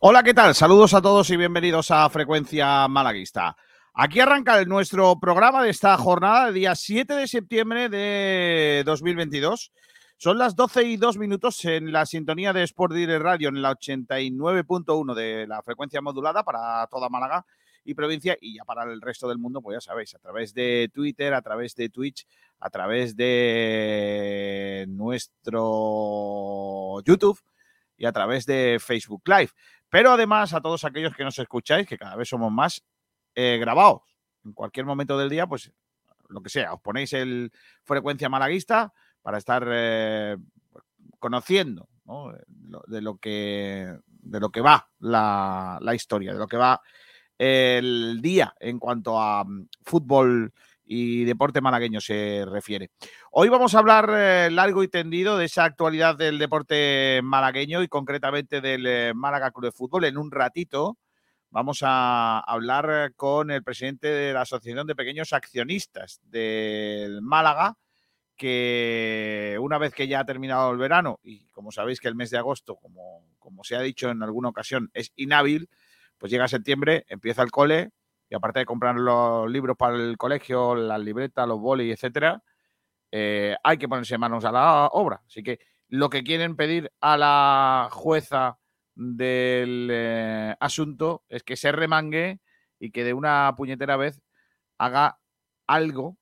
Hola, ¿qué tal? Saludos a todos y bienvenidos a Frecuencia Malaguista. Aquí arranca nuestro programa de esta jornada, el día 7 de septiembre de 2022. Son las 12 y 2 minutos en la sintonía de Sport Direct Radio en la 89.1 de la frecuencia modulada para toda Málaga y provincia y ya para el resto del mundo, pues ya sabéis, a través de Twitter, a través de Twitch, a través de nuestro YouTube y a través de Facebook Live. Pero además a todos aquellos que nos escucháis, que cada vez somos más, eh, grabados. En cualquier momento del día, pues lo que sea, os ponéis el frecuencia malaguista para estar eh, conociendo de, lo que, de lo que va la, la historia, de lo que va el día en cuanto a mm, fútbol y deporte malagueño se refiere. Hoy vamos a hablar eh, largo y tendido de esa actualidad del deporte malagueño y concretamente del eh, Málaga Club de Fútbol. En un ratito vamos a hablar con el presidente de la Asociación de Pequeños Accionistas del Málaga, que una vez que ya ha terminado el verano, y como sabéis que el mes de agosto, como, como se ha dicho en alguna ocasión, es inhábil, pues llega septiembre, empieza el cole, y aparte de comprar los libros para el colegio, las libretas, los bolis, etcétera, eh, hay que ponerse manos a la obra. Así que lo que quieren pedir a la jueza del eh, asunto es que se remangue y que de una puñetera vez haga algo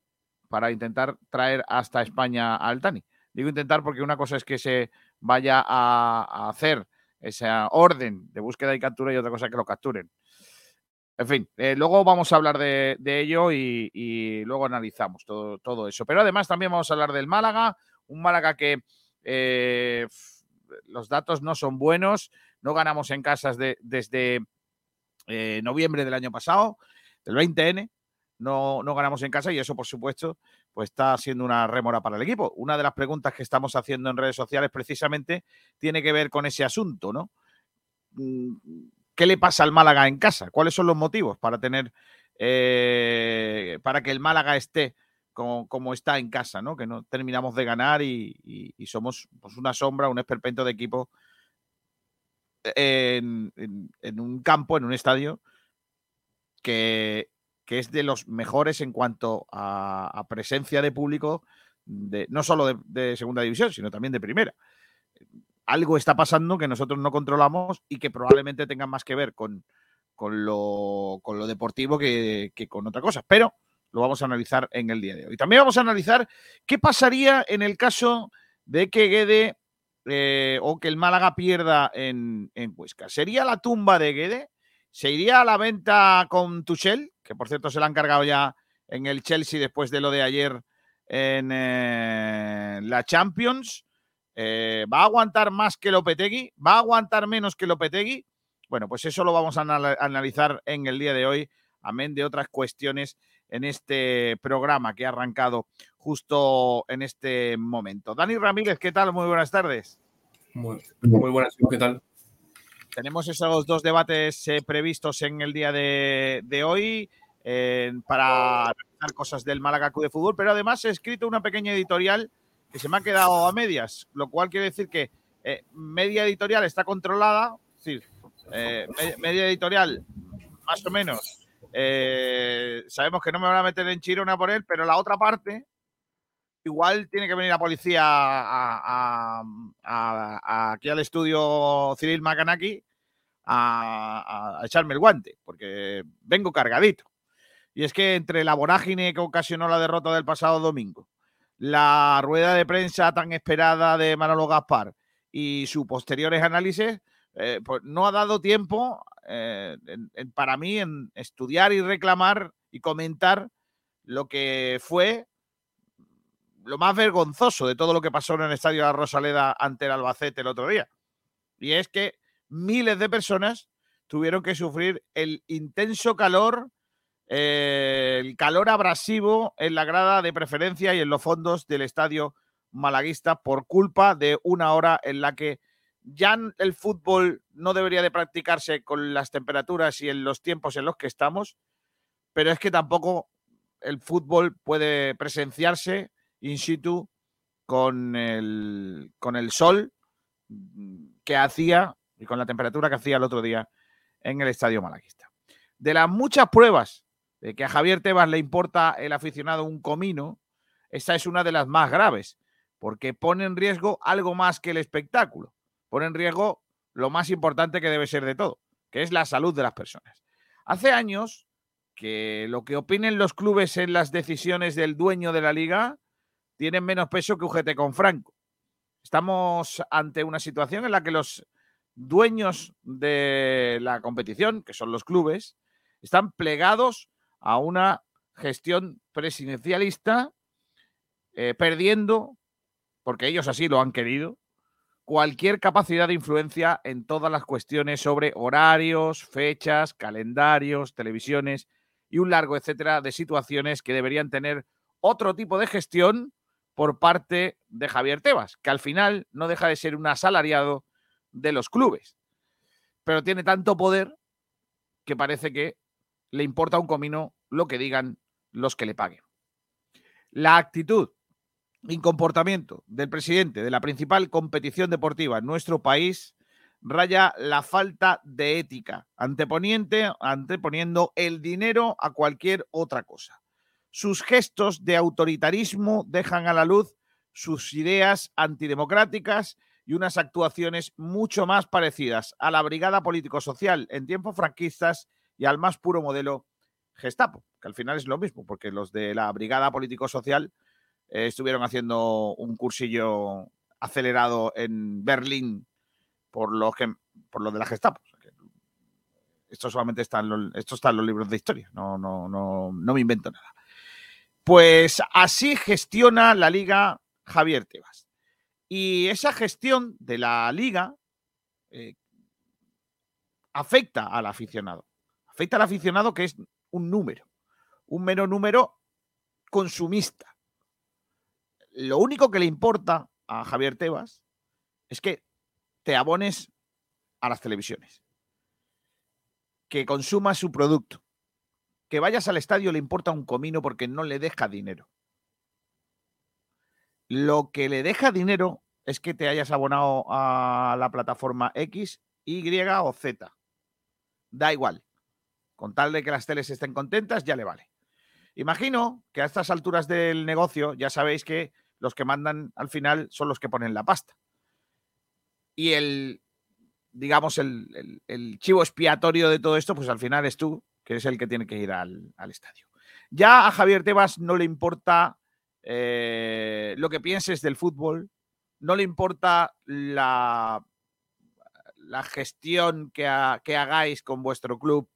para intentar traer hasta España al Tani. Digo intentar porque una cosa es que se vaya a hacer esa orden de búsqueda y captura y otra cosa que lo capturen. En fin, eh, luego vamos a hablar de, ello y, luego analizamos todo, eso. Pero además también vamos a hablar del Málaga, un Málaga que eh, los datos no son buenos, no ganamos en casas desde eh, noviembre del año pasado, del 20N, no, no ganamos en casa y eso, por supuesto, pues está siendo una rémora para el equipo. Una de las preguntas que estamos haciendo en redes sociales precisamente tiene que ver con ese asunto, ¿no? Mm, ¿Qué le pasa al Málaga en casa? ¿Cuáles son los motivos para tener, eh, para que el Málaga esté como, está en casa, ¿no? Que no terminamos de ganar y, somos pues, una sombra, un esperpento de equipo en, un campo, en un estadio que, es de los mejores en cuanto a, presencia de público, no solo de segunda división, sino también de primera algo está pasando que nosotros no controlamos y que probablemente tenga más que ver con, con, lo, deportivo que, con otra cosa. Pero lo vamos a analizar en el día de hoy. También vamos a analizar qué pasaría en el caso de que Guede eh, o que el Málaga pierda en, en, Huesca. ¿Sería la tumba de Guede? ¿Se iría a la venta con Tuchel? Que por cierto se la han cargado ya en el Chelsea después de lo de ayer en eh, la Champions. Eh, ¿Va a aguantar más que Lopetegui? ¿Va a aguantar menos que Lopetegui? Bueno, pues eso lo vamos a analizar en el día de hoy, amén de otras cuestiones en este programa que ha arrancado justo en este momento. Dani Ramírez, ¿qué tal? Muy buenas tardes. Muy, muy buenas, ¿qué tal? Tenemos esos dos debates eh, previstos en el día de, hoy para analizar cosas del Málaga Club de Fútbol, pero además he escrito una pequeña editorial que se me ha quedado a medias, lo cual quiere decir que eh, media editorial está controlada, es decir, eh, media editorial más o menos, eh, sabemos que no me van a meter en Chirona por él, pero la otra parte, igual tiene que venir la policía aquí al estudio Cyril Macanaki a, a echarme el guante, porque vengo cargadito. Y es que entre la vorágine que ocasionó la derrota del pasado domingo, la rueda de prensa tan esperada de Manolo Gaspar y sus posteriores análisis, eh, pues no ha dado tiempo eh, para mí en estudiar y reclamar y comentar lo que fue lo más vergonzoso de todo lo que pasó en el estadio de la Rosaleda ante el Albacete el otro día. Y es que miles de personas tuvieron que sufrir el intenso calor el calor abrasivo en la grada de preferencia y en los fondos del estadio malaguista por culpa de una hora en la que ya el fútbol no debería de practicarse con las temperaturas y en los tiempos en los que estamos, pero es que tampoco el fútbol puede presenciarse in situ con el, con el sol que hacía y con la temperatura que hacía el otro día en el estadio malaguista. De las muchas pruebas de que a Javier Tebas le importa el aficionado un comino, esta es una de las más graves, porque pone en riesgo algo más que el espectáculo pone en riesgo lo más importante que debe ser de todo, que es la salud de las personas. Hace años que lo que opinen los clubes en las decisiones del dueño de la liga tienen menos peso que UGT con Franco. Estamos ante una situación en la que los dueños de la competición, que son los clubes, están plegados a una gestión presidencialista, eh, perdiendo, porque ellos así lo han querido, cualquier capacidad de influencia en todas las cuestiones sobre horarios, fechas, calendarios, televisiones y un largo etcétera de situaciones que deberían tener otro tipo de gestión por parte de Javier Tebas, que al final no deja de ser un asalariado de los clubes. Pero tiene tanto poder que parece que le importa un comino lo que digan los que le paguen. La actitud y comportamiento del presidente de la principal competición deportiva en nuestro país raya la falta de ética, anteponiendo el dinero a cualquier otra cosa. Sus gestos de autoritarismo dejan a la luz sus ideas antidemocráticas y unas actuaciones mucho más parecidas a la brigada político-social en tiempos franquistas y al más puro modelo Gestapo, que al final es lo mismo, porque los de la brigada político-social eh, estuvieron haciendo un cursillo acelerado en Berlín por lo, que, por lo de la Gestapo. Esto solamente está en, esto está en los libros de historia, no, no, no, no me invento nada. Pues así gestiona la liga Javier Tebas. Y esa gestión de la liga eh, afecta al aficionado. Afecta al aficionado que es un número, un mero número consumista lo único que le importa a Javier Tebas es que te abones a las televisiones, que consumas su producto, que vayas al estadio le importa un comino porque no le deja dinero. Lo que le deja dinero es que te hayas abonado a la plataforma X, Y o Z. Da igual. Con tal de que las teles estén contentas, ya le vale. Imagino que a estas alturas del negocio ya sabéis que los que mandan al final son los que ponen la pasta. Y el, digamos, el, chivo expiatorio de todo esto, pues al final es tú, que es el que tiene que ir al, estadio. Ya a Javier Tebas no le importa eh, lo que pienses del fútbol, no le importa la, la gestión que, que hagáis con vuestro club,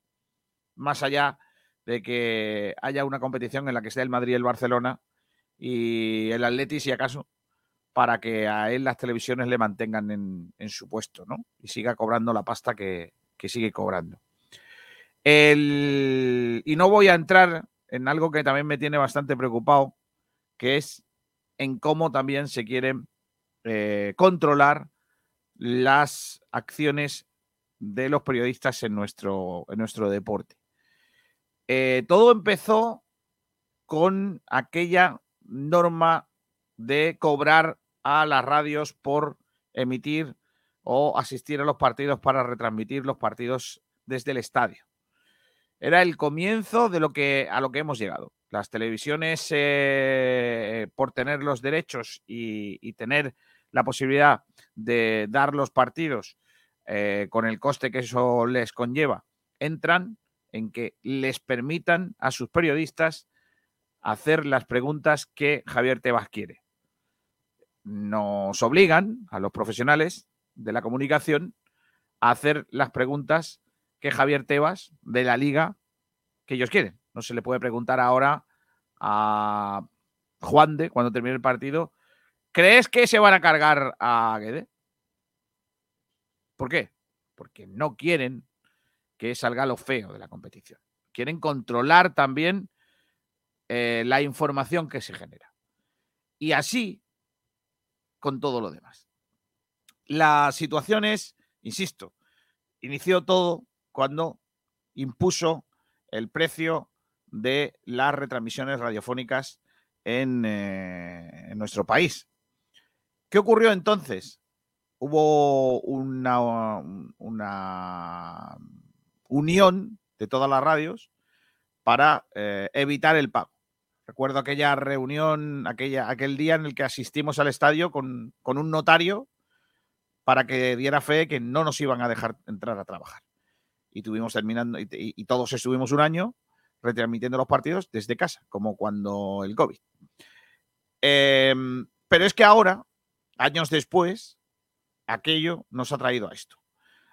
más allá de que haya una competición en la que sea el Madrid y el Barcelona, y el Atleti, si acaso, para que a él las televisiones le mantengan en, su puesto, ¿no? Y siga cobrando la pasta que, sigue cobrando. Y no voy a entrar en algo que también me tiene bastante preocupado, que es en cómo también se quieren eh, controlar las acciones de los periodistas en nuestro, en nuestro deporte. Eh, todo empezó con aquella norma de cobrar a las radios por emitir o asistir a los partidos para retransmitir los partidos desde el estadio. Era el comienzo de lo que a lo que hemos llegado. Las televisiones, eh, por tener los derechos y, tener la posibilidad de dar los partidos eh, con el coste que eso les conlleva, entran en que les permitan a sus periodistas hacer las preguntas que Javier Tebas quiere. Nos obligan a los profesionales de la comunicación a hacer las preguntas que Javier Tebas de la liga que ellos quieren. No se le puede preguntar ahora a Juan de cuando termine el partido, ¿crees que se van a cargar a Guede? ¿Por qué? Porque no quieren que salga lo feo de la competición. Quieren controlar también eh, la información que se genera. Y así con todo lo demás. La situación es, insisto, inició todo cuando impuso el precio de las retransmisiones radiofónicas en, eh, nuestro país. ¿Qué ocurrió entonces? Hubo una, una unión de todas las radios para eh, evitar el pago. Recuerdo aquella reunión, aquella, aquel día en el que asistimos al estadio con, con un notario para que diera fe que no nos iban a dejar entrar a trabajar. Y tuvimos terminando, y, todos estuvimos un año retransmitiendo los partidos desde casa, como cuando el COVID. Eh, pero es que ahora, años después, aquello nos ha traído a esto.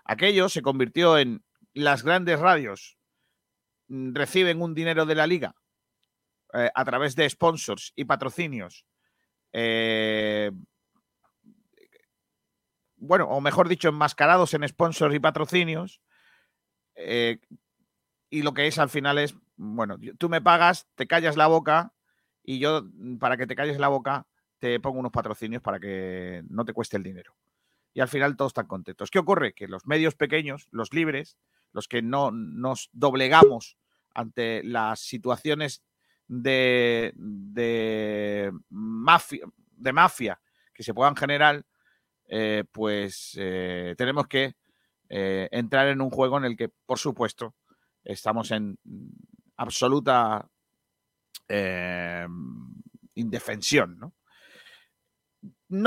Aquello se convirtió en las grandes radios mm, reciben un dinero de la liga eh, a través de sponsors y patrocinios. Eh, bueno, o mejor dicho, enmascarados en sponsors y patrocinios. Eh, y lo que es al final es, bueno, tú me pagas, te callas la boca y yo, mm, para que te calles la boca, te pongo unos patrocinios para que no te cueste el dinero. Y al final todos están contentos. ¿Qué ocurre? Que los medios pequeños, los libres, los que no nos doblegamos ante las situaciones de, de, mafia, de mafia que se puedan generar, eh, pues eh, tenemos que eh, entrar en un juego en el que, por supuesto, estamos en absoluta eh, indefensión, ¿no?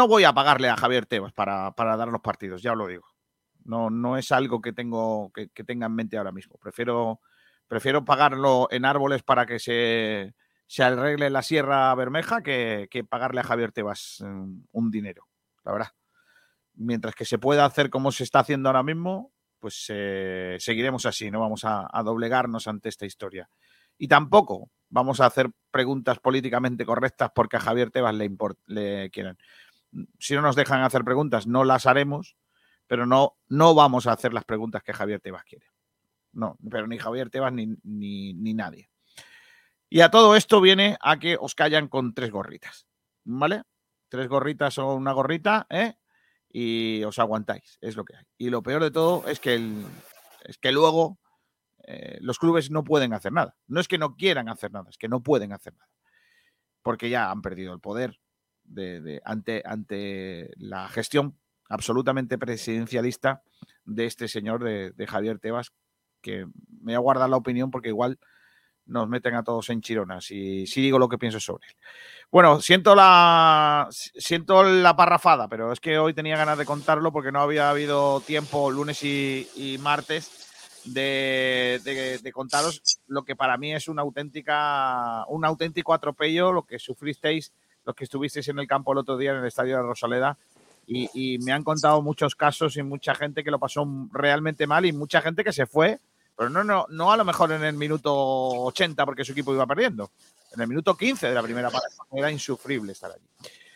Voy a pagarle a Javier Tebas para, para dar los partidos, ya os lo digo. No, no es algo que tengo que, que, tenga en mente ahora mismo. Prefiero, prefiero pagarlo en árboles para que se, se arregle la Sierra Bermeja que, que, pagarle a Javier Tebas un dinero, la verdad. Mientras que se pueda hacer como se está haciendo ahora mismo, pues eh, seguiremos así, no vamos a, doblegarnos ante esta historia. Y tampoco vamos a hacer preguntas políticamente correctas porque a Javier Tebas le, le quieren. Si no nos dejan hacer preguntas, no las haremos, pero no, no vamos a hacer las preguntas que Javier Tebas quiere. No, pero ni Javier Tebas ni, ni, ni nadie. Y a todo esto viene a que os callan con tres gorritas, ¿vale? Tres gorritas o una gorrita, ¿eh? Y os aguantáis, es lo que hay. Y lo peor de todo es que, es que luego eh, los clubes no pueden hacer nada. No es que no quieran hacer nada, es que no pueden hacer nada. Porque ya han perdido el poder de, de, ante, ante la gestión absolutamente presidencialista de este señor de, de, Javier Tebas, que me voy a guardar la opinión porque igual nos meten a todos en chironas y sí digo lo que pienso sobre él. Bueno, siento la siento la parrafada, pero es que hoy tenía ganas de contarlo porque no había habido tiempo lunes y, martes de, de, contaros lo que para mí es una auténtica, un auténtico atropello, lo que sufristeis, los que estuvisteis en el campo el otro día en el estadio de Rosaleda. Y, me han contado muchos casos y mucha gente que lo pasó realmente mal y mucha gente que se fue, pero no, no, no a lo mejor en el minuto 80 porque su equipo iba perdiendo, en el minuto 15 de la primera parte. Era insufrible estar allí.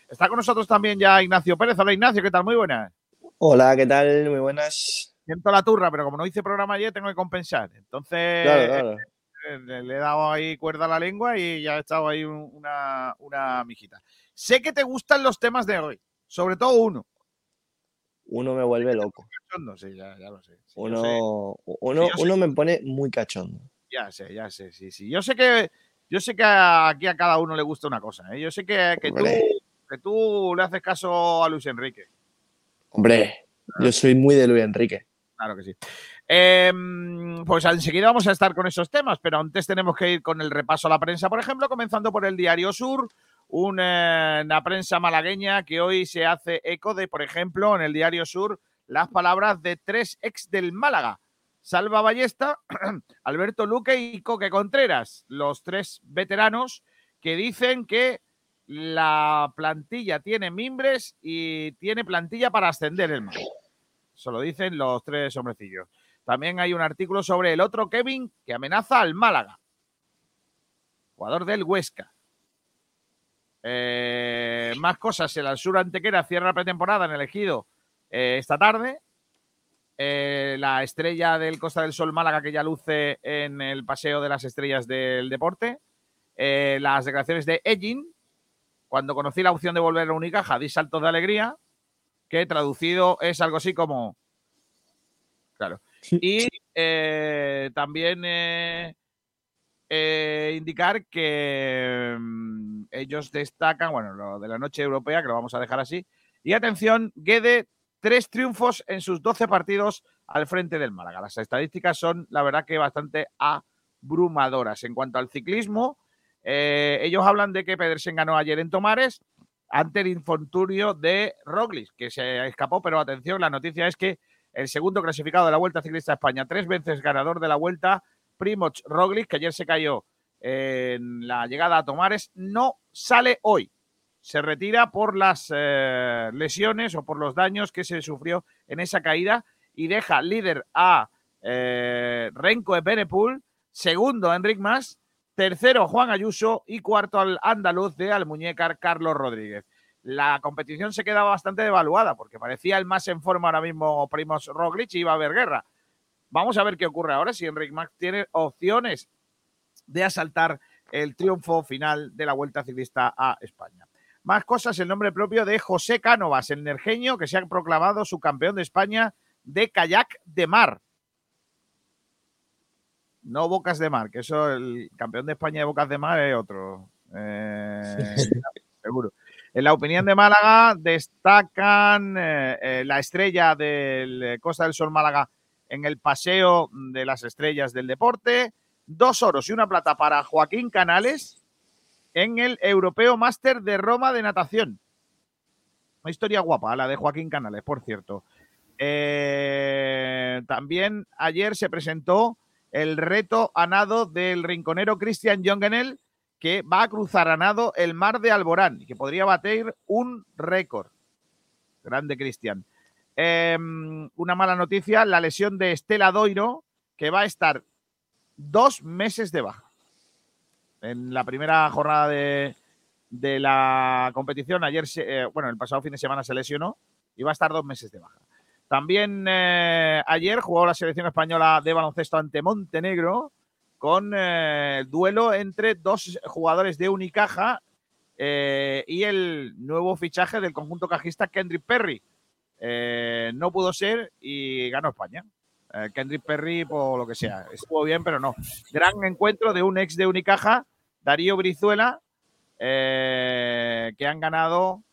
Está con nosotros también ya Ignacio Pérez. Hola Ignacio, ¿qué tal? Muy buenas. Hola, ¿qué tal? Muy buenas siento la turra, pero como no hice programa ayer, tengo que compensar. Entonces, claro, claro. Eh, le, le, he dado ahí cuerda a la lengua y ya he estado ahí una, una mijita. Sé que te gustan los temas de hoy, sobre todo uno. Uno me vuelve loco. Sí, ya, ya lo sé. Sí, uno, sé. uno, Sí, uno me pone muy cachondo. Ya sé, ya sé, sí, sí. Yo sé que, yo sé que aquí a cada uno le gusta una cosa. ¿eh? Yo sé que, que, tú, que tú le haces caso a Luis Enrique. Hombre, yo soy muy de Luis Enrique. Claro que sí. Eh, pues enseguida vamos a estar con esos temas, pero antes tenemos que ir con el repaso a la prensa, por ejemplo, comenzando por el Diario Sur, una, una prensa malagueña que hoy se hace eco de, por ejemplo, en el Diario Sur, las palabras de tres ex del Málaga. Salva Ballesta, Alberto Luque y Coque Contreras, los tres veteranos que dicen que la plantilla tiene mimbres y tiene plantilla para ascender el Málaga. Eso lo dicen los tres hombrecillos. También hay un artículo sobre el otro Kevin que amenaza al Málaga. Jugador del Huesca. Eh, más cosas. El Alsur Antequera cierra pretemporada en el ejido eh, esta tarde. Eh, la estrella del Costa del Sol Málaga que ya luce en el Paseo de las Estrellas del Deporte. Las declaraciones de Egin. Cuando conocí la opción de volver a Unicaja, di saltos de alegría que traducido es algo así como. Claro. Y también eh, eh, indicar que mm, ellos destacan, bueno, lo de la noche europea, que lo vamos a dejar así. Y atención, Guede, tres triunfos en sus 12 partidos al frente del Málaga. Las estadísticas son, la verdad, que bastante abrumadoras. En cuanto al ciclismo, ellos hablan de que Pedersen ganó ayer en Tomares ante el infortunio de Roglic, que se escapó, pero atención, la noticia es que el segundo clasificado de la Vuelta Ciclista España, tres veces ganador de la Vuelta, Primoz Roglic, que ayer se cayó en la llegada a Tomares, no sale hoy. Se retira por las eh, lesiones o por los daños que se sufrió en esa caída y deja líder a eh, Renko de Benepul, segundo a Enric Mas tercero Juan Ayuso y cuarto al andaluz de Almuñécar Carlos Rodríguez. La competición se quedaba bastante devaluada porque parecía el más en forma ahora mismo Primos Roglic y iba a haber guerra. Vamos a ver qué ocurre ahora si Enric Max tiene opciones de asaltar el triunfo final de la Vuelta Ciclista a España. Más cosas, el nombre propio de José Cánovas, el nerjeño que se ha proclamado su campeón de España de kayak de mar no Bocas de Mar, que eso, el campeón de España de Bocas de Mar es otro. Eh, seguro. En la opinión de Málaga destacan eh, eh, la estrella del Costa del Sol Málaga en el paseo de las estrellas del deporte, dos oros y una plata para Joaquín Canales en el Europeo Máster de Roma de natación. Una historia guapa, la de Joaquín Canales, por cierto. también ayer se presentó el reto a nado del rinconero Cristian Jongenel, que va a cruzar a nado el mar de Alborán y que podría bater un récord. Grande Cristian. Em, una mala noticia, la lesión de Estela Doiro, que va a estar dos meses de baja. En la primera jornada de, la competición, ayer, eh, bueno, el pasado fin de semana se lesionó y va a estar dos meses de baja. También eh, ayer jugó la selección española de baloncesto ante Montenegro con eh, el duelo entre dos jugadores de Unicaja y el nuevo fichaje del conjunto cajista Kendrick Perry. No pudo ser y ganó España. Kendrick Perry, por lo que sea, estuvo bien, pero no. Gran encuentro de un ex de Unicaja, Darío Brizuela, que han ganado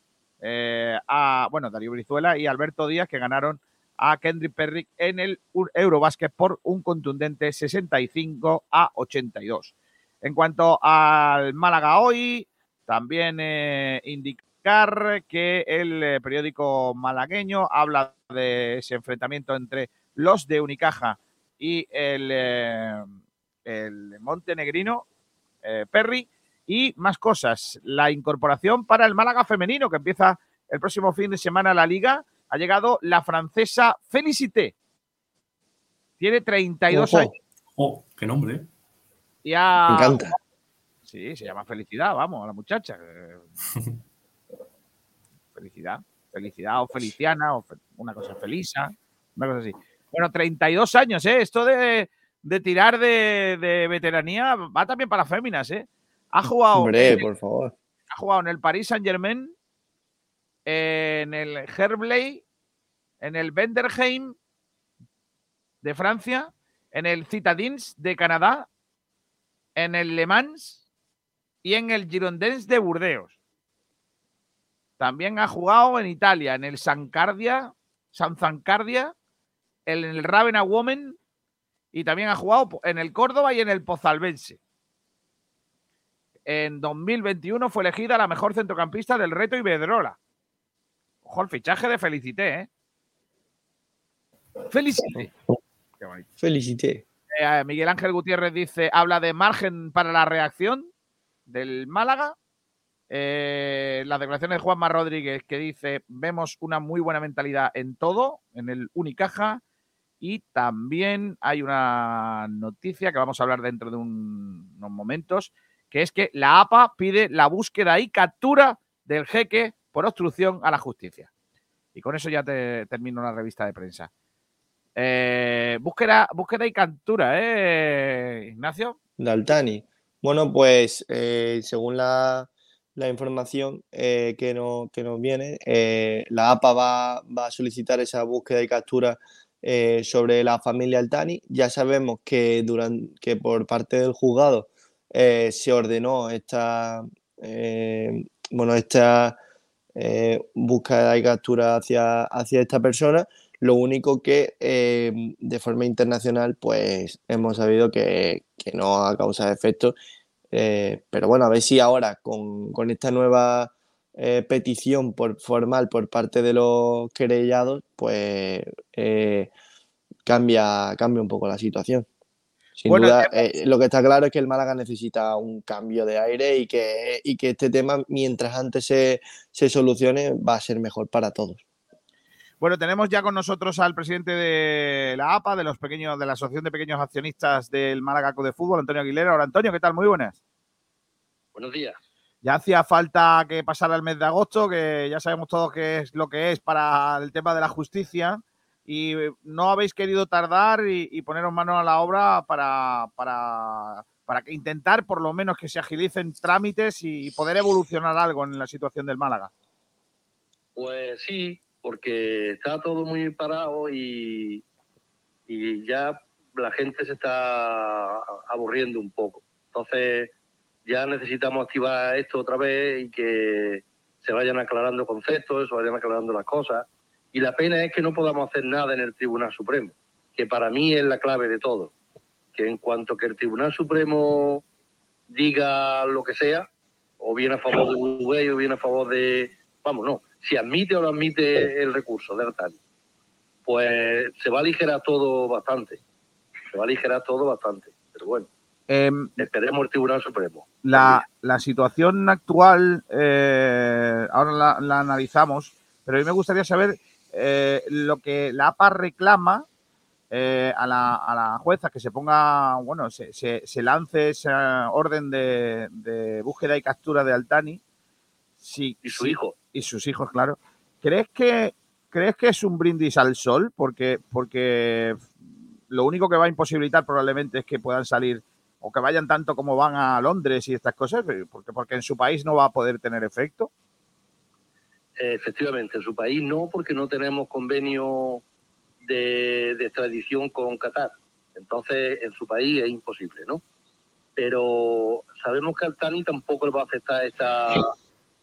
a, bueno, Darío Brizuela y Alberto Díaz, que ganaron a Kendrick Perry en el Eurobasket por un contundente 65 a 82. En cuanto al Málaga hoy, también eh, que el eh, periódico malagueño habla de ese enfrentamiento entre los de Unicaja y el, eh, el montenegrino Perry. Y más cosas, la incorporación para el Málaga femenino que empieza el próximo fin de semana la liga ha llegado la francesa Felicité. Tiene 32 años. Oh, qué nombre. ¿eh? Me encanta. Sí, se llama Felicidad, vamos, a la muchacha. Felicidad. Felicidad o Feliciana o una cosa Felisa, una cosa así. Bueno, 32 años, ¿eh? Esto de, tirar de, veteranía va también para féminas, ¿eh? Ha jugado. Hombre, por favor. Ha jugado en el Paris Saint Germain, en el Herblay, en el Benderheim de Francia, en el Citadins de Canadá, en el Le Mans y en el Girondins de Burdeos. También ha jugado en Italia, en el Sancardia, San Zancardia, en el Ravenna Women y también ha jugado en el Córdoba y en el Pozalbense. En 2021 fue elegida la mejor centrocampista del Reto Iberdrola. Ojo, el fichaje de Felicité, ¿eh? Felicité. Felicité. Eh, Miguel Ángel Gutiérrez dice, habla de margen para la reacción del Málaga. Eh, las declaraciones de Juanma Rodríguez que dice, vemos una muy buena mentalidad en todo, en el Unicaja. Y también hay una noticia que vamos a hablar dentro de unos momentos, que es que la APA pide la búsqueda y captura del jeque por obstrucción a la justicia. Y con eso ya te termino la revista de prensa. Eh, búsqueda, búsqueda y captura, ¿eh, Ignacio? Daltani. Bueno, pues eh, según la, la información eh, que, no, nos viene. Eh, la APA va, a solicitar esa búsqueda y captura eh, sobre la familia Altani. Ya sabemos que, durante, que por parte del juzgado se ordenó esta, bueno, esta búsqueda y captura hacia, hacia esta persona. Lo único que de forma internacional, pues hemos sabido que, que no ha causado efecto eh, pero bueno, a ver si ahora con, con esta nueva eh, petición por, formal por parte de los querellados, pues eh, cambia, cambia un poco la situación. Sin duda, lo que está claro es que el Málaga necesita un cambio de aire y que, y que este tema, mientras antes se, se solucione, va a ser mejor para todos. Bueno, tenemos ya con nosotros al presidente de la APA, de los pequeños, de la Asociación de Pequeños Accionistas del Málaga de Fútbol, Antonio Aguilera. Hola Antonio, ¿qué tal? Muy buenas. Buenos días. Ya hacía falta que pasara el mes de agosto, que ya sabemos todos qué es lo que es para el tema de la justicia. Y no habéis querido tardar y, poneros manos a la obra para, para, para intentar por lo menos que se agilicen trámites y poder evolucionar algo en la situación del Málaga. Pues sí, porque está todo muy parado y, y ya la gente se está aburriendo un poco. Entonces ya necesitamos activar esto otra vez y que se vayan aclarando conceptos, se vayan aclarando las cosas. Y la pena es que no podamos hacer nada en el Tribunal Supremo, que para mí es la clave de todo. Que en cuanto que el Tribunal Supremo diga lo que sea, o bien a favor de Uruguay o bien a favor de... Vamos, no, si admite o no admite el recurso de Artani, pues se va a aligerar todo bastante. Se va a aligerar todo bastante. Pero bueno, em, esperemos el Tribunal Supremo. La, situación actual, eh, ahora la, analizamos, pero a mí me gustaría saber eh, lo que la APA reclama eh, a, la, a, la, jueza que se ponga, bueno, se, se, lance esa orden de, de, búsqueda y captura de Altani. Sí, y su hijo y sus hijos, claro. ¿Crees que, ¿crees que es un brindis al sol? Porque, porque lo único que va a imposibilitar probablemente es que puedan salir o que vayan tanto como van a Londres y estas cosas, eh, porque, porque en su país no va a poder tener efecto. Efectivamente, en su país no, porque no tenemos convenio de, de extradición con Qatar. Entonces, en su país es imposible, ¿no? Pero sabemos que Altani tampoco le va a aceptar esta,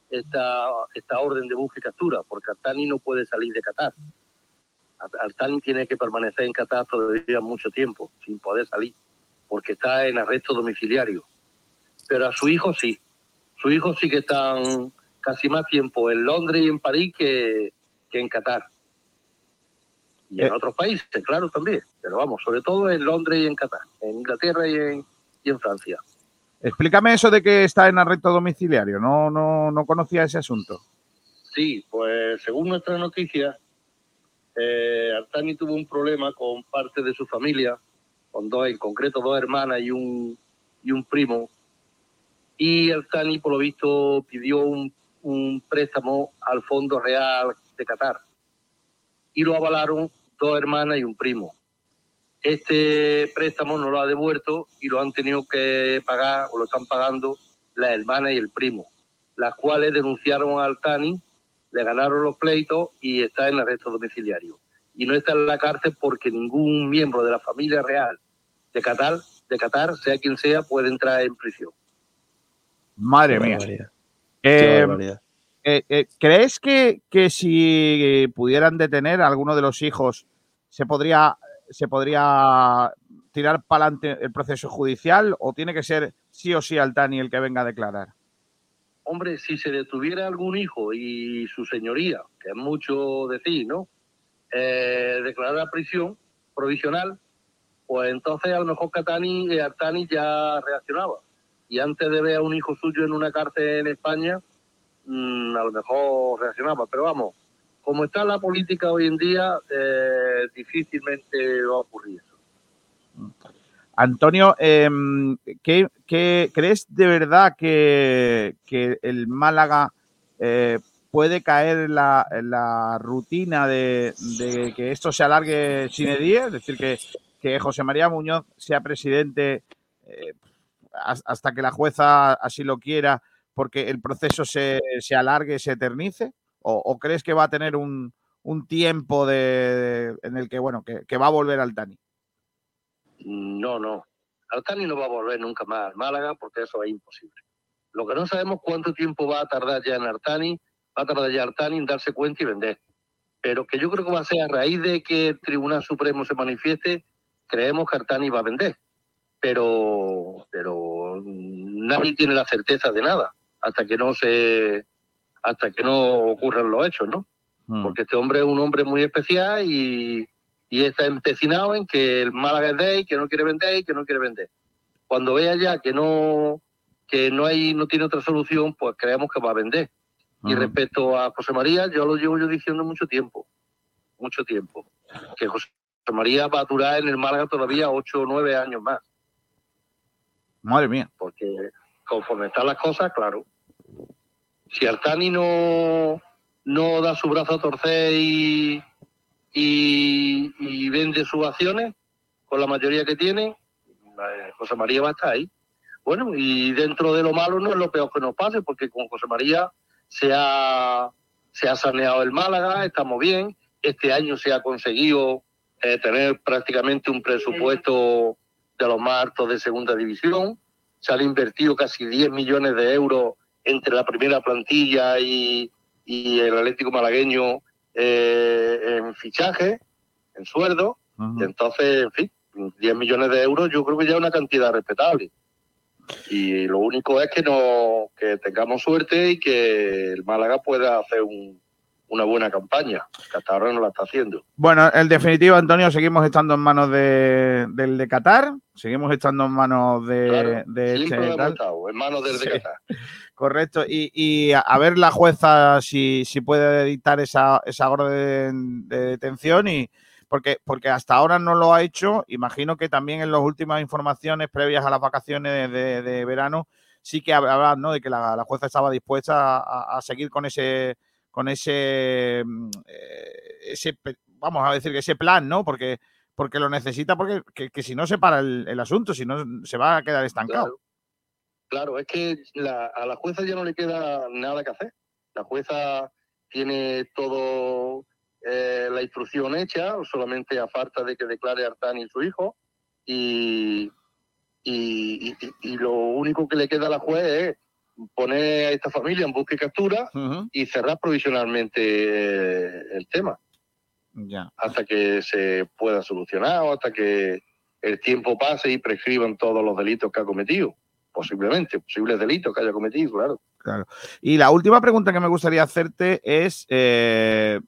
esta, esta orden de búsqueda y captura, porque Altani no puede salir de Qatar. Altani tiene que permanecer en Qatar todavía mucho tiempo, sin poder salir, porque está en arresto domiciliario. Pero a su hijo sí. Su hijo sí que están casi más tiempo en Londres y en París que, que en Qatar. Y en eh. otros países, claro, también. Pero vamos, sobre todo en Londres y en Qatar, en Inglaterra y en, y en Francia. Explícame eso de que está en arresto domiciliario. No, no, no conocía ese asunto. Sí, pues según nuestras noticias, eh, tuvo un problema con parte de su familia, con dos, en concreto dos hermanas y un, y un primo. Y Artani, por lo visto, pidió un, un préstamo al Fondo Real de Qatar. Y lo avalaron dos hermanas y un primo. Este préstamo no lo ha devuelto y lo han tenido que pagar o lo están pagando la hermana y el primo, las cuales denunciaron al Altani, le ganaron los pleitos y está en arresto domiciliario. Y no está en la cárcel porque ningún miembro de la familia real de Qatar, de Qatar sea quien sea, puede entrar en prisión. Madre mía. Eh, eh, eh, ¿Crees que, que si pudieran detener a alguno de los hijos, se podría se podría tirar para adelante el proceso judicial o tiene que ser sí o sí Altani el que venga a declarar? Hombre, si se detuviera algún hijo y su señoría, que es mucho decir, ¿no? Eh, declarar prisión provisional, pues entonces a lo mejor Catani, eh, Altani ya reaccionaba. Y antes de ver a un hijo suyo en una cárcel en España, mm, a lo mejor reaccionaba. Pero vamos, como está la política hoy en día, eh, difícilmente va a ocurrir eso. Antonio, em, ¿qué, crees de verdad que, el Málaga eh, puede caer en la, rutina de, que esto se alargue sin día? Es decir, que, que José María Muñoz sea presidente eh, hasta que la jueza así lo quiera porque el proceso se, se alargue, se eternice? ¿O, crees que va a tener un, tiempo de, en el que, bueno, que, va a volver Altani? No, no. Altani no va a volver nunca más al Málaga porque eso es imposible. Lo que no sabemos cuánto tiempo va a tardar ya en Altani, va a tardar ya Altani en darse cuenta y vender. Pero que yo creo que va a ser a raíz de que el Tribunal Supremo se manifieste, creemos que Altani va a vender. Pero, pero nadie tiene la certeza de nada hasta que no se hasta que no ocurran los hechos, ¿no? Mm. Porque este hombre es un hombre muy especial y, está empecinado en que el Málaga es de él, que no quiere vender y que no quiere vender. Cuando vea ya que no que no hay no tiene otra solución, pues creemos que va a vender. Y mm. respecto a José María, yo lo llevo yo diciendo mucho tiempo, mucho tiempo, que José María va a durar en el Málaga todavía ocho o nueve años más. Madre mía. Porque conforme están las cosas, claro, si Altani no, no da su brazo a torcer y, y, vende sus acciones con la mayoría que tiene, José María va a estar ahí. Bueno, y dentro de lo malo no es lo peor que nos pase, porque con José María se ha, se ha saneado el Málaga, estamos bien. Este año se ha conseguido eh, tener prácticamente un presupuesto de los más altos de segunda división. Se han invertido casi 10 millones de euros entre la primera plantilla y, el Atlético Malagueño eh, en fichaje, en sueldo. entonces, en fin, 10 millones de euros yo creo que ya es una cantidad respetable. Y lo único es que no que tengamos suerte y que el Málaga pueda hacer una buena campaña, que hasta ahora no la está haciendo. Bueno, en definitiva, Antonio, seguimos estando en manos de, del de Qatar, seguimos estando en manos de, de este, en manos del de Qatar. Correcto. Y, a, ver la jueza si, si puede dictar esa, esa orden de detención y porque, porque hasta ahora no lo ha hecho. Imagino que también en las últimas informaciones previas a las vacaciones de, verano sí que hablaba ¿no? de que la, jueza estaba dispuesta a, seguir con ese con ese, mm, eh, ese vamos a decir que ese plan, ¿no? Porque porque lo necesita, porque que, si no se para el, asunto, si no se va a quedar estancado. Es que a la jueza ya no le queda nada que hacer. La jueza tiene todo eh, la instrucción hecha, solamente a falta de que declare Artani su hijo, y, y, lo único que le queda a la juez es poner a esta familia en busca y captura y cerrar provisionalmente el tema. Ya. Hasta que se pueda solucionar o hasta que el tiempo pase y prescriban todos los delitos que ha cometido posiblemente, posibles delitos que haya cometido, claro. Claro. Y la última pregunta que me gustaría hacerte es, eh,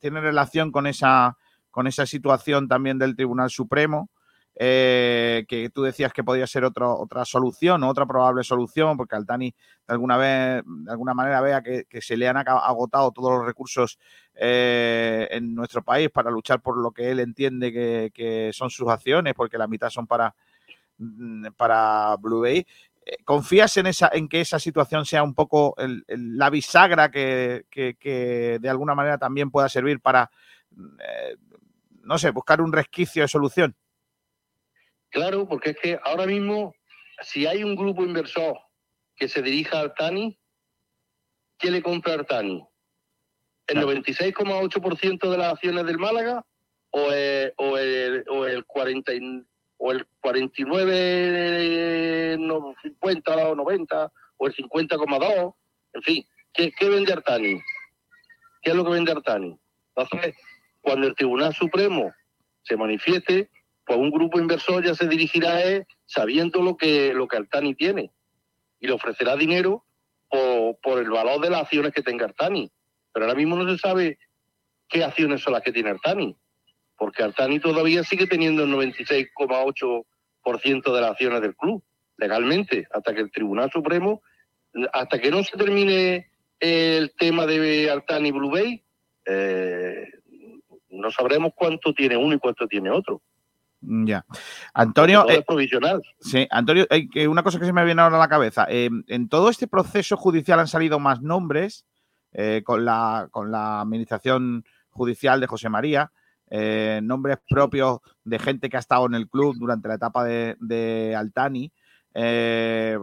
tiene relación con esa, con esa situación también del Tribunal Supremo, eh, que tú decías que podría ser otra solución otra probable solución, porque Altani de alguna vez, de alguna manera vea que, se le han agotado todos los recursos eh, en nuestro país para luchar por lo que él entiende que, que son sus acciones, porque la mitad son para mm, para Blue Bay ¿Confías en, esa, en que esa situación sea un poco la bisagra que, de alguna manera también pueda servir para, eh, no sé, buscar un resquicio de solución? Claro, porque es que ahora mismo, si hay un grupo inversor que se dirija al TANI, ¿qué le compra al TANI? ¿El 96,8% de las acciones del Málaga o el, o el, o el 49? O el 49, no, 50 o 90, o el 50,2, en fin, ¿qué, vende Artani? ¿Qué es lo que vende Artani? Entonces, cuando el Tribunal Supremo se manifieste, pues un grupo inversor ya se dirigirá a él sabiendo lo que, lo que Artani tiene y le ofrecerá dinero por, por el valor de las acciones que tenga Artani. Pero ahora mismo no se sabe qué acciones son las que tiene Artani porque Artani todavía sigue teniendo el 96,8% de las acciones del club, legalmente, hasta que el Tribunal Supremo, hasta que no se termine el tema de Artani Blue Bay, eh, no sabremos cuánto tiene uno y cuánto tiene otro. Ya. Antonio. es eh, provisional. Sí, Antonio, una cosa que se me viene ahora a la cabeza. Eh, en todo este proceso judicial han salido más nombres con, la, con la administración judicial de José María. Eh, nombres propios de gente que ha estado en el club durante la etapa de, Altani, eh,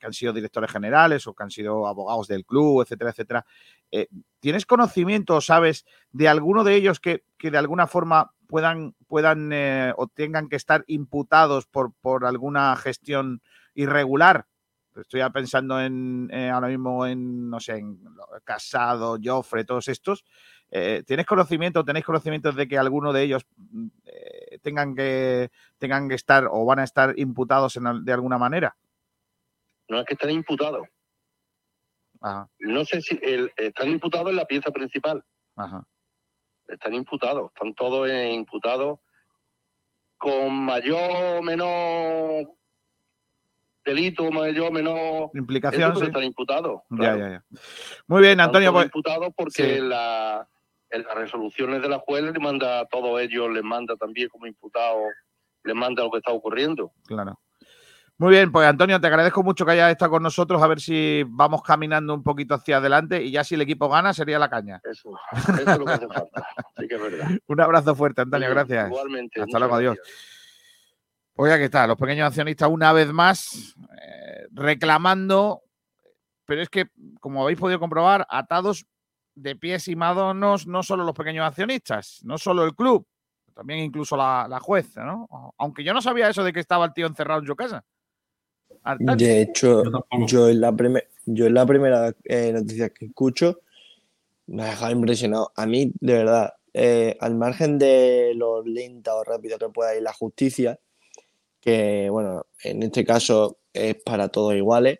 han sido directores generales o que han sido abogados del club, etcétera, etcétera. Eh, ¿Tienes conocimiento, sabes, de alguno de ellos que, de alguna forma puedan, puedan o tengan que estar imputados por, por alguna gestión irregular? Estoy pensando en ahora mismo en, no sé, en Casado, Joffre, todos estos. ¿Tienes conocimiento, tenéis conocimiento de que alguno de ellos tengan que tengan que estar o van a estar imputados de alguna manera? No es que estén imputados. No sé si están imputados en la pieza principal. Están imputados, están todos imputados con mayor o menor delito, mayor o menor implicación. Están imputados. Muy bien, Antonio. Están pues imputados porque la en las resoluciones de la juez le manda a todos ellos, les manda también como imputado, les manda lo que está ocurriendo. Claro. Muy bien, pues Antonio, te agradezco mucho que hayas estado con nosotros, a ver si vamos caminando un poquito hacia adelante y ya si el equipo gana sería la caña. Eso, eso es lo que hace falta. Sí que es verdad. un abrazo fuerte, Antonio, gracias. Igualmente. Hasta luego, adiós. Pues aquí está, los pequeños accionistas una vez más eh, reclamando, pero es que, como habéis podido comprobar, atados de pies y manos no solo los pequeños accionistas, no solo el club, también incluso la, la jueza, ¿no? Aunque yo no sabía eso de que estaba el tío encerrado en su casa. De hecho, yo, en la, yo en la primera eh, noticia que escucho me ha dejado impresionado. A mí, de verdad, eh, al margen de lo lenta o rápido que pueda ir la justicia, que bueno, en este caso es para todos iguales,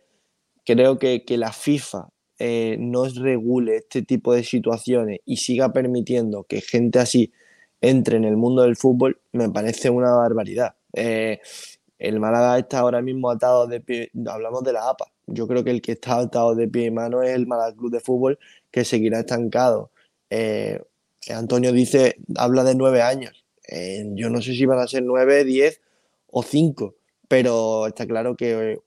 creo que, que la FIFA eh, no regule este tipo de situaciones y siga permitiendo que gente así entre en el mundo del fútbol, me parece una barbaridad. Eh, el Málaga está ahora mismo atado de pie, hablamos de la APA, yo creo que el que está atado de pie y mano es el Málaga Club de Fútbol, que seguirá estancado. Eh, Antonio dice, habla de nueve años. yo no sé si van a ser nueve, diez o cinco, pero está claro que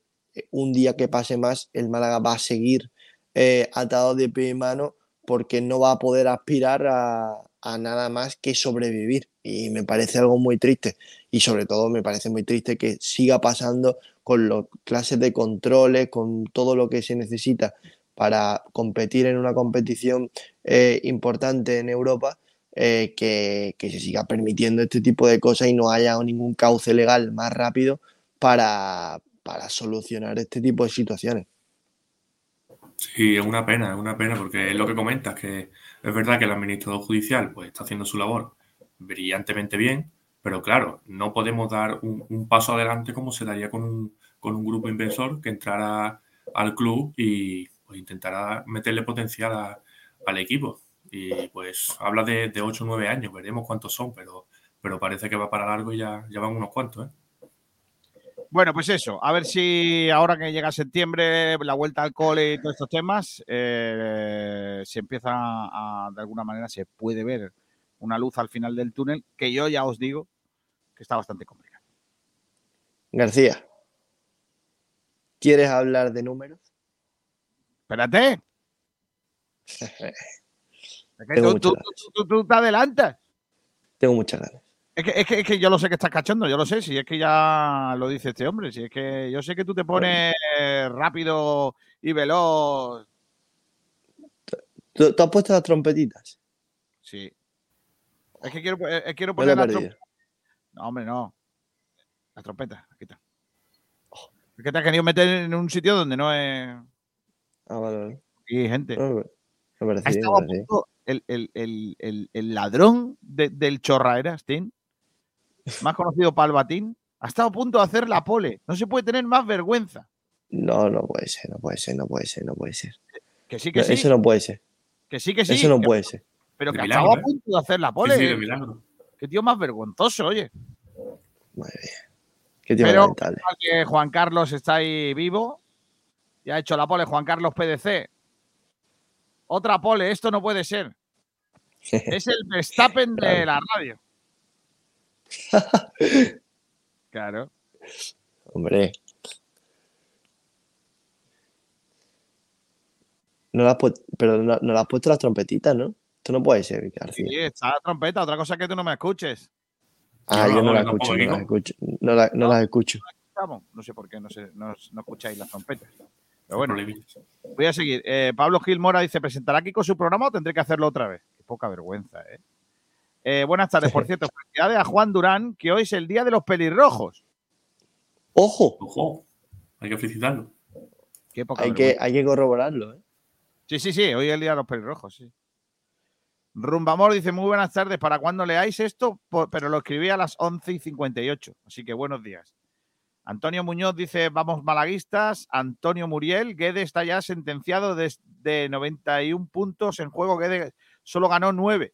un día que pase más, el Málaga va a seguir eh, atado de pie y mano porque no va a poder aspirar a, nada más que sobrevivir. Y me parece algo muy triste. Y sobre todo me parece muy triste que siga pasando con las clases de controles, con todo lo que se necesita para competir en una competición eh, importante en Europa, eh, que, se siga permitiendo este tipo de cosas y no haya ningún cauce legal más rápido para solucionar este tipo de situaciones. Sí, es una pena, es una pena, porque es lo que comentas, que es verdad que el administrador judicial pues, está haciendo su labor brillantemente bien, pero claro, no podemos dar un, paso adelante como se daría con un, con un grupo inversor que entrara al club y pues, intentara meterle potencial al equipo. Y pues habla de, de 8 o 9 años, veremos cuántos son, pero, pero parece que va para largo y ya, ya van unos cuantos. ¿eh? Bueno, pues eso, a ver si ahora que llega septiembre, la vuelta al cole y todos estos temas, eh, se empieza a, de alguna manera, se puede ver una luz al final del túnel, que yo ya os digo que está bastante complicado. García, ¿quieres hablar de números? Espérate. tú, te adelantas. Tengo muchas ganas. Es que, es, que, yo lo sé que estás cachando, yo lo sé, si es que ya lo dice este hombre, si es que yo sé que tú te pones rápido y veloz. ¿Tú, has puesto las trompetitas? Sí. Es que quiero, quiero poner las trompetas. No, hombre, no. Las trompetas, aquí está. Es que te has querido meter en un sitio donde no es. Ah, vale, vale. Y gente. me parecía, el, el, el, el, ladrón del chorraera, Stein, más conocido Palbatín, ha estado a punto de hacer la pole. No se puede tener más vergüenza. No, no puede ser, no puede ser, no puede ser, no puede ser. Que sí, que sí. Eso no puede ser. Que sí, que sí. Eso no puede ser. Pero que ha estado a ¿eh? punto de hacer la pole. Sí. Qué tío más vergonzoso, oye. Madre mía. Qué tío Pero que Juan Carlos está ahí vivo. Ya ha hecho la pole Juan Carlos PDC. Otra pole, esto no puede ser. es el Verstappen de la radio. claro. Hombre. No las pero no, no, le has puesto las trompetitas, ¿no? Esto no puede ser, Sí, está la trompeta. Otra cosa es que tú no me escuches. Ah, yo, no, la escucho, no, las escucho, no, las escucho. No sé por qué no, se, no, no escucháis las trompetas. Pero bueno, voy a seguir. Eh, Pablo Gil Mora dice: ¿presentará aquí con su programa o tendré que hacerlo otra vez? Qué poca vergüenza, ¿eh? Eh buenas tardes, por cierto. Felicidades a Juan Durán, que hoy es el día de los pelirrojos. ¡Ojo! ¡Ojo! Hay que felicitarlo. Qué poca hay, que, hay que corroborarlo, ¿eh? Sí, sí, sí, hoy es el día de los pelirrojos, sí. Rumbamor dice: Muy buenas tardes. ¿Para cuando leáis esto? Pero lo escribí a las 11 y 58. Así que buenos días. Antonio Muñoz dice, vamos malaguistas. Antonio Muriel, Guede está ya sentenciado desde 91 puntos en juego. Guede solo ganó 9.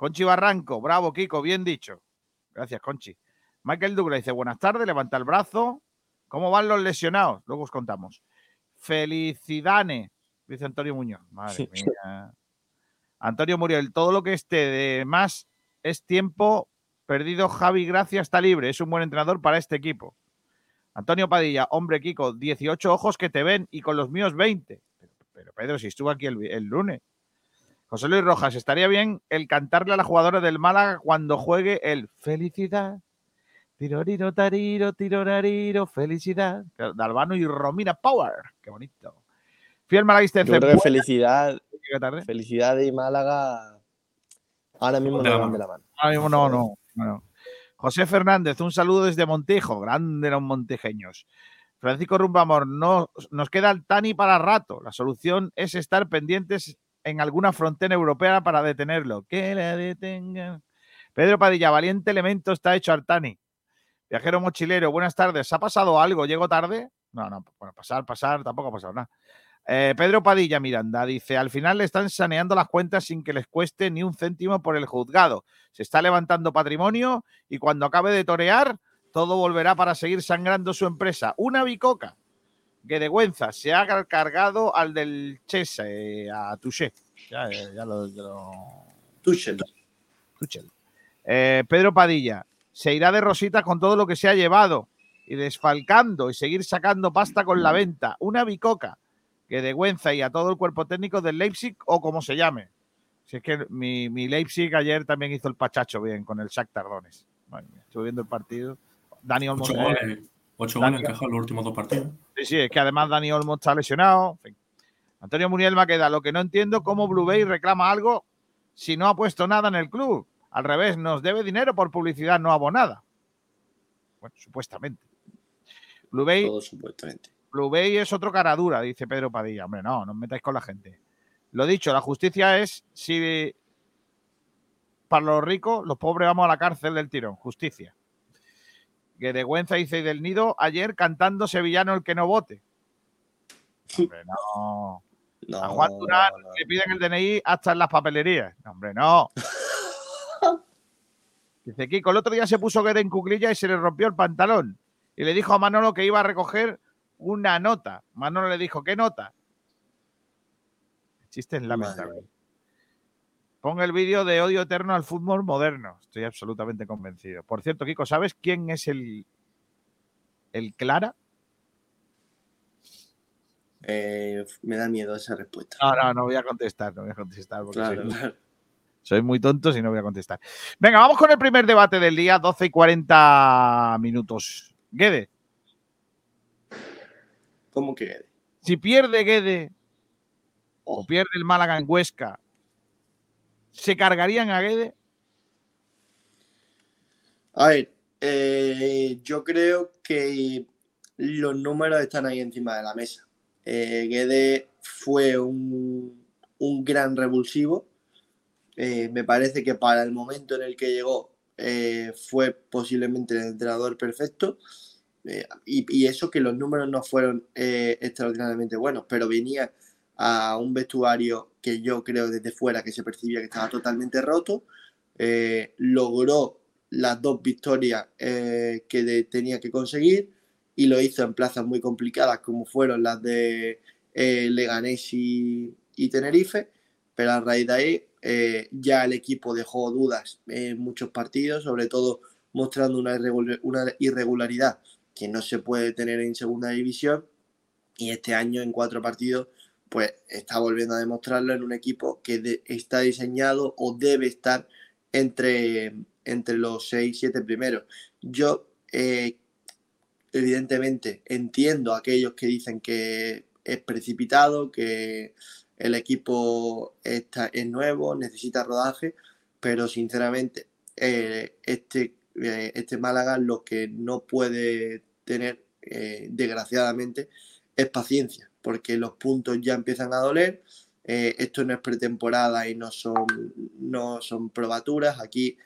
Conchi Barranco, bravo Kiko, bien dicho. Gracias, Conchi. Michael Douglas dice, buenas tardes, levanta el brazo. ¿Cómo van los lesionados? Luego os contamos. Felicidades, dice Antonio Muñoz. Madre mía. Antonio Muriel, todo lo que esté de más es tiempo perdido. Javi Gracia está libre. Es un buen entrenador para este equipo. Antonio Padilla, hombre, Kiko, 18 ojos que te ven y con los míos 20. Pero, Pedro, si estuvo aquí el, lunes. José Luis Rojas, estaría bien el cantarle a la jugadora del Málaga cuando juegue el Felicidad. Tiroriro, tariro, tirorariro, felicidad. Dalvano y Romina Power. Qué bonito. Fiel malaguista creo que felicidad. Felicidad y Málaga ahora mismo no van de la mano. Ahora mismo no, no. no. José Fernández, un saludo desde Montejo, grande los montejeños. Francisco Rumbamor, no, nos queda el Tani para rato. La solución es estar pendientes en alguna frontera europea para detenerlo. Que la detengan. Pedro Padilla, valiente elemento está hecho Artani. Viajero mochilero, buenas tardes. ¿Ha pasado algo? ¿Llego tarde? No, no, bueno, pasar, pasar, tampoco ha pasado nada. Eh, Pedro Padilla Miranda dice, al final le están saneando las cuentas sin que les cueste ni un céntimo por el juzgado. Se está levantando patrimonio y cuando acabe de torear, todo volverá para seguir sangrando su empresa. Una bicoca. Guedegüenza se ha cargado al del Chese, eh, a Tuchel. Eh, ya, lo, ya. Tuchel. Tuchel. Eh, Pedro Padilla, se irá de rositas con todo lo que se ha llevado y desfalcando y seguir sacando pasta con la venta. Una bicoca que y a todo el cuerpo técnico del Leipzig o como se llame. Si es que mi, mi Leipzig ayer también hizo el pachacho bien con el Shakhtar Tardones. Viendo el partido. Dani Olmo, 8-1 encajado en los últimos dos partidos. Sí, sí, es que además Dani Olmo está lesionado. En fin. Antonio Muriel Maqueda, lo que no entiendo, cómo Blue Bay reclama algo si no ha puesto nada en el club. Al revés, nos debe dinero por publicidad no abonada. Bueno, supuestamente. Blue Bay, Blue Bay es otro cara dura, dice Pedro Padilla. Hombre, no, no os metáis con la gente. Lo dicho, la justicia es si para los ricos, los pobres vamos a la cárcel del tirón. Justicia. Que de Güenza dice del Nido ayer cantando Sevillano el que no vote. Hombre, no. a Juan Durán le piden el DNI hasta en las papelerías. hombre, no. Dice Kiko, el otro día se puso Guede en cuclilla y se le rompió el pantalón. Y le dijo a Manolo que iba a recoger una nota. Manolo le dijo, ¿qué nota? El chiste es lamentable. Ponga el vídeo de odio eterno al fútbol moderno. Estoy absolutamente convencido. Por cierto, Kiko, ¿sabes quién es el, el Clara? Eh, me da miedo esa respuesta. No, no, no voy a contestar, no voy a contestar porque soy, soy, muy tonto y no voy a contestar. Venga, vamos con el primer debate del día, 12 y 40 minutos. Guede, ¿Cómo que Si pierde Guede o oh. pierde el Málaga en Huesca, ¿se cargarían a Guede? A ver, eh, yo creo que los números están ahí encima de la mesa. Eh, Guede fue un, gran revulsivo. Eh, me parece que para el momento en el que llegó fue posiblemente el entrenador perfecto. Eh, y, eso que los números no fueron eh, extraordinariamente buenos, pero venía a un vestuario que yo creo desde fuera que se percibía que estaba totalmente roto. Eh, logró las dos victorias que tenía que conseguir y lo hizo en plazas muy complicadas como fueron las de Leganés y, Tenerife, pero a raíz de ahí ya el equipo dejó dudas en muchos partidos, sobre todo mostrando una irregularidad que no se puede tener en segunda división y este año en cuatro partidos pues está volviendo a demostrarlo en un equipo que está diseñado o debe estar entre, entre los seis, siete primeros. Yo eh, evidentemente entiendo a aquellos que dicen que es precipitado, que el equipo está, es nuevo, necesita rodaje, pero sinceramente eh, este, eh, este Málaga lo que no puede tener, desgraciadamente, es paciencia, porque los puntos ya empiezan a doler. esto no es pretemporada y no son, no son probaturas. Aquí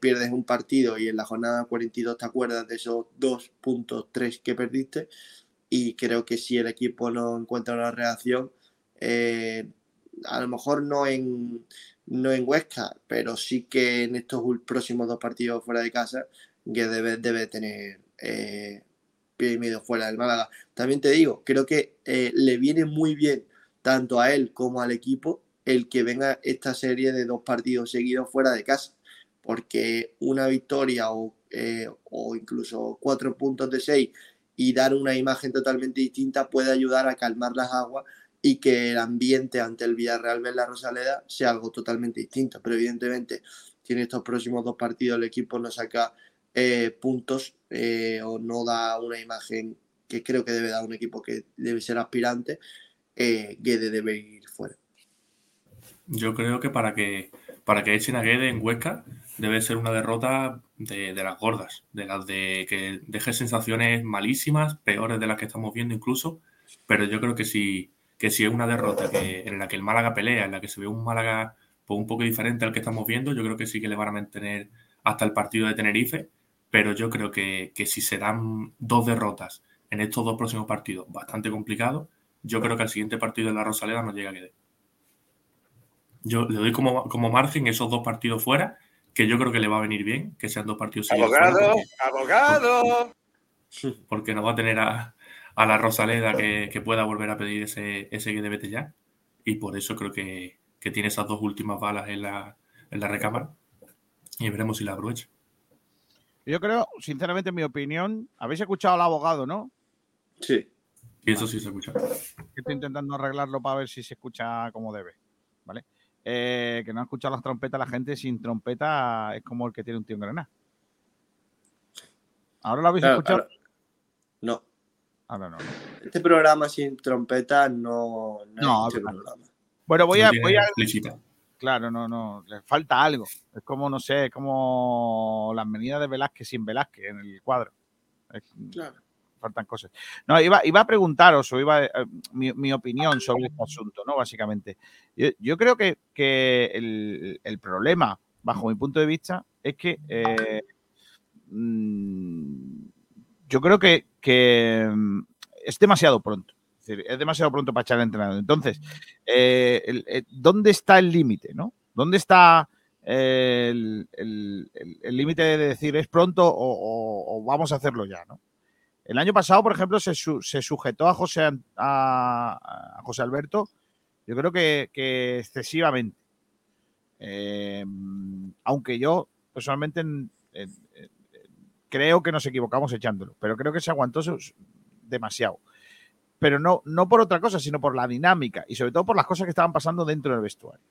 pierdes un partido y en la jornada 42 te acuerdas de esos dos puntos, tres que perdiste. Y creo que si el equipo no encuentra una reacción, a lo mejor no en, no en Huesca, pero sí que en estos próximos dos partidos fuera de casa, que debe, debe tener eh, y medio fuera del Málaga. También te digo, creo que eh, le viene muy bien tanto a él como al equipo el que venga esta serie de dos partidos seguidos fuera de casa, porque una victoria o, eh, o incluso cuatro puntos de seis y dar una imagen totalmente distinta puede ayudar a calmar las aguas y que el ambiente ante el Villarreal de la Rosaleda sea algo totalmente distinto. Pero evidentemente, si en estos próximos dos partidos el equipo no saca eh, puntos eh, o no da una imagen que creo que debe dar un equipo que debe ser aspirante, eh, Guede debe ir fuera. Yo creo que para que para que echen a Guede en Huesca debe ser una derrota de, las gordas, de las de que deje sensaciones malísimas, peores de las que estamos viendo incluso, pero yo creo que si que si es una derrota que, en la que el Málaga pelea, en la que se ve un Málaga pues, un poco diferente al que estamos viendo, yo creo que sí que le van a mantener hasta el partido de Tenerife, pero yo creo que, si se dan dos derrotas en estos dos próximos partidos bastante complicados, yo creo que al siguiente partido de la Rosaleda no llega a quedar. Yo le doy como, como margen esos dos partidos fuera, que yo creo que le va a venir bien, que sean dos partidos ¡Abogado! ¡Abogado! porque no va a tener a, a la Rosaleda que, pueda volver a pedir ese, ese vete ya. Y por eso creo que, tiene esas dos últimas balas en la, en la recámara. Y veremos si la aprovecha. Yo creo, sinceramente, en mi opinión, habéis escuchado al abogado, ¿no? Sí. Y eso sí se escucha. Estoy intentando arreglarlo para ver si se escucha como debe. ¿Vale? Eh, que no ha escuchado las trompetas, la gente sin trompeta es como el que tiene un tío en granada. ¿Ahora lo habéis escuchado? No. Ah, no, no, Este programa sin trompeta no, no, Bueno, voy a, voy a. Claro, no, no. Le falta algo. Es como, no sé, es como las medidas de Velázquez sin Velázquez en el cuadro. claro. Faltan cosas. No, iba, iba a preguntaros o iba a, mi, opinión sobre este asunto, ¿no? Básicamente. Yo, creo que, el, problema, bajo mi punto de vista, es que eh, mm, yo creo que, mm, es demasiado pronto. Es, demasiado pronto para echar al entrenador. Entonces, eh, eh, ¿dónde está el límite? ¿no? ¿Dónde está eh, el límite de decir es pronto o, vamos a hacerlo ya? ¿no? El año pasado, por ejemplo, se, sujetó a José, a, José Alberto, yo creo que, excesivamente. aunque yo personalmente creo que nos equivocamos echándolo, pero creo que se aguantó demasiado. Pero no, no por otra cosa, sino por la dinámica y sobre todo por las cosas que estaban pasando dentro del vestuario.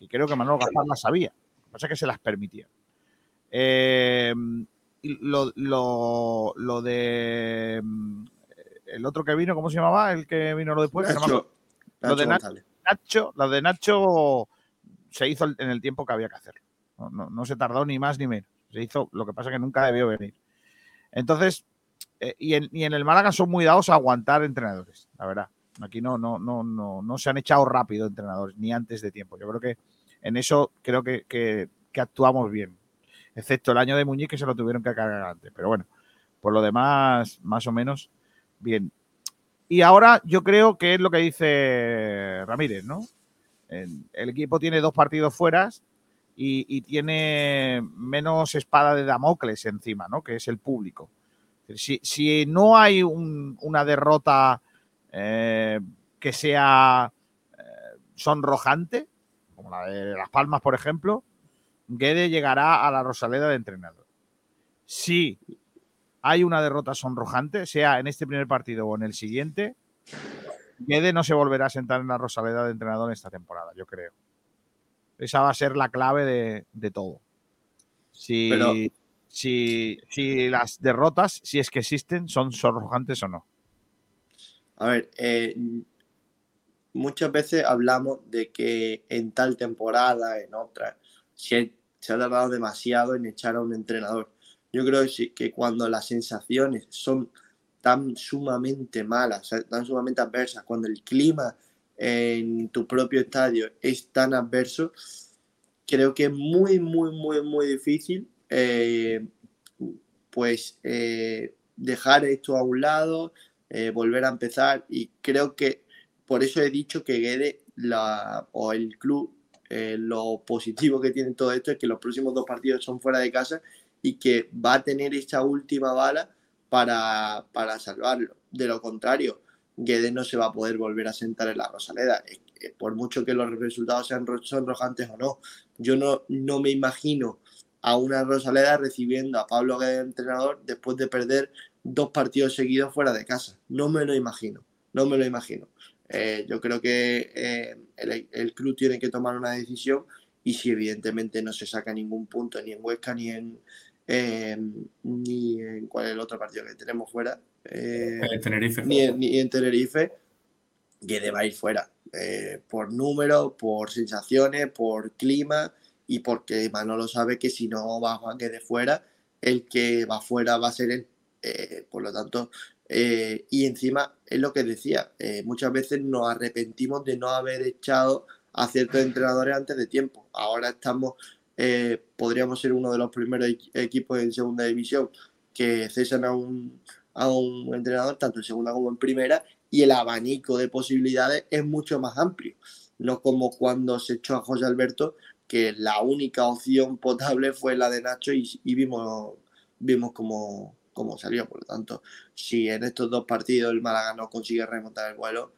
Y creo que Manuel Gaspar las sabía. Lo que pasa es que se las permitía. Eh, lo, lo, de mm, el otro que vino, ¿cómo se llamaba? El que vino lo después. lo de Nacho, lo de Nacho se hizo en el tiempo que había que hacerlo. no, se tardó ni más ni menos. Se hizo, lo que pasa que nunca debió venir. Entonces, eh, y, en, el Málaga son muy dados a aguantar entrenadores, la verdad. Aquí no, no, no, no, no se han echado rápido entrenadores, ni antes de tiempo. Yo creo que en eso creo que, actuamos bien. Excepto el año de Muñiz que se lo tuvieron que cargar antes. Pero bueno, por lo demás, más o menos, bien. Y ahora yo creo que es lo que dice Ramírez, ¿no? El equipo tiene dos partidos fuera y, tiene menos espada de Damocles encima, ¿no? Que es el público. Si, no hay una derrota eh, que sea eh, sonrojante, como la de Las Palmas, por ejemplo, Guede llegará a la Rosaleda de entrenador. Si hay una derrota sonrojante, sea en este primer partido o en el siguiente, Guede no se volverá a sentar en la Rosaleda de entrenador en esta temporada, yo creo. Esa va a ser la clave de, todo. Sí. Pero si, las derrotas, si es que existen, son sonrojantes o no. A ver, eh, muchas veces hablamos de que en tal temporada, en otra, se, se ha tardado demasiado en echar a un entrenador. Yo creo que cuando las sensaciones son tan sumamente malas, tan sumamente adversas, cuando el clima en tu propio estadio es tan adverso, creo que es muy, muy, muy, muy difícil eh, pues eh, dejar esto a un lado, eh, volver a empezar y creo que por eso he dicho que Guede o el club lo positivo que tiene todo esto es que los próximos dos partidos son fuera de casa y que va a tener esa última bala para, para salvarlo. De lo contrario, Guedes no se va a poder volver a sentar en la Rosaleda. Por mucho que los resultados sean sonrojantes o no, yo no, no me imagino a una Rosaleda recibiendo a Pablo Guedes entrenador después de perder dos partidos seguidos fuera de casa. No me lo imagino, no me lo imagino. Eh, yo creo que eh, el, el, club tiene que tomar una decisión y si evidentemente no se saca ningún punto ni en Huesca ni en, ni en cuál es el otro partido que tenemos fuera. Eh, en Tenerife. Ni, en, ni en Tenerife, que va a ir fuera. Eh, por número, por sensaciones, por clima y porque Manolo sabe que si no va a de fuera, el que va fuera va a ser él. Eh, por lo tanto, eh, y encima es lo que decía, eh, muchas veces nos arrepentimos de no haber echado a ciertos entrenadores antes de tiempo. Ahora estamos podríamos ser uno de los primeros equipos en segunda división que cesan a un, a un entrenador, tanto en segunda como en primera, y el abanico de posibilidades es mucho más amplio. No como cuando se echó a José Alberto, que la única opción potable fue la de Nacho y, vimos, vimos cómo, cómo, salió. Por lo tanto, si en estos dos partidos el Málaga no consigue remontar el vuelo,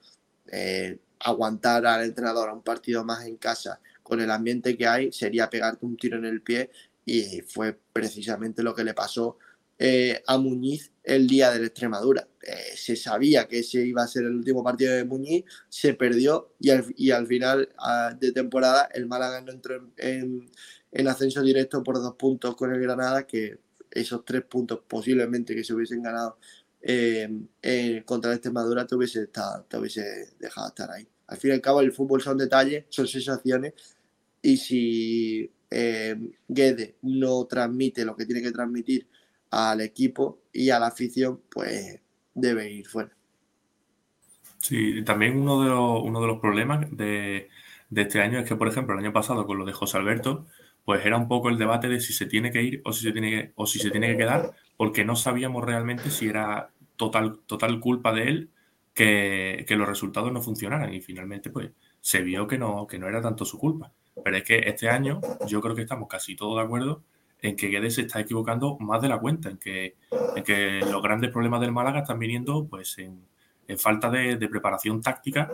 eh, aguantar al entrenador a un partido más en casa con el ambiente que hay, sería pegarte un tiro en el pie y fue precisamente lo que le pasó eh, a Muñiz el día de la Extremadura. Eh, se sabía que ese iba a ser el último partido de Muñiz, se perdió y al, final a, de temporada el Málaga no entró en, en, en, ascenso directo por dos puntos con el Granada, que esos tres puntos posiblemente que se hubiesen ganado eh, contra la Extremadura te hubiese, estado, te hubiese dejado estar ahí. Al fin y al cabo el fútbol son detalles, son sensaciones y si eh, Guede no transmite lo que tiene que transmitir al equipo y a la afición, pues debe ir fuera. Sí, también uno de los, uno de los problemas de, de, este año es que, por ejemplo, el año pasado con lo de José Alberto, pues era un poco el debate de si se tiene que ir o si se tiene que, o si se tiene que quedar, porque no sabíamos realmente si era total, total culpa de él que, que los resultados no funcionaran. Y finalmente, pues, se vio que no, que no era tanto su culpa. Pero es que este año yo creo que estamos casi todos de acuerdo en que Guedes se está equivocando más de la cuenta, en que, en que los grandes problemas del Málaga están viniendo pues en, falta de, preparación táctica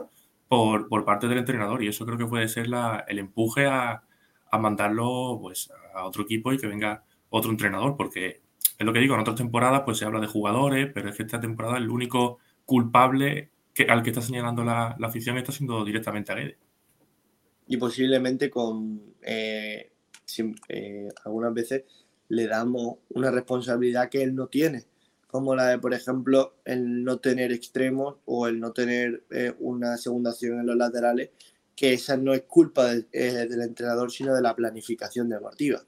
por, por, parte del entrenador. Y eso creo que puede ser la, el empuje a, a, mandarlo pues a otro equipo y que venga otro entrenador, porque es lo que digo, en otras temporadas pues se habla de jugadores, pero es que esta temporada el único culpable que, al que está señalando la, la afición está siendo directamente a Guedes y posiblemente con eh, eh, algunas veces le damos una responsabilidad que él no tiene, como la de, por ejemplo, el no tener extremos o el no tener eh, una segunda acción en los laterales, que esa no es culpa de, eh, del entrenador, sino de la planificación deportiva.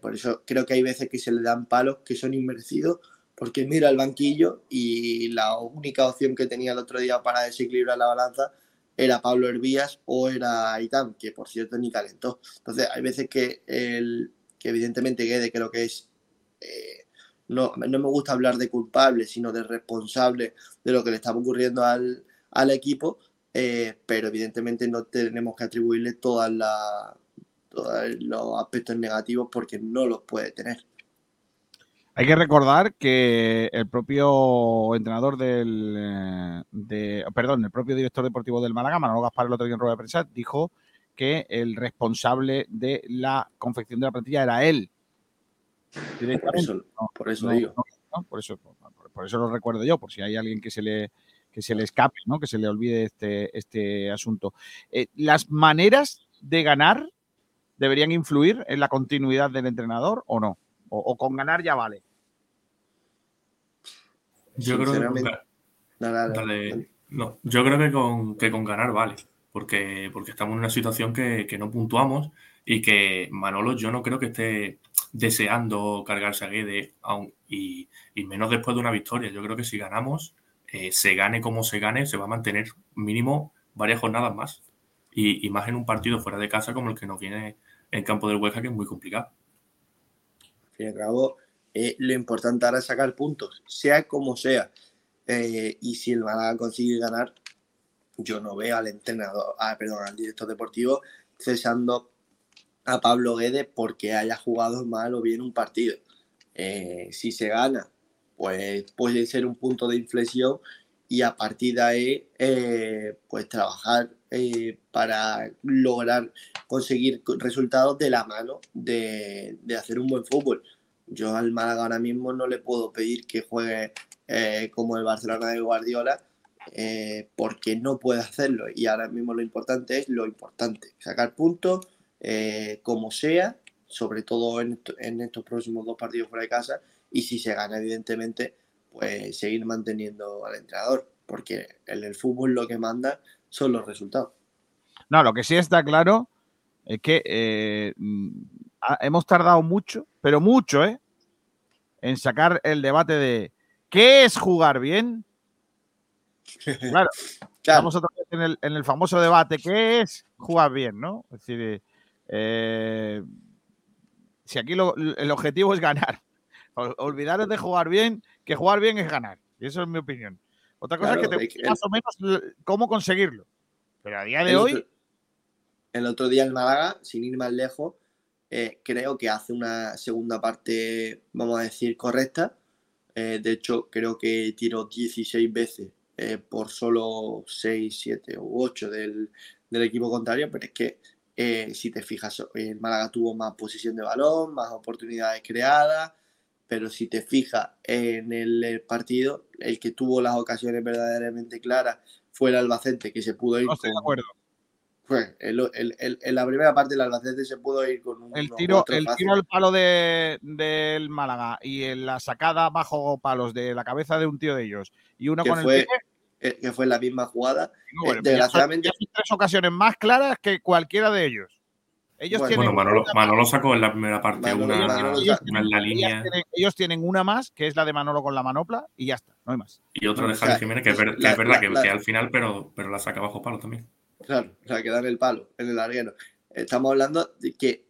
por eso creo que hay veces que se le dan palos que son inmerecidos porque mira el banquillo y la única opción que tenía el otro día para desequilibrar la balanza era Pablo Hervías o era Aitán, que por cierto ni calentó. Entonces, hay veces que, el, que evidentemente Guede creo que es... Eh, no, no, me gusta hablar de culpable, sino de responsable de lo que le estaba ocurriendo al, al equipo, eh, pero evidentemente no tenemos que atribuirle todas la, todos los aspectos negativos porque no los puede tener. Hay que recordar que el propio entrenador del, eh, de, perdón, el propio director deportivo del Málaga, Manolo Gaspar, el otro día en rueda de prensa, dijo que el responsable de la confección de la plantilla era él. Por eso, no, por eso no, digo. No, por, eso, por, por, eso lo recuerdo yo, por si hay alguien que se le, que se le escape, ¿no? que se le olvide este, este asunto. Eh, ¿Las maneras de ganar deberían influir en la continuidad del entrenador o no? O, o con ganar ya vale. Yo creo que con, Sinceramente, ga- Dale, dale, dale- dale. no, yo creo que con, que con ganar vale, porque, porque estamos en una situación que, que no puntuamos y que Manolo yo no creo que esté deseando cargarse a Guede y, y menos después de una victoria. Yo creo que si ganamos, eh, se gane como se gane, se va a mantener mínimo varias jornadas más. Y, y más en un partido fuera de casa como el que nos viene en campo del Huesca, que es muy complicado. Al fin y al cabo, lo importante ahora es sacar puntos, sea como sea. Eh, y si el Málaga consigue ganar, yo no veo al entrenador, ah, perdón, al director deportivo cesando a Pablo Guedes porque haya jugado mal o bien un partido. Eh, si se gana, pues puede ser un punto de inflexión y a partir de ahí, eh, pues trabajar eh, para lograr conseguir co- resultados de la mano de hacer un buen fútbol. Yo al Málaga ahora mismo no le puedo pedir que juegue eh, como el Barcelona de Guardiola eh, porque no puede hacerlo. Y ahora mismo lo importante es lo importante, sacar puntos eh, como sea, sobre todo en, en estos próximos dos partidos fuera de casa. Y si se gana, evidentemente, pues seguir manteniendo al entrenador, porque en el fútbol lo que manda son los resultados. No, lo que sí está claro es que hemos tardado mucho, pero mucho, ¿eh? En sacar el debate de ¿qué es jugar bien? Claro, Claro, estamos otra vez en el, en el famoso debate, ¿qué es jugar bien? ¿no? Es decir, eh, si aquí lo- el objetivo es ganar, ol- olvidaros de jugar bien, que jugar bien es ganar. Y eso es mi opinión. Otra cosa Claro, es que te guste más o menos cómo conseguirlo. Pero a día de el hoy, otro- el otro día el Málaga, sin ir más lejos, eh, creo que hace una segunda parte, vamos a decir, correcta. Eh, de hecho, creo que tiró 16 veces eh, por solo 6, 7 u 8 del, del equipo contrario, pero es que si te fijas, el Málaga tuvo más posición de balón, más oportunidades creadas, pero si te fijas en el, el partido, el que tuvo las ocasiones verdaderamente claras fue el Albacete, que se pudo ir no estoy de con- acuerdo. El- el- el- en la primera parte el Albacete se pudo ir con un El tiro, el fácil. tiro al palo de, del Málaga y en la sacada bajo palos de la cabeza de un tío de ellos y uno que con fue, el pie, eh, que fue la misma jugada. no, bueno, eh, pues desgraciadamente- son tres ocasiones más claras que cualquiera de ellos. Ellos Bueno, tienen Bueno, Manolo, Manolo sacó en la primera parte Manolo- una, Manolo ellos, una en la línea tienen, ellos tienen una más, que es la de Manolo con la manopla, y ya está, no hay más. y otra de o sea, Javi Jiménez, que es, ver- que la- es verdad la- que, la- que al final, pero, pero la saca bajo palo también. Claro, sea, que dan el palo en el larguero. Estamos hablando de que,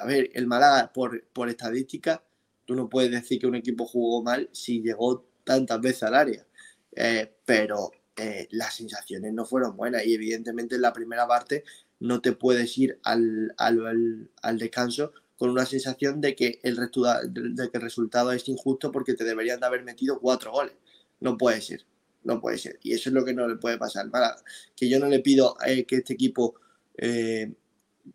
a ver, el Málaga, por, por estadística, tú no puedes decir que un equipo jugó mal si llegó tantas veces al área. Eh, pero eh, las sensaciones no fueron buenas y evidentemente en la primera parte no te puedes ir al, al, descanso con una sensación de que, el de que el resultado es injusto porque te deberían de haber metido cuatro goles. No puede ser, no puede ser. Y eso es lo que no le puede pasar Málaga que yo no le pido eh, que este equipo eh,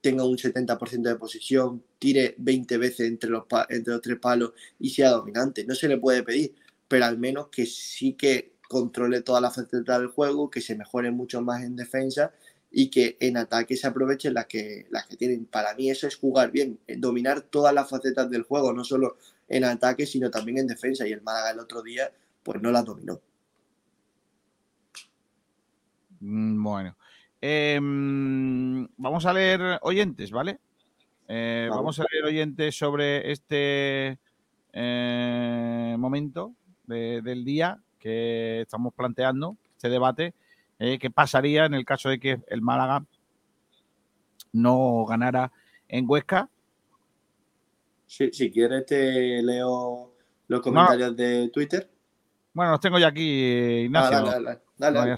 tenga un 70% de posesión, tire 20 veces entre los, entre los tres palos y sea dominante. No se le puede pedir, pero al menos que sí que controle todas las facetas del juego, que se mejore mucho más en defensa y que en ataque se aprovechen las que, las que tienen. Para mí eso es jugar bien, eh, dominar todas las facetas del juego, no solo en ataque, sino también en defensa. Y el Málaga el otro día, pues no las dominó. Mm, Bueno. Em, vamos a leer oyentes, ¿vale? Eh, Vamos. vamos a leer oyentes sobre este eh, momento de- del día que estamos planteando, este debate, eh, qué pasaría en el caso de que el Málaga no ganara en Huesca. Si, si quieres te leo los comentarios de Twitter. Bueno, los tengo ya aquí, eh, Ah, Ignacio. dale, dale, dale,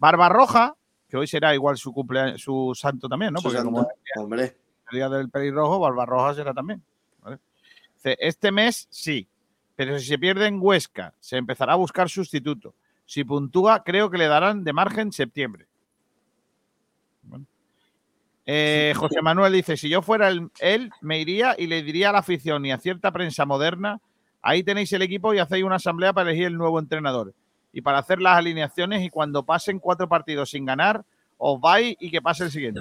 Barbarroja, que hoy será igual su cumpleaños, su santo también, ¿no? Porque santo, como hombre, el día del pelirrojo, Barbarroja será también. Este mes sí, pero si se pierde en Huesca, se empezará a buscar sustituto. Si puntúa, creo que le darán de margen septiembre. Bueno. Eh, José Manuel dice, si yo fuera el- él, me iría y le diría a la afición y a cierta prensa moderna, ahí tenéis el equipo y hacéis una asamblea para elegir el nuevo entrenador. Y para hacer las alineaciones y cuando pasen cuatro partidos sin ganar, os vais y que pase el siguiente.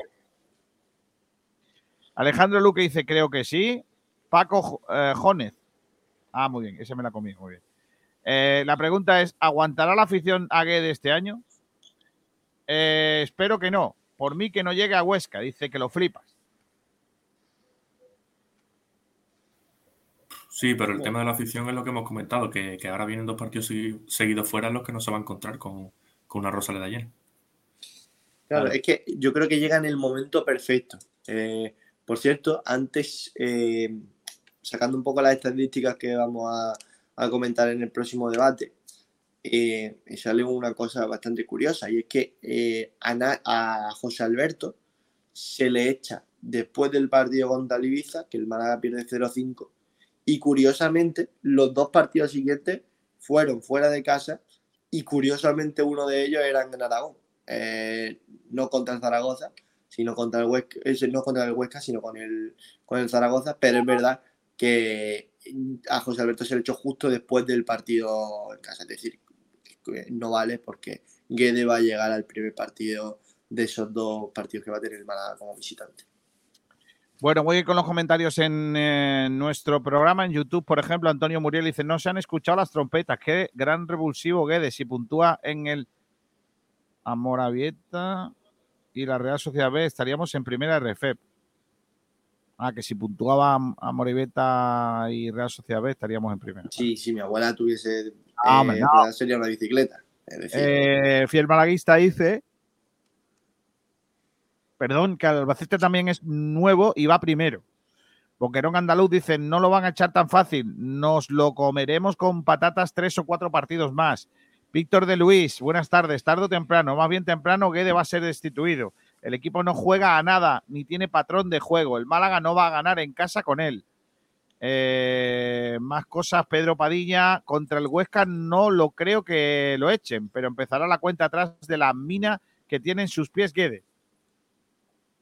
Alejandro Luque dice, creo que sí. Paco eh, Jónez. Ah, muy bien, ese me la comí, muy bien. Eh, la pregunta es, ¿aguantará la afición a Guede este año? Eh, espero que no. Por mí que no llegue a Huesca, dice que lo flipas. Sí, pero el tema de la afición es lo que hemos comentado, que, que ahora vienen dos partidos segui- seguidos fuera en los que no se va a encontrar con, con una Rosaleda llena. Claro, Vale. es que yo creo que llega en el momento perfecto. Eh, por cierto, antes, eh, sacando un poco las estadísticas que vamos a, a comentar en el próximo debate, eh, sale una cosa bastante curiosa y es que eh, a, José Alberto se le echa después del partido contra Ibiza, que el Málaga pierde 0-5, y curiosamente los dos partidos siguientes fueron fuera de casa y curiosamente uno de ellos era en Aragón. Eh, no contra el Zaragoza, sino contra el Huesca, ese no contra el Huesca, sino con el, con el Zaragoza, pero es verdad que a José Alberto se le echó justo después del partido en casa, es decir, no vale porque Guede va a llegar al primer partido de esos dos partidos que va a tener el Málaga como visitante. Bueno, voy a ir con los comentarios en eh, nuestro programa en YouTube. Por ejemplo, Antonio Muriel dice: No se han escuchado las trompetas. Qué gran revulsivo Guedes. Si puntúa en el Amorabieta y la Real Sociedad B, estaríamos en primera RFEP. Ah, que si puntuaba Am- Amorabieta y Real Sociedad B, estaríamos en primera. Sí, si mi abuela tuviese, Ah, eh, no. sería una bicicleta. Es decir, Eh, Fiel Malaguista dice. Perdón, que Albacete también es nuevo y va primero. Boquerón Andaluz dice: No lo van a echar tan fácil. Nos lo comeremos con patatas tres o cuatro partidos más. Víctor de Luis, buenas tardes. Tarde o temprano, más bien temprano, Guede va a ser destituido. El equipo no juega a nada, ni tiene patrón de juego. El Málaga no va a ganar en casa con él. Eh, más cosas, Pedro Padilla. Contra el Huesca no lo creo que lo echen, pero empezará la cuenta atrás de la mina que tiene en sus pies Guede.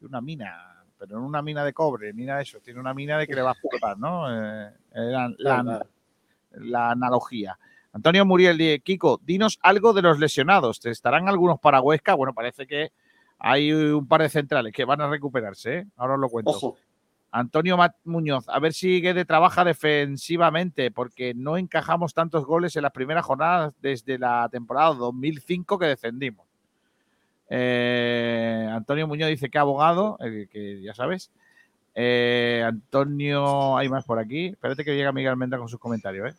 Una mina, pero no una mina de cobre, de eso. Tiene una mina de que le va a explotar, ¿no? Eh, era la, analogía. Antonio Muriel dice, Kiko, dinos algo de los lesionados. ¿Te estarán algunos para Huesca? Bueno, parece que hay un par de centrales que van a recuperarse, ¿eh? Ahora os lo cuento. Ojo, Antonio Mat- Muñoz, a ver si Guede trabaja defensivamente, porque no encajamos tantos goles en las primeras jornadas desde la temporada 2005 que defendimos. Eh, Antonio Muñoz dice que abogado, eh, que ya sabes. Eh, Antonio, hay más por aquí. Espérate que llega Miguel Almendra con sus comentarios, ¿eh?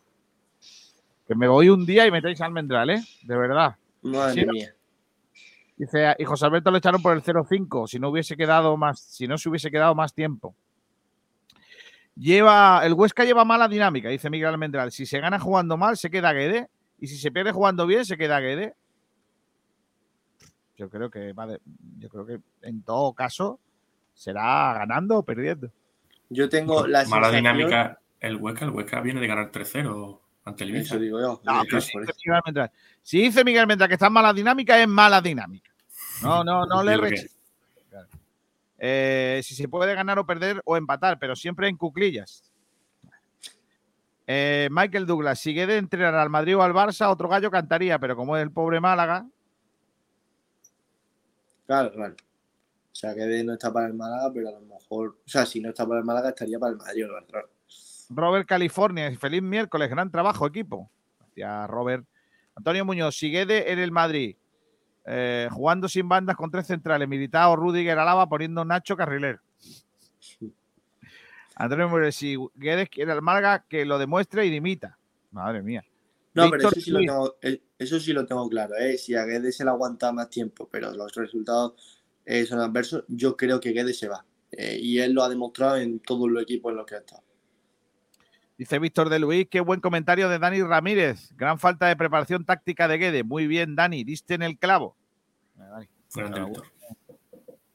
Que me voy un día y metéis Almendral, ¿eh? De verdad. madre no. mía. Dice, y José Alberto lo echaron por el 0-5, si no hubiese quedado más, si no se hubiese quedado más tiempo. Lleva, el Huesca lleva mala dinámica, dice Miguel Almendral. Si se gana jugando mal, se queda Guede. Y si se pierde jugando bien, se queda Guede. Yo creo que va de- yo creo que en todo caso será ganando o perdiendo. Yo tengo la Mala sensación- dinámica el Huesca. El Huesca viene de ganar 3-0 ante el Ibiza. Eso digo yo. No, pero por si dice Miguel Almendral, si dice Miguel Almendral que está en mala dinámica, es mala dinámica. No, no, no le reches. Eh, si se puede ganar o perder o empatar, pero siempre en cuclillas. Eh, Michael Douglas, si Guede entrenara al Madrid o al Barça, otro gallo cantaría, pero como es el pobre Málaga, Claro, claro. O sea, que no está para el Málaga, pero a lo mejor. O sea, si no está para el Málaga, estaría para el Madrid o el Barcelona. Robert California, feliz miércoles, gran trabajo, equipo. Gracias, Robert. Antonio Muñoz, si Guede en el Madrid, eh, jugando sin bandas con tres centrales, Militao, Rudiger, Alaba, poniendo Nacho Carrilero. Antonio Muñoz, si Guedes quiere al Málaga, que lo demuestre y dimita. Madre mía. No, Víctor pero eso sí, lo Ruiz. tengo, eh, eso sí lo tengo claro, ¿eh? Si a Guedes se le aguanta más tiempo, pero los resultados eh, son adversos, yo creo que Guedes se va. Eh, y él lo ha demostrado en todos los equipos en los que ha estado. Dice Víctor de Luis, qué buen comentario de Dani Ramírez. Gran falta de preparación táctica de Guede. Muy bien, Dani, diste en el clavo. Dani,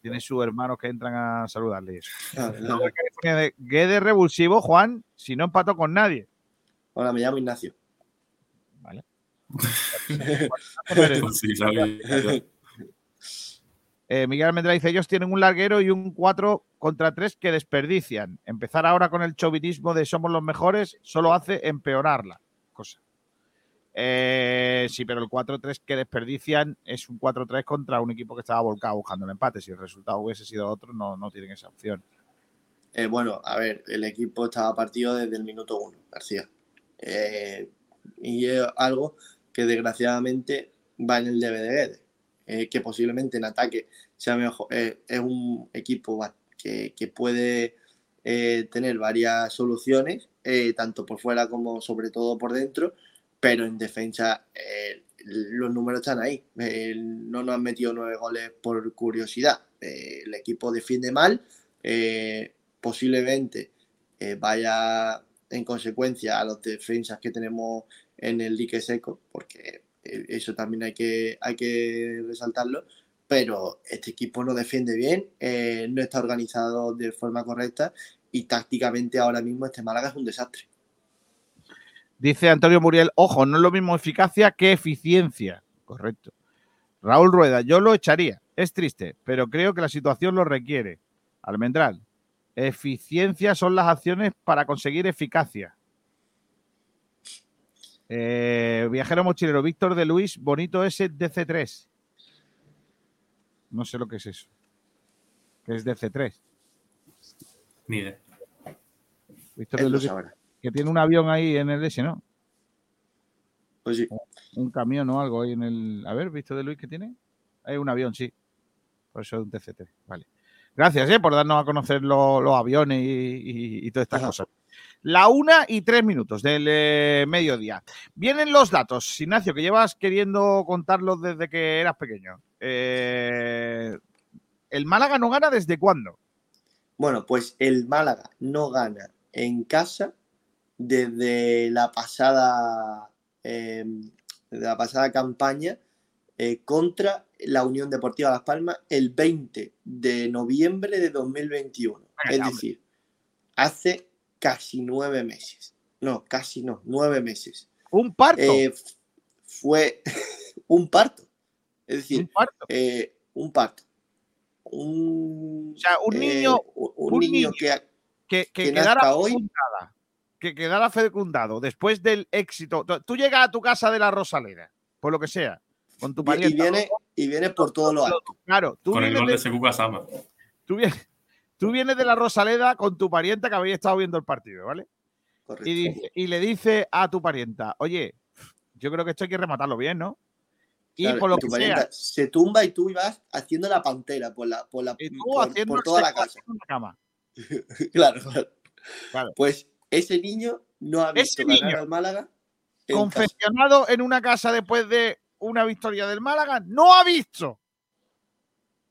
tiene sus hermanos que entran a saludarle. Claro, no. California de Guede revulsivo, Juan, si no empató con nadie. Hola, me llamo Ignacio. Eh, Miguel Almendra dice, ellos tienen un larguero y un 4 contra 3 que desperdician. Empezar ahora con el chauvinismo de somos los mejores solo hace empeorarla. Cosa. Eh, sí, pero el 4-3 que desperdician es un 4-3 contra un equipo que estaba volcado buscando el empate. Si el resultado hubiese sido otro, no, no tienen esa opción. Eh, bueno, a ver, el equipo estaba partido desde el minuto uno, García. Eh, y es algo que desgraciadamente va en el DVD, eh, que posiblemente en ataque sea mejor. es un equipo que, que puede tener varias soluciones, tanto por fuera como sobre todo por dentro, pero en defensa los números están ahí. no nos han metido nueve goles por curiosidad. el equipo defiende mal posiblemente eh, vaya en consecuencia a las defensas que tenemos en el dique seco, porque eh, eso también hay que, hay que resaltarlo, pero este equipo no defiende bien, eh, no está organizado de forma correcta y tácticamente ahora mismo este Málaga es un desastre. Dice Antonio Muriel, ojo, no es lo mismo eficacia que eficiencia. Correcto. Raúl Rueda, yo lo echaría. Es triste, pero creo que la situación lo requiere. Almendral, Eficiencia son las acciones para conseguir eficacia. Eh, viajero mochilero, Víctor de Luis, bonito ese DC3. No sé lo que es eso. ¿Qué es DC3? Ni Víctor de Luis, que tiene un avión ahí en el S, ¿no? Pues sí. Un camión o algo ahí en el. A ver, Víctor de Luis, ¿qué tiene? Hay un avión, sí. Por eso es un DC3. Vale. Gracias eh, por darnos a conocer los aviones y, todas estas cosas. La una y tres minutos del eh, mediodía. Vienen los datos, Ignacio, que llevas queriendo contarlos desde que eras pequeño. Eh, ¿El Málaga no gana desde cuándo? Bueno, pues el Málaga no gana en casa desde la pasada, desde la pasada campaña contra la Unión Deportiva Las Palmas el 20 de noviembre de 2021. es decir, hace casi nueve meses. No, casi no, nueve meses. ¿Un parto? Eh, fue un parto. Es decir, un parto. Eh, un parto. Un, o sea, un niño, eh, un, niño, que, que, que, quedara hoy. Que quedara fecundado después del éxito. Tú llegas a tu casa de la Rosaleda, por lo que sea, con tu pariente. Y viene, y viene por todo lo alto. Claro, tú con el gol de, Sekuka Sama. Tú vienes, tú vienes de la Rosaleda con tu parienta que habéis estado viendo el partido, ¿vale? Correcto. Y, le dice a tu parienta, oye, yo creo que esto hay que rematarlo bien, ¿no? Y por lo que sea, se tumba y tú ibas haciendo la pantera por la por la por, toda la casa. La cama. claro, claro, Pues ese niño no ha visto ganar al Málaga. confeccionado en una casa después de una victoria del Málaga, no ha visto,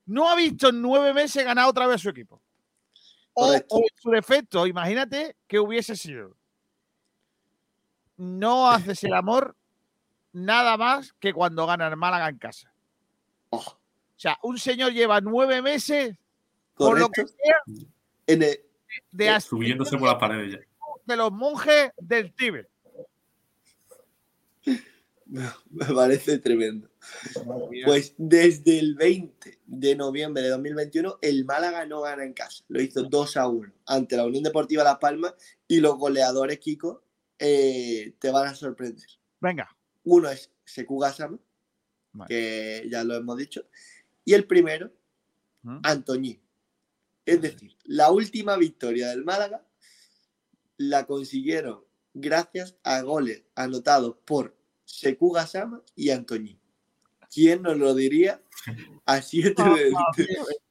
no ha visto en nueve meses ganar otra vez su equipo. O, su defecto, imagínate que hubiese sido. No haces el amor nada más que cuando gana el Málaga en casa. Oh. O sea, un señor lleva nueve meses, por lo que sea, de, subiéndose por las paredes De los monjes del Tíbet. Me parece tremendo. Pues desde el 20 de noviembre de 2021, el Málaga no gana en casa. Lo hizo 2 a 1 ante la Unión Deportiva Las Palmas y los goleadores, Kiko, eh, te van a sorprender. Venga. Uno es Seku Gasama, que ya lo hemos dicho, y el primero, ¿Mm? Antoñí. Es decir, la última victoria del Málaga la consiguieron gracias a goles anotados por Seku Sama y Antoñi. ¿Quién nos lo diría a 7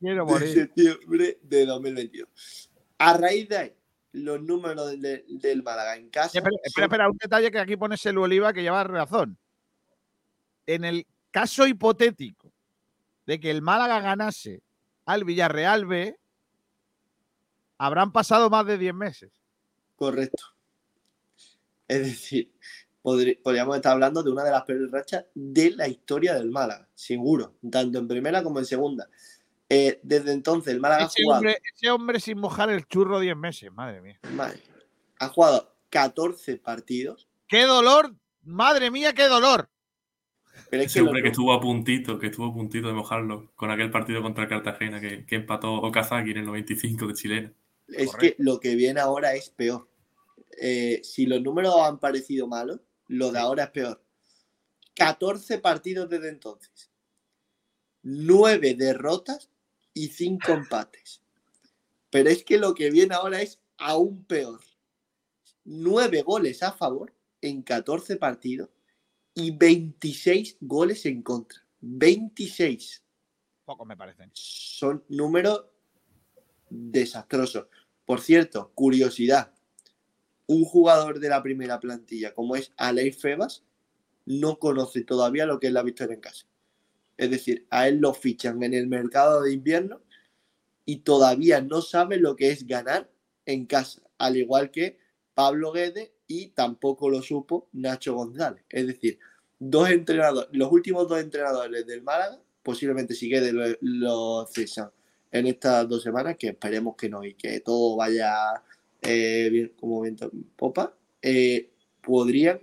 de, septiembre de 2022? A raíz de ahí, los números del Málaga en casa. Espera, espera, un detalle que aquí pone el Oliva que lleva razón. En el caso hipotético de que el Málaga ganase al Villarreal B, habrán pasado más de 10 meses. Correcto. Es decir, podríamos estar hablando de una de las peores rachas de la historia del Málaga, seguro, tanto en primera como en segunda. Eh, desde entonces el Málaga ese ha jugado. Hombre, ese hombre sin mojar el churro 10 meses, madre mía. ha jugado 14 partidos. ¡Qué dolor! ¡Madre mía, qué dolor! Pero ese hombre que estuvo a puntito, que estuvo a puntito de mojarlo con aquel partido contra Cartagena que, empató Okazaki en el 95 de chilena. Es que lo que viene ahora es peor. Eh, si los números han parecido malos, lo de ahora es peor. 14 partidos desde entonces. 9 derrotas y 5 empates. Pero es que lo que viene ahora es aún peor. Nueve goles a favor en 14 partidos y 26 goles en contra. 26. Poco me parecen. Son números desastrosos. Por cierto, curiosidad. Un jugador de la primera plantilla, como es Aleix Febas, no conoce todavía lo que es la victoria en casa. Es decir, a él lo fichan en el mercado de invierno y todavía no sabe lo que es ganar en casa, al igual que Pablo Guede y tampoco lo supo Nacho González. Es decir, dos entrenadores, los últimos dos entrenadores del Málaga, posiblemente si Guede lo, lo cesan en estas dos semanas, que esperemos que no y que todo vaya eh, como viento en popa, eh, podrían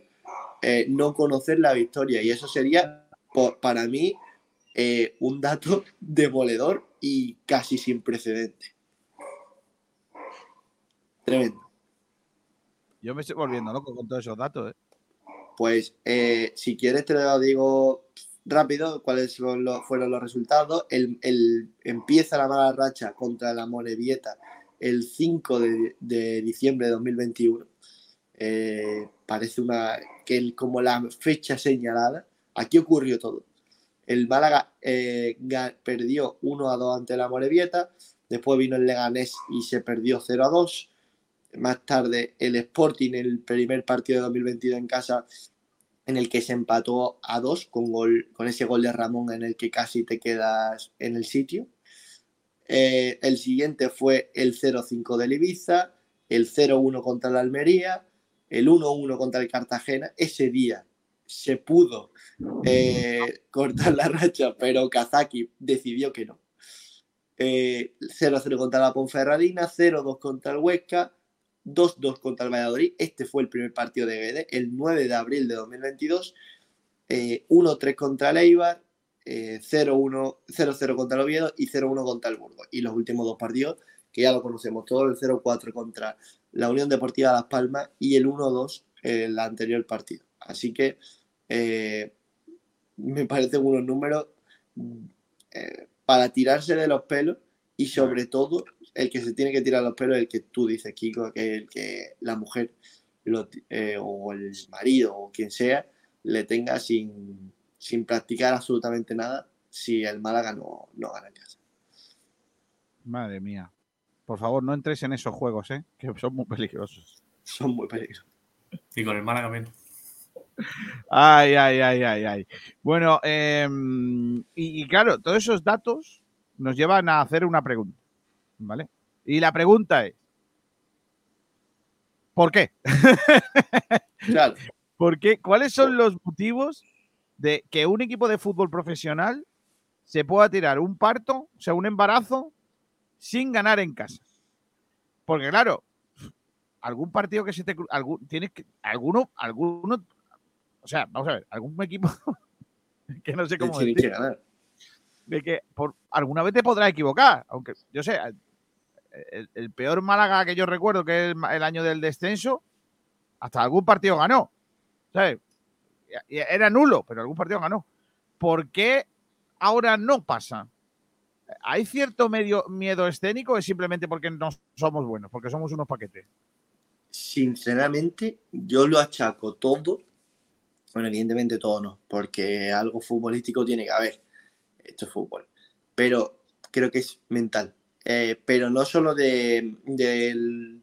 eh, no conocer la victoria. Y eso sería, por- para mí, un dato demoledor y casi sin precedente. Tremendo. Yo me estoy volviendo loco con todos esos datos. Pues si quieres te lo digo rápido cuáles son los- fueron los resultados. El, el- empieza la mala racha contra la Morevieta el 5 de, diciembre de 2021. Eh, parece una que el- como la fecha señalada. Aquí ocurrió todo. El Málaga eh, perdió 1 a 2 ante la Morevieta. Después vino el Leganés y se perdió 0 a 2. Más tarde el Sporting, el primer partido de 2022 en casa, en el que se empató a 2 con, con ese gol de Ramón en el que casi te quedas en el sitio. Eh, el siguiente fue el 0-5 del Ibiza, el 0-1 contra la Almería, el 1-1 contra el Cartagena. Ese día se pudo eh, cortar la racha, pero Kazaki decidió que no. Eh, 0-0 contra la Ponferradina, 0-2 contra el Huesca, 2-2 contra el Valladolid. Este fue el primer partido de Guede, el 9 de abril de 2022. Eh, 1-3 contra el Eibar, eh, 0-1, 0-0 contra el Oviedo y 0-1 contra el Burgos. Y los últimos dos partidos, que ya lo conocemos todos, el 0-4 contra la Unión Deportiva Las Palmas y el 1-2 el anterior partido. Así que eh, me parecen unos números eh, para tirarse de los pelos y sobre todo el que se tiene que tirar los pelos es el que tú dices, Kiko, que el que la mujer lo eh, o el marido o quien sea le tenga sin, sin practicar absolutamente nada si el Málaga no, no gana en casa. Madre mía. Por favor, no entres en esos juegos, ¿eh? Que son muy peligrosos. Son muy peligrosos. Y con el Málaga menos. Ay, ay, ay, ay, ay. Bueno, em, y, y claro, todos esos datos nos llevan a hacer una pregunta, ¿vale? Y la pregunta es, ¿por qué? Claro, ¿Por qué? ¿Cuáles son los motivos de que un equipo de fútbol profesional se pueda tirar un parto, o sea, un embarazo, sin ganar en casa? Porque claro, algún partido que se te algún, tienes que alguno alguno o sea, vamos a ver, algún equipo que no sé cómo decir, de que por alguna vez te podrás equivocar, aunque yo sé, el, el peor Málaga que yo recuerdo, que es el, el año del descenso, hasta algún partido ganó. ¿sabes? Era nulo, pero algún partido ganó. ¿Por qué ahora no pasa? ¿Hay cierto medio miedo escénico o es simplemente porque no somos buenos, porque somos unos paquetes? Sinceramente, yo lo achaco todo. Bueno, evidentemente todo no, porque algo futbolístico tiene que haber. Esto es fútbol. Pero creo que es mental. Eh, pero no solo de,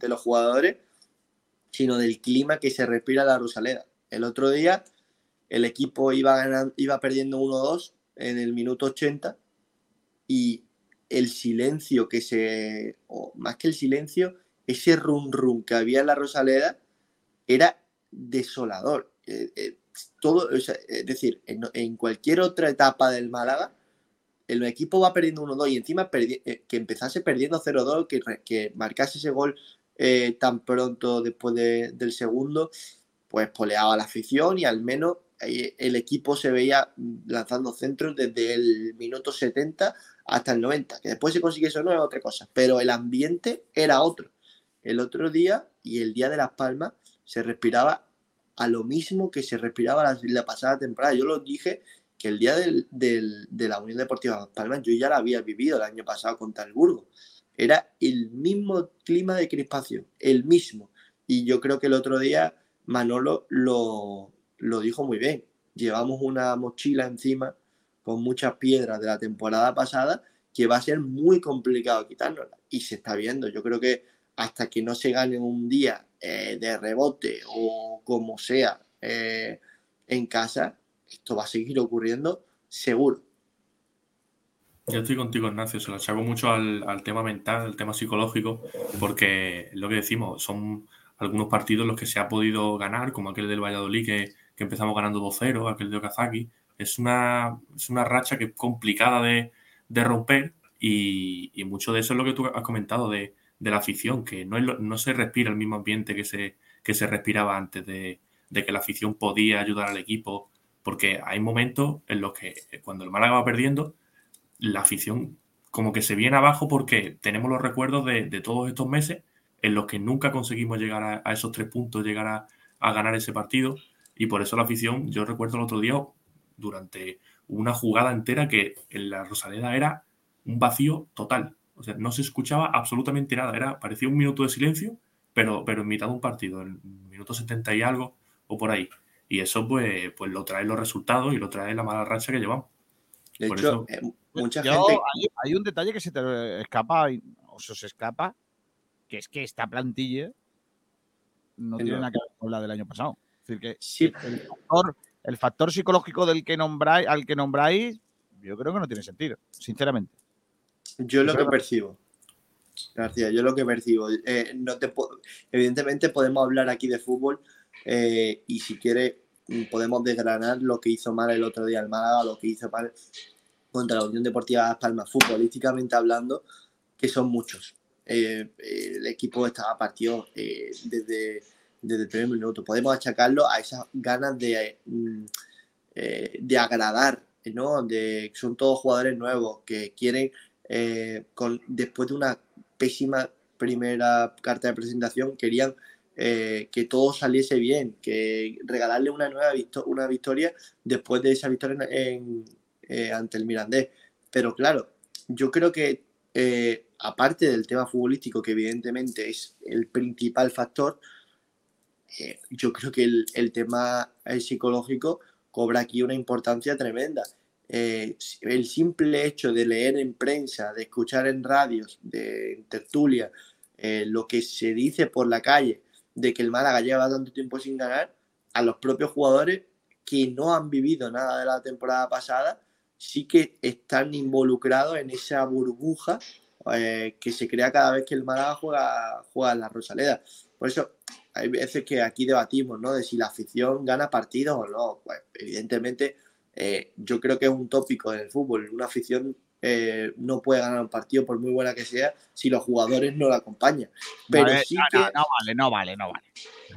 los jugadores, sino del clima que se respira la Rosaleda. El otro día el equipo iba, ganando, iba perdiendo 1-2 en el minuto 80 y el silencio que se, o más que el silencio, ese rum rum que había en la Rosaleda era desolador. Eh, eh, todo, o sea, es decir, en, en cualquier otra etapa del Málaga, el equipo va perdiendo 1-2 y encima perdi- eh, que empezase perdiendo 0-2, que, que marcase ese gol eh, tan pronto después de- del segundo, pues poleaba la afición y al menos el equipo se veía lanzando centros desde el minuto 70 hasta el 90. Que después se consigue eso no es otra cosa, pero el ambiente era otro. El otro día y el día de Las Palmas se respiraba a lo mismo que se respiraba la, pasada temporada. Yo lo dije que el día del- de la Unión Deportiva Las Palmas yo ya la había vivido el año pasado contra el. Era el mismo clima de crispación, el mismo. Y yo creo que el otro día Manolo lo, lo dijo muy bien. Llevamos una mochila encima con muchas piedras de la temporada pasada que va a ser muy complicado quitárnosla. Y se está viendo. Yo creo que hasta que no se gane un día eh, de rebote o como sea eh, en casa, esto va a seguir ocurriendo seguro. Yo estoy contigo, Ignacio. Se lo achaco mucho al, tema mental, al tema psicológico, porque lo que decimos, son algunos partidos los que se ha podido ganar, como aquel del Valladolid que, empezamos ganando 2-0, aquel de Okazaki. Es una, es una racha que es complicada de, romper y, mucho de eso es lo que tú has comentado de, la afición, que no, no se respira el mismo ambiente que se, que se respiraba antes de, de que la afición podía ayudar al equipo, porque hay momentos en los que cuando el Málaga va perdiendo, la afición como que se viene abajo porque tenemos los recuerdos de, todos estos meses en los que nunca conseguimos llegar a, esos tres puntos, llegar a, ganar ese partido. Y por eso la afición, yo recuerdo el otro día, durante una jugada entera que en la Rosaleda era un vacío total. O sea, no se escuchaba absolutamente nada. Era, parecía un minuto de silencio, pero, pero en mitad de un partido, en minuto 70 y algo o por ahí. Y eso pues, pues lo trae los resultados y lo trae la mala racha que llevamos. De hecho, eh, mucha gente... Hay, un detalle que se te escapa, o se os escapa, que es que esta plantilla no tiene nada que ver con la del año pasado. Es decir, que sí. el, factor, psicológico del que nombráis, al que nombráis, yo creo que no tiene sentido, sinceramente. Yo lo que percibo. García, yo lo que percibo. Eh, no te evidentemente podemos hablar aquí de fútbol eh, y si quiere podemos desgranar lo que hizo mal el otro día el Málaga, lo que hizo mal contra la Unión Deportiva Las Palmas, futbolísticamente hablando, que son muchos. Eh, el equipo estaba partido desde, desde el primer minuto. Podemos achacarlo a esas ganas de, mm, eh, de agradar, ¿no? De, son todos jugadores nuevos que quieren, con, después de una pésima primera carta de presentación, querían que todo saliese bien, que regalarle una nueva una victoria después de esa victoria en, eh, ante el Mirandés. Pero claro, yo creo que eh, aparte del tema futbolístico, que evidentemente es el principal factor, eh, yo creo que el, tema psicológico cobra aquí una importancia tremenda. el simple hecho de leer en prensa, de escuchar en radios, de tertulia, lo que se dice por la calle de que el Málaga lleva tanto tiempo sin ganar, a los propios jugadores que no han vivido nada de la temporada pasada, sí que están involucrados en esa burbuja eh, que se crea cada vez que el Málaga juega, juega en la Rosaleda. Por eso hay veces que aquí debatimos, ¿no? De si la afición gana partidos o no. Pues evidentemente eh, yo creo que es un tópico en el fútbol. Una afición eh, no puede ganar un partido por muy buena que sea si los jugadores no la acompañan. Pero sí que... no, vale, no vale, no vale.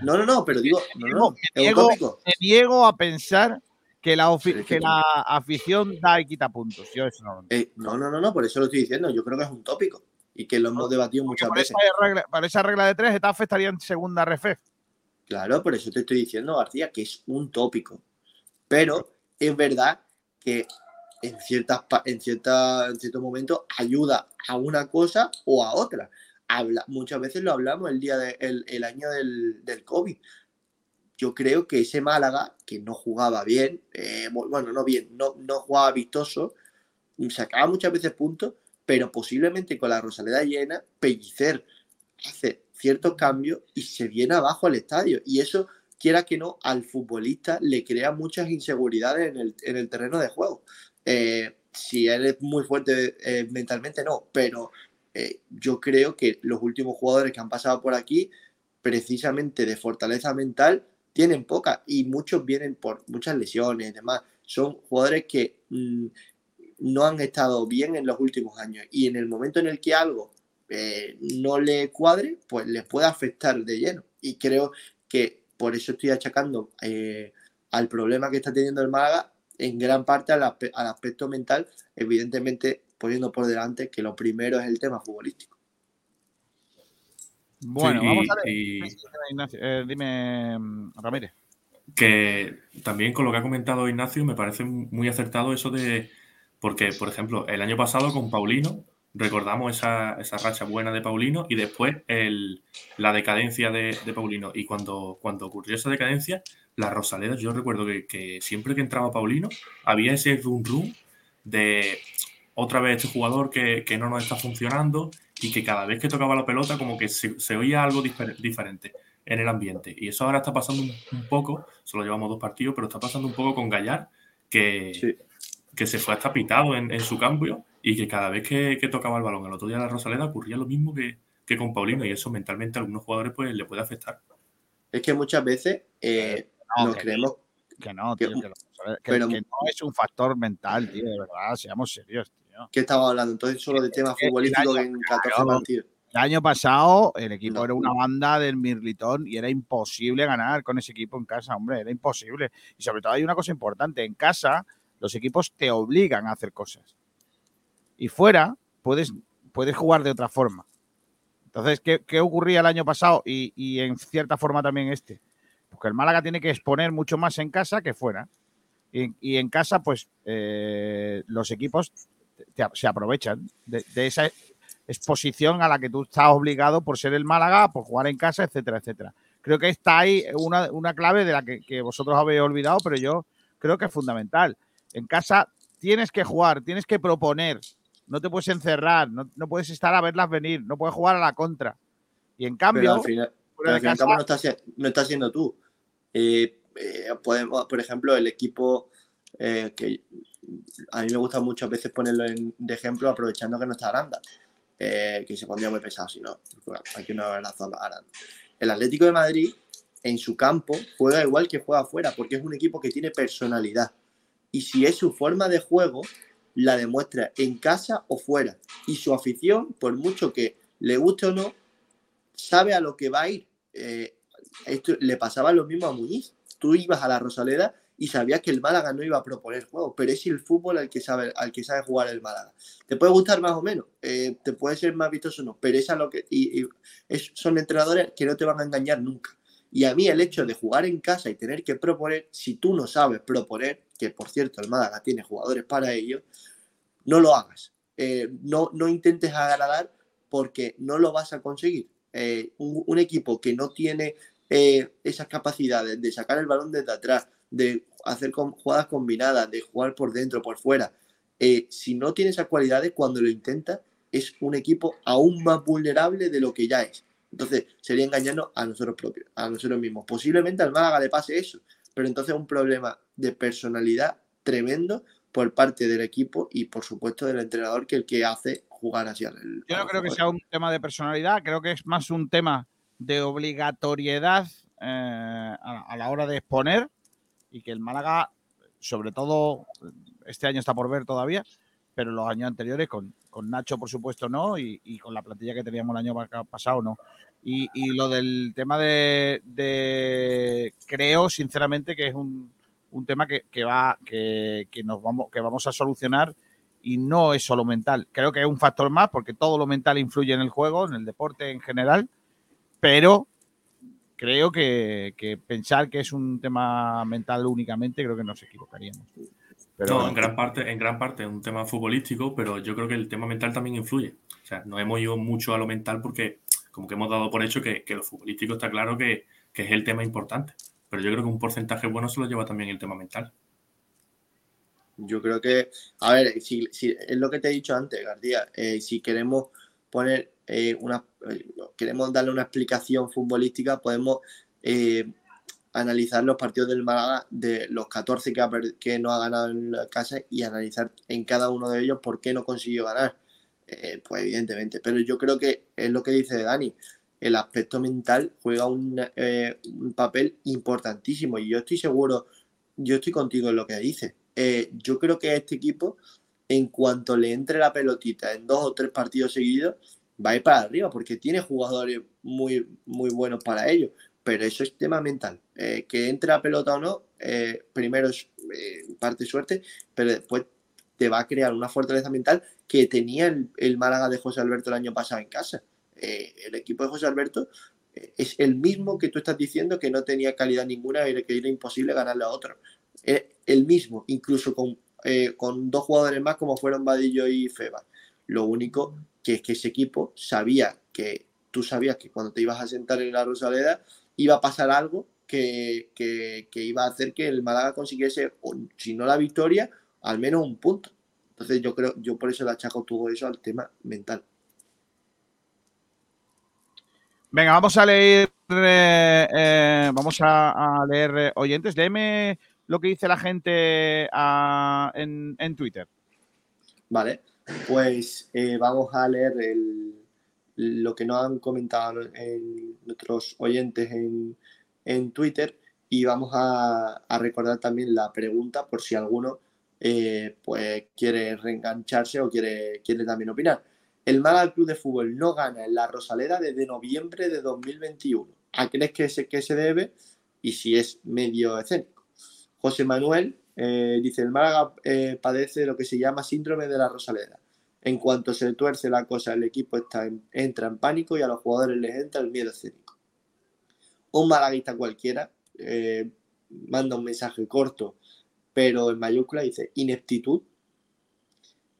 No, no, no, pero digo, no, no, me niego a pensar que la, que la afición da y quita puntos. Yo eso no, eh, no, no, no, no, por eso lo estoy diciendo. Yo creo que es un tópico y que lo hemos debatido muchas veces. para esa regla de tres, Getafe estaría en segunda RF. Claro, por eso te estoy diciendo, García, que es un tópico. Pero es verdad que en, ciertas, en, cierta, en ciertos momentos ayuda a una cosa o a otra. Habla, muchas veces lo hablamos el día del el año del, del COVID yo creo que ese Málaga, que no jugaba bien, eh, bueno, no bien, no, no jugaba vistoso, sacaba muchas veces puntos, pero posiblemente con la Rosaleda llena, Pellicer hace ciertos cambios y se viene abajo al estadio. Y eso, quiera que no, al futbolista le crea muchas inseguridades en el, terreno de juego. Eh, si él es muy fuerte eh, mentalmente, no, pero yo creo que los últimos jugadores que han pasado por aquí, precisamente de fortaleza mental, tienen poca y muchos vienen por muchas lesiones y demás. Son jugadores que mm, no han estado bien en los últimos años y en el momento en el que algo eh, no le cuadre, pues les puede afectar de lleno. Y creo que por eso estoy achacando eh, al problema que está teniendo el Málaga en gran parte al, al aspecto mental, evidentemente poniendo por delante que lo primero es el tema futbolístico. Bueno, vamos a ver. Eh, dime, mm, Ramírez. Que también con lo que ha comentado Ignacio me parece muy acertado eso de. Porque, por ejemplo, el año pasado con Paulino recordamos esa, esa racha buena de Paulino y después el, la decadencia de, de, Paulino. Y cuando, cuando ocurrió esa decadencia, la Rosaleda, yo recuerdo que, que siempre que entraba Paulino, había ese rum rum de otra vez este jugador que, que, no nos está funcionando y que cada vez que tocaba la pelota como que se, oía algo diferente en el ambiente. Y eso ahora está pasando un, poco, solo llevamos dos partidos, pero está pasando un poco con Gallar, que. Que se fue hasta pitado en, en, su cambio y que cada vez que, que, tocaba el balón el otro día en la Rosaleda ocurría lo mismo que, que, con Paulino y eso mentalmente a algunos jugadores pues le puede afectar. Es que muchas veces eh, no, nos creemos... Que no, tío, que, pero, que, no es un factor mental, tío, de verdad, seamos serios, tío. ¿Qué estaba hablando? Entonces solo de temas futbolísticos en 14 claro, partidos. El año pasado el equipo no, era una banda del Mirlitón y era imposible ganar con ese equipo en casa, hombre, era imposible. Y sobre todo hay una cosa importante, en casa los equipos te obligan a hacer cosas. Y fuera puedes, puedes jugar de otra forma. Entonces, ¿qué, qué ocurría el año pasado y, y, en cierta forma también este? Porque el Málaga tiene que exponer mucho más en casa que fuera. Y, y en casa, pues, eh, los equipos se aprovechan de, de esa exposición a la que tú estás obligado por ser el Málaga, por jugar en casa, etcétera, etcétera. Creo que está ahí una, una clave de la que, que, vosotros habéis olvidado, pero yo creo que es fundamental. En casa tienes que jugar, tienes que proponer, no te puedes encerrar, no, no puedes estar a verlas venir, no puedes jugar a la contra. Y en cambio, pero al final, pero al casa, no, estás, no estás siendo tú. Eh, eh, podemos, por ejemplo, el equipo eh, que a mí me gusta muchas veces ponerlo en, de ejemplo, aprovechando que no está Aranda que se pondría muy pesado si no. Aquí no hay razón Aranda. El Atlético de Madrid, en su campo, juega igual que juega afuera, porque es un equipo que tiene personalidad. Y si es su forma de juego, la demuestra en casa o fuera. Y su afición, por mucho que le guste o no, sabe a lo que va a ir. Eh, esto le pasaba lo mismo a Muñiz. Tú ibas a la Rosaleda y sabías que el Málaga no iba a proponer juego, pero es el fútbol al que sabe, al que sabe jugar el Málaga. Te puede gustar más o menos, eh, te puede ser más vistoso o no, pero es a lo que y, y es, son entrenadores que no te van a engañar nunca. Y a mí el hecho de jugar en casa y tener que proponer, si tú no sabes proponer, que por cierto el Málaga tiene jugadores para ello, no lo hagas. Eh, no, no intentes agradar porque no lo vas a conseguir. Eh, un, equipo que no tiene eh, esas capacidades de sacar el balón desde atrás, de hacer con, jugadas combinadas, de jugar por dentro, por fuera. Si no tiene esas cualidades, cuando lo intenta, es un equipo aún más vulnerable de lo que ya es. Entonces, sería engañarnos a nosotros propios, a nosotros mismos. Posiblemente al Málaga le pase eso, pero entonces es un problema de personalidad tremendo por parte del equipo y, por supuesto, del entrenador que el que hace jugar hacia el. Yo no creo que sea un tema de personalidad, creo que es más un tema de obligatoriedad eh, a, a la hora de exponer y que el Málaga, sobre todo, este año está por ver todavía, pero los años anteriores, con, con Nacho, por supuesto, no, y, y, con la plantilla que teníamos el año pasado, no. Y, y lo del tema de, de, creo, sinceramente, que es un, un tema que, que va, que, que, nos vamos, que vamos a solucionar y no es solo mental. Creo que es un factor más porque todo lo mental influye en el juego, en el deporte en general, pero creo que, que, pensar que es un tema mental únicamente, creo que nos equivocaríamos. Pero, no, en gran parte, en gran parte es un tema futbolístico, pero yo creo que el tema mental también influye. O sea, no hemos ido mucho a lo mental porque como que hemos dado por hecho que, que lo futbolístico está claro que, que, es el tema importante. Pero yo creo que un porcentaje bueno se lo lleva también el tema mental. Yo creo que, a ver, si, si es lo que te he dicho antes, García, eh, si queremos poner eh, una, eh, queremos darle una explicación futbolística, podemos eh, analizar los partidos del Málaga de los 14 que, ha, que no ha ganado en la casa y analizar en cada uno de ellos por qué no consiguió ganar. Eh, pues evidentemente, pero yo creo que es lo que dice Dani, el aspecto mental juega un, eh, un papel importantísimo y yo estoy seguro, yo estoy contigo en lo que dice. Eh, yo creo que este equipo, en cuanto le entre la pelotita en dos o tres partidos seguidos, va a ir para arriba porque tiene jugadores muy, muy buenos para ello. Pero eso es tema mental. Eh, que entre la pelota o no, eh, primero es eh, parte suerte, pero después te va a crear una fortaleza mental que tenía el, el Málaga de José Alberto el año pasado en casa. Eh, el equipo de José Alberto eh, es el mismo que tú estás diciendo que no tenía calidad ninguna y que era imposible ganarle a otro. el mismo, incluso con, con dos jugadores más como fueron Vadillo y Feba Lo único que es que ese equipo sabía que tú sabías que cuando te ibas a sentar en la Rosaleda iba a pasar algo que, que, que iba a hacer que el Málaga consiguiese, si no la victoria, al menos un punto. Entonces yo creo, yo por eso le achaco todo eso al tema mental. Venga, vamos a leer, eh, eh, vamos a, a leer eh, oyentes. Léeme lo que dice la gente en, en Twitter. Vale, pues eh, vamos a leer el- lo que nos han comentado en nuestros oyentes en, en Twitter y vamos a, recordar también la pregunta por si alguno eh, pues quiere reengancharse o quiere, quiere también opinar. El Málaga Club de Fútbol no gana en la Rosaleda desde noviembre de 2021. ¿A crees que se, que se debe? Y si es medio escénico. José Manuel eh, dice, el Málaga eh, padece lo que se llama síndrome de la Rosaleda. En cuanto se tuerce la cosa, el equipo entra en pánico y a los jugadores les entra el miedo escénico. Un malaguista cualquiera eh, manda un mensaje corto, pero en mayúscula dice ineptitud.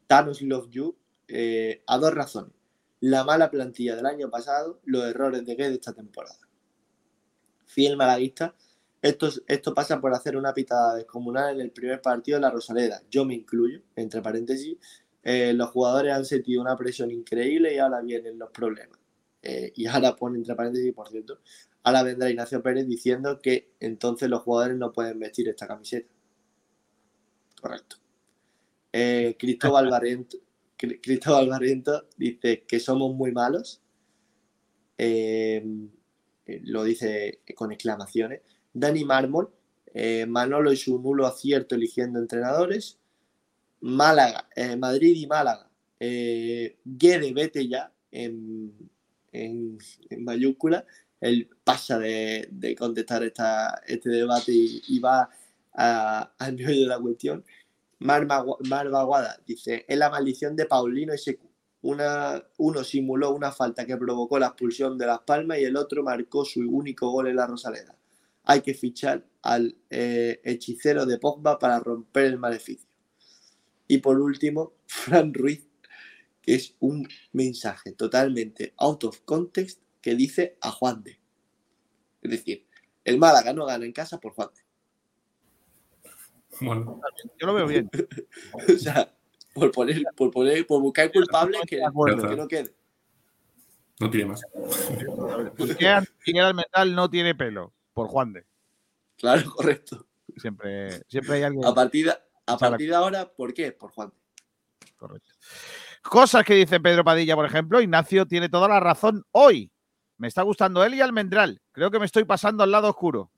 Thanos love you eh, a dos razones. La mala plantilla del año pasado, los errores de Guedes esta temporada. Fiel malaguista, esto, esto pasa por hacer una pitada descomunal en el primer partido de la Rosaleda. Yo me incluyo, entre paréntesis. Eh, los jugadores han sentido una presión increíble y ahora vienen los problemas. Y ahora pone entre paréntesis, por cierto, ahora vendrá Ignacio Pérez diciendo que entonces los jugadores no pueden vestir esta camiseta. Correcto. Eh, Cristóbal Barriento, Cri- Cristóbal Barriento dice que somos muy malos. Eh, eh, lo dice con exclamaciones. Dani Mármol, eh, Manolo y su nulo acierto eligiendo entrenadores. Málaga, Madrid y Málaga. Guede, vete ya en, en, en mayúscula. Él pasa de, contestar esta, este debate y, va al meollo de la cuestión. Marva Guada dice: Es la maldición de Paulino SQ. Una, uno simuló una falta que provocó la expulsión de Las Palmas y el otro marcó su único gol en la Rosaleda. Hay que fichar al eh, hechicero de Pogba para romper el maleficio. Y por último, Fran Ruiz, que es un mensaje totalmente out of context que dice a Juan de. Es decir, el Málaga no gana en casa por Juan de. Bueno, Yo lo veo bien. O sea, por poner, por poner, por buscar culpables que, De no quede. no tiene más. ¿Por qué Miguel Almendral no tiene pelo? Por Juan de. Claro, correcto. Siempre, siempre hay alguien. A partir de, a partir de ahora, ¿por qué? Por Juan. Correcto. Cosas que dice Pedro Padilla, por ejemplo. Ignacio tiene toda la razón hoy. Me está gustando él y Almendral. Creo que me estoy pasando al lado oscuro.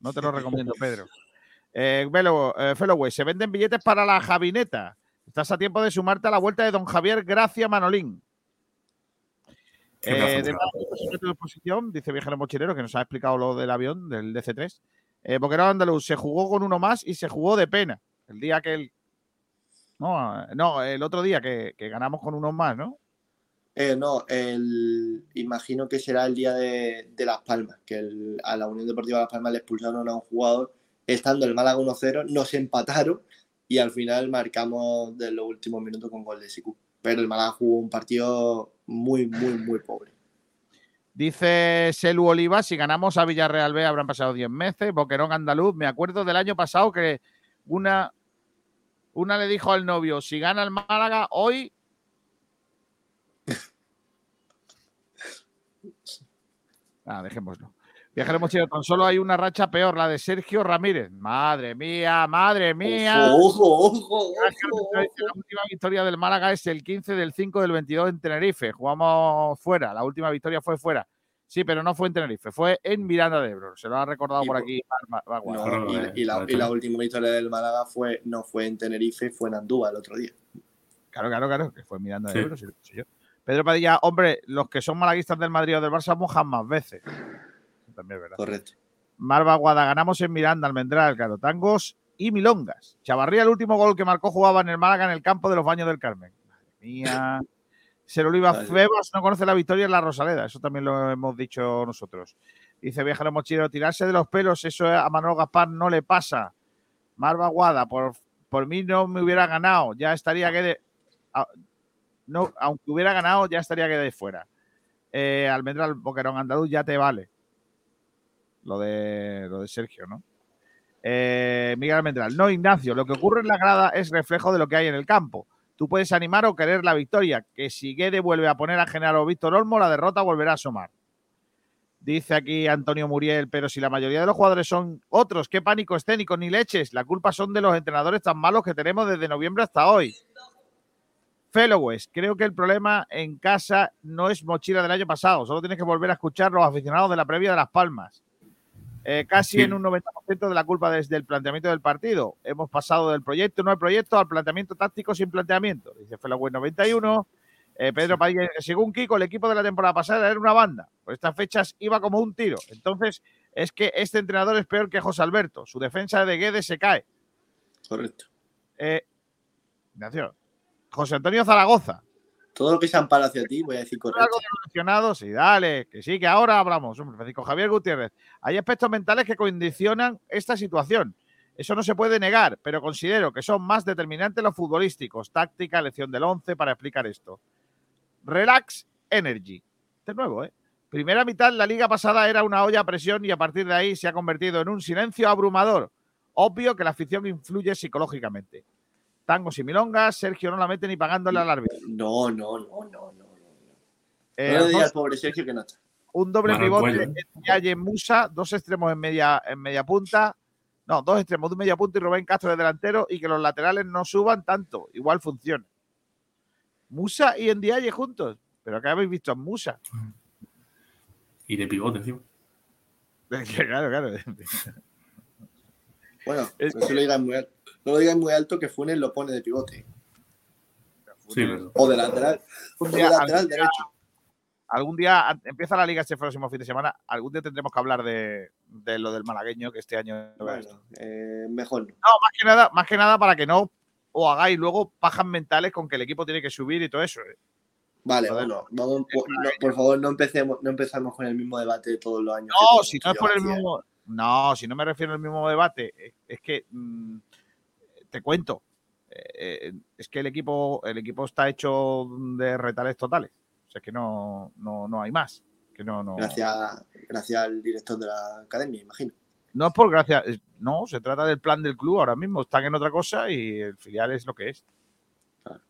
No te lo recomiendo, Pedro. Eh, Velo, eh, Fellowway, se venden billetes para la Javineta. Estás a tiempo de sumarte a la vuelta de don Javier Gracia Manolín. Eh, de de exposición, dice Viajero Mochilero, que nos ha explicado lo del avión, del DC3. Eh, Boquerón Andaluz se jugó con uno más y se jugó de pena. El día que el. No, eh, no el otro día que, que ganamos con unos más, ¿no? Eh, no, el, imagino que será el día de, de Las Palmas, que el- a la Unión Deportiva Las Palmas le expulsaron a un jugador estando el Málaga 1-0, nos empataron y al final marcamos de los últimos minutos con gol de Siku. Pero el Málaga jugó un partido muy, muy, muy pobre. Dice Selu Oliva, si ganamos a Villarreal B habrán pasado 10 meses. Boquerón Andaluz, me acuerdo del año pasado que una, una le dijo al novio, si gana el Málaga hoy... Ah, dejémoslo. Viajero mochilero, tan solo hay una racha peor, la de Sergio Ramírez. Madre mía, madre mía. Ojo, ojo, La última victoria del Málaga es el 15 del 5 del 22 en Tenerife. Jugamos fuera. La última victoria fue fuera. Sí, pero no fue en Tenerife, fue en Miranda de Ebro. Se lo ha recordado Y por aquí. No, y, la, y última historia del Málaga fue, no fue en Tenerife, fue en Andúa el otro día. Claro, claro, claro, que fue en Miranda de Sí. Ebro. sí lo sé yo. Pedro Padilla, hombre, los que son malaguistas del Madrid o del Barça mojan más veces. Eso También es verdad. Correcto. Marva Guada, ganamos en Miranda, Almendral, Carotangos y Milongas. Chavarría, el último gol que marcó, jugaba en el Málaga en el campo de los Baños del Carmen. Madre mía. Ser Oliva. Febas no conoce la victoria en la Rosaleda, eso también lo hemos dicho nosotros. Dice Viajero Mochilero, tirarse de los pelos, eso a Manuel Gaspar no le pasa. Marva Guada, por, por mí no me hubiera ganado, ya estaría que de- no, aunque hubiera ganado, ya estaría que de fuera. Eh, Almendral Boquerón Andaluz ya te vale. Lo de, lo de Sergio, ¿no? Eh, Miguel Almendral. No, Ignacio, lo que ocurre en la grada es reflejo de lo que hay en el campo. Tú puedes animar o querer la victoria, que si Guede vuelve a poner a Genaro Víctor Olmo, la derrota volverá a asomar. Dice aquí Antonio Muriel, pero si la mayoría de los jugadores son otros, qué pánico escénico, ni leches. La culpa son de los entrenadores tan malos que tenemos desde noviembre hasta hoy. Fellows, creo que el problema en casa no es mochila del año pasado, solo tienes que volver a escuchar los aficionados de la previa de Las Palmas. Eh, casi Sí. en un 90% de la culpa desde el planteamiento del partido. Hemos pasado del proyecto, no el proyecto, al planteamiento táctico sin planteamiento. Dice Fellows 91. Eh, Pedro Padilla, según Kiko, el equipo de la temporada pasada era una banda. Por estas fechas iba como un tiro. Entonces, es que este entrenador es peor que José Alberto. Su defensa de Guedes se cae. Correcto. Eh, Ignacio, José Antonio Zaragoza. Todo lo que se ampara hacia ti, voy a decir correcto. Algo de sí, dale, que sí, que ahora hablamos. Francisco Javier Gutiérrez. Hay aspectos mentales que condicionan esta situación. Eso no se puede negar, pero considero que son más determinantes los futbolísticos. Táctica, elección del 11 para explicar esto. Relax Energy. Es nuevo, ¿eh? Primera mitad, la liga pasada era una olla a presión y a partir de ahí se ha convertido en un silencio abrumador. Obvio que la afición influye psicológicamente. Tangos y milongas, Sergio no la mete ni pagándole al árbitro. No, no, no, no, no. no. Eh, no le digas pobre Sergio que no está. un doble Bueno, pivote entre Yaye Musa, dos extremos en media, en media punta. No, dos extremos de media punta y Rubén Castro de delantero y que los laterales no suban tanto. Igual funciona. Musa y Ndiaye juntos. Pero acá habéis visto a Musa. Y de pivote, encima. claro, claro. Bueno, Es- se lo muy alto. No lo digáis muy alto que Funes lo pone de pivote. Sí, O de lateral. O de lateral algún, día, derecho. algún día empieza la liga este próximo fin de semana. Algún día tendremos que hablar de, de lo del malagueño que este año. Bueno, eh, mejor no. No, más que nada, más que nada para que no os hagáis luego pajas mentales con que el equipo tiene que subir y todo eso. ¿eh? Vale, Joder, bueno, vamos, por, no, por favor, no empecemos, no empezamos con el mismo debate de todos los años. No, si no es por el mismo. No, si no me refiero al mismo debate, es, es que mm, te cuento. eh, eh, es que el equipo, el equipo está hecho de retales totales. O sea, es que no, no, no hay más. Que no, no, Gracias, gracias al director de la academia, imagino. no es por gracia. No, se trata del plan del club ahora mismo. Están en otra cosa y el filial es lo que es. Claro.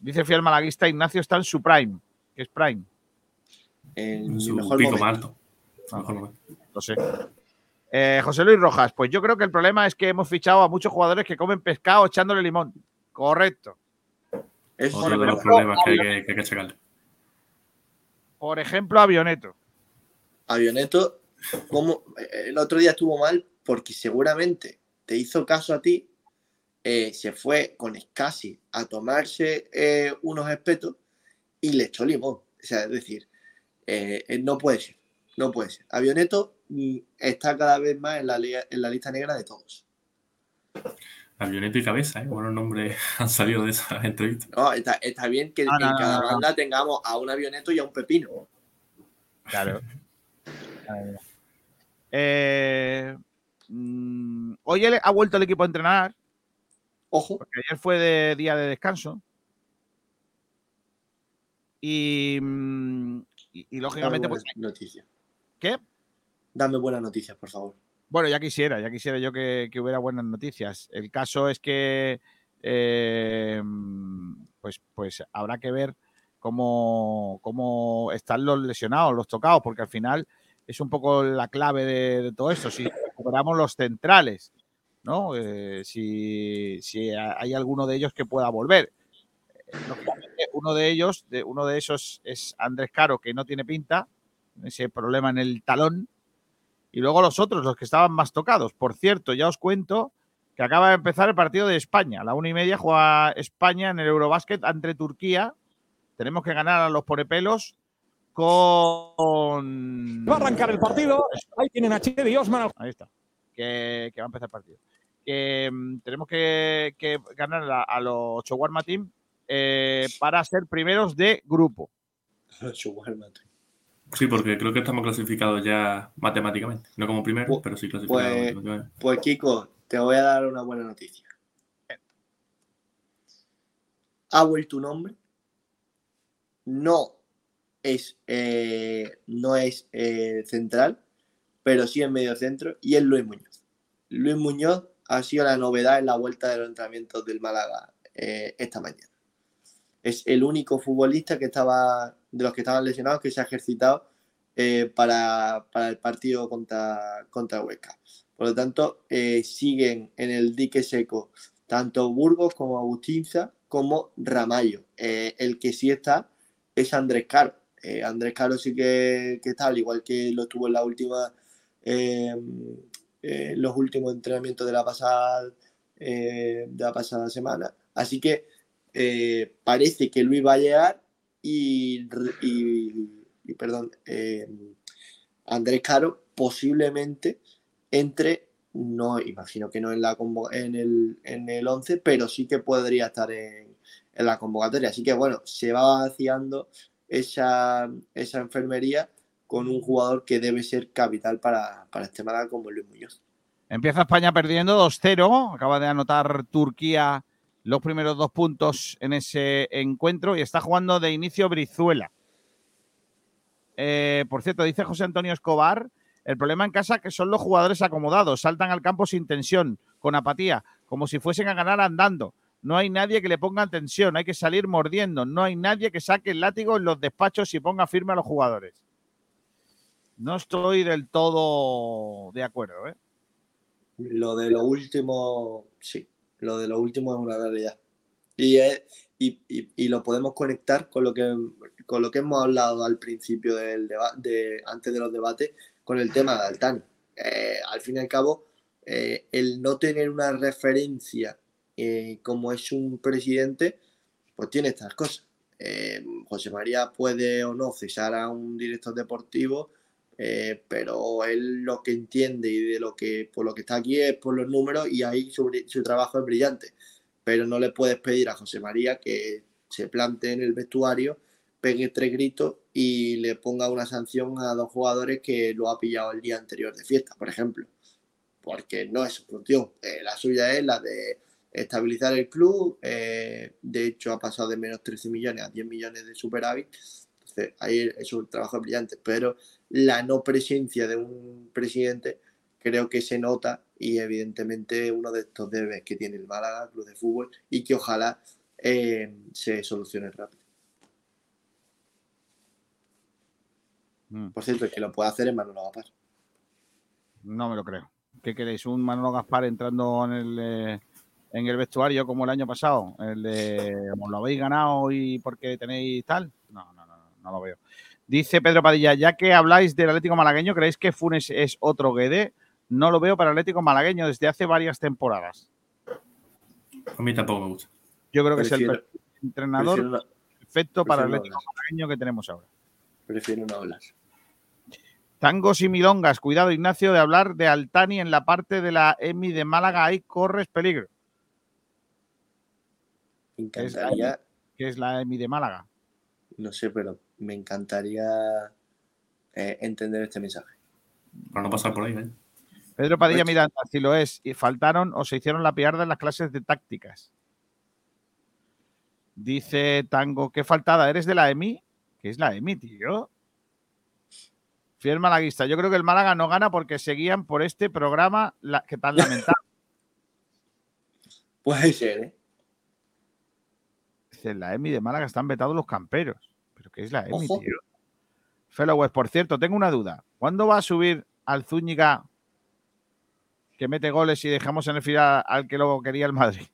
Dice el fiel malaguista, Ignacio está en su prime. que es prime? En su mejor pico momento. más alto. Su mejor momento. Lo sé. Eh, José Luis Rojas, pues yo creo que el problema es que hemos fichado a muchos jugadores que comen pescado echándole limón. Correcto. Eso Otro de los problemas que hay que, que hay que checarle. Por ejemplo, Avioneto. Avioneto, como el otro día estuvo mal porque seguramente te hizo caso a ti, eh, se fue con Scassi a tomarse eh, unos espetos y le echó limón. O sea, es decir, eh, no puede ser, no puede ser. Avioneto está cada vez más en la, li- en la lista negra de todos. Avioneto y cabeza, ¿eh? Buenos nombres han salido de esas entrevistas. No, está, está bien que en no, cada no, no. banda tengamos a un avioneto y a un pepino. Claro. Eh, mm, hoy él ha vuelto el equipo a entrenar, Ojo, porque ayer fue de día de descanso. Y, mm, y, lógicamente, pues, noticias. ¿qué? Dame buenas noticias, por favor. Bueno, ya quisiera, ya quisiera yo que, hubiera buenas noticias. El caso es que eh, pues, pues habrá que ver cómo, cómo están los lesionados, los tocados, porque al final es un poco la clave de, todo esto. Si recuperamos los centrales, ¿no? Eh, si, si hay alguno de ellos que pueda volver. Uno de ellos, uno de esos es Andrés Caro, que no tiene pinta, ese problema en el talón. Y luego los otros, los que estaban más tocados. Por cierto, ya os cuento que acaba de empezar el partido de España. A la una y media juega España en el Eurobásquet ante Turquía. Tenemos que ganar a los porepelos con. Va a arrancar el partido. Ahí tienen a Chedi y Osman. Ahí está. Que, que va a empezar el partido. Que mm, tenemos que, que ganar a, a los Chowarma Team eh, para ser primeros de grupo. Sí, porque creo que estamos clasificados ya matemáticamente. No como primero, Pues- pero sí clasificados pues- matemáticamente. Pues Kiko, te voy a dar una buena noticia. Ha vuelto un hombre no es, eh, no es eh, central, pero sí en medio centro, y es Luis Muñoz. Luis Muñoz ha sido la novedad en la vuelta de los entrenamientos del Málaga eh, esta mañana. Es el único futbolista que estaba, de los que estaban lesionados, que se ha ejercitado eh, para, para el partido contra, contra Huesca. Por lo tanto, eh, siguen en el dique seco tanto Burgos como Agustinza como Ramallo. Eh, el que sí está es Andrés Caro. Andrés Caro sí que, que está, al igual que lo estuvo en la última, eh, los últimos entrenamientos de la pasada, de la pasada semana. Así que parece que Luis va a llegar y, perdón, eh, Andrés Caro posiblemente entre, no imagino que no en, la en, el, en el 11, pero sí que podría estar en, en la convocatoria. Así que bueno, se va vaciando esa, esa enfermería con un jugador que debe ser capital para, para este Málaga como Luis Muñoz. Empieza España perdiendo 2-0. Acaba de anotar Turquía los primeros dos puntos en ese encuentro y está jugando de inicio Brizuela. Eh, por cierto, dice José Antonio Escobar, el problema en casa que son los jugadores acomodados, saltan al campo sin tensión, con apatía, como si fuesen a ganar andando. No hay nadie que le ponga tensión, hay que salir mordiendo. No hay nadie que saque el látigo en los despachos y ponga firme a los jugadores. No estoy del todo de acuerdo, ¿eh? Lo de lo último, sí, lo de lo último es una realidad. Y, es- y, y- y lo podemos conectar con lo que, con lo que hemos hablado al principio del debate, antes de los debates, con el tema de Altani. Eh, al fin y al cabo, eh, el no tener una referencia eh, como es un presidente, pues tiene estas cosas. José María puede o no cesar a un director deportivo, eh, pero él lo que entiende y de lo que por lo que está aquí es por los números y ahí su, trabajo es brillante. Pero no le puedes pedir a José María que se plante en el vestuario, pegue tres gritos y le ponga una sanción a dos jugadores que lo ha pillado el día anterior de fiesta, por ejemplo. Porque no es su función. Eh, la suya es la de estabilizar el club. eh, de hecho, ha pasado de menos 13 millones a 10 millones de superávit. Entonces, ahí es un trabajo brillante. Pero la no presencia de un presidente creo que se nota y evidentemente uno de estos debes que tiene el Málaga, Club de Fútbol, y que ojalá eh, se solucione rápido. Mm. Por cierto, el que lo puede hacer es Manolo Gaspar. No me lo creo. ¿Qué queréis? ¿Un Manolo Gaspar entrando en el, eh, en el vestuario como el año pasado? El de ¿os lo habéis ganado y porque tenéis tal? No, no, no, no lo veo. Dice Pedro Padilla, ya que habláis del Atlético Malagueño, ¿creéis que Funes es otro Guede? No lo veo para el Atlético Malagueño desde hace varias temporadas. A mí tampoco me gusta. Yo creo que es el entrenador perfecto para el Atlético Malagueño que tenemos ahora. prefiero no hablar. Tangos y milongas. Cuidado, Ignacio, de hablar de Altani en la parte de la EMI de Málaga. Ahí corres peligro. Encantaría, que es la EMI de Málaga. no sé, pero me encantaría eh, entender este mensaje. Para no pasar por ahí, ¿eh? Pedro Padilla Pues- Miranda, si lo es, y faltaron o se hicieron la piarda en las clases de tácticas. Dice Tango, qué faltada, ¿eres de la EMI? ¿Qué es la EMI, tío? Fiel malaguista, yo creo que el Málaga no gana porque seguían por este programa la, que tan lamentable. Puede ser, ¿eh? Dice, la EMI de Málaga están vetados los camperos. ¿Pero qué es la EMI, tío? Fellowes, por cierto, tengo una duda. ¿Cuándo va a subir al Zúñiga que mete goles y dejamos en el final al que luego quería el Madrid?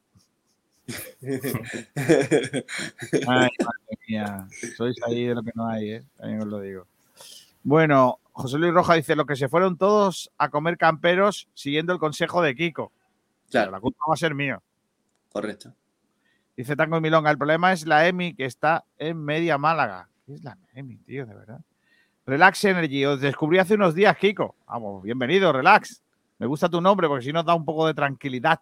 Ay, madre mía. Sois ahí de lo que no hay, ¿eh? También os lo digo. Bueno, José Luis Roja dice, lo que se fueron todos a comer camperos siguiendo el consejo de Kiko. Pero claro, la culpa va a ser mío. correcto. Dice Tango y Milonga, el problema es la EMI que está en media Málaga. ¿Qué es la EMI, tío, de verdad? Relax Energy, os descubrí hace unos días, Kiko. Vamos, bienvenido, Relax. Me gusta tu nombre porque si nos da un poco de tranquilidad.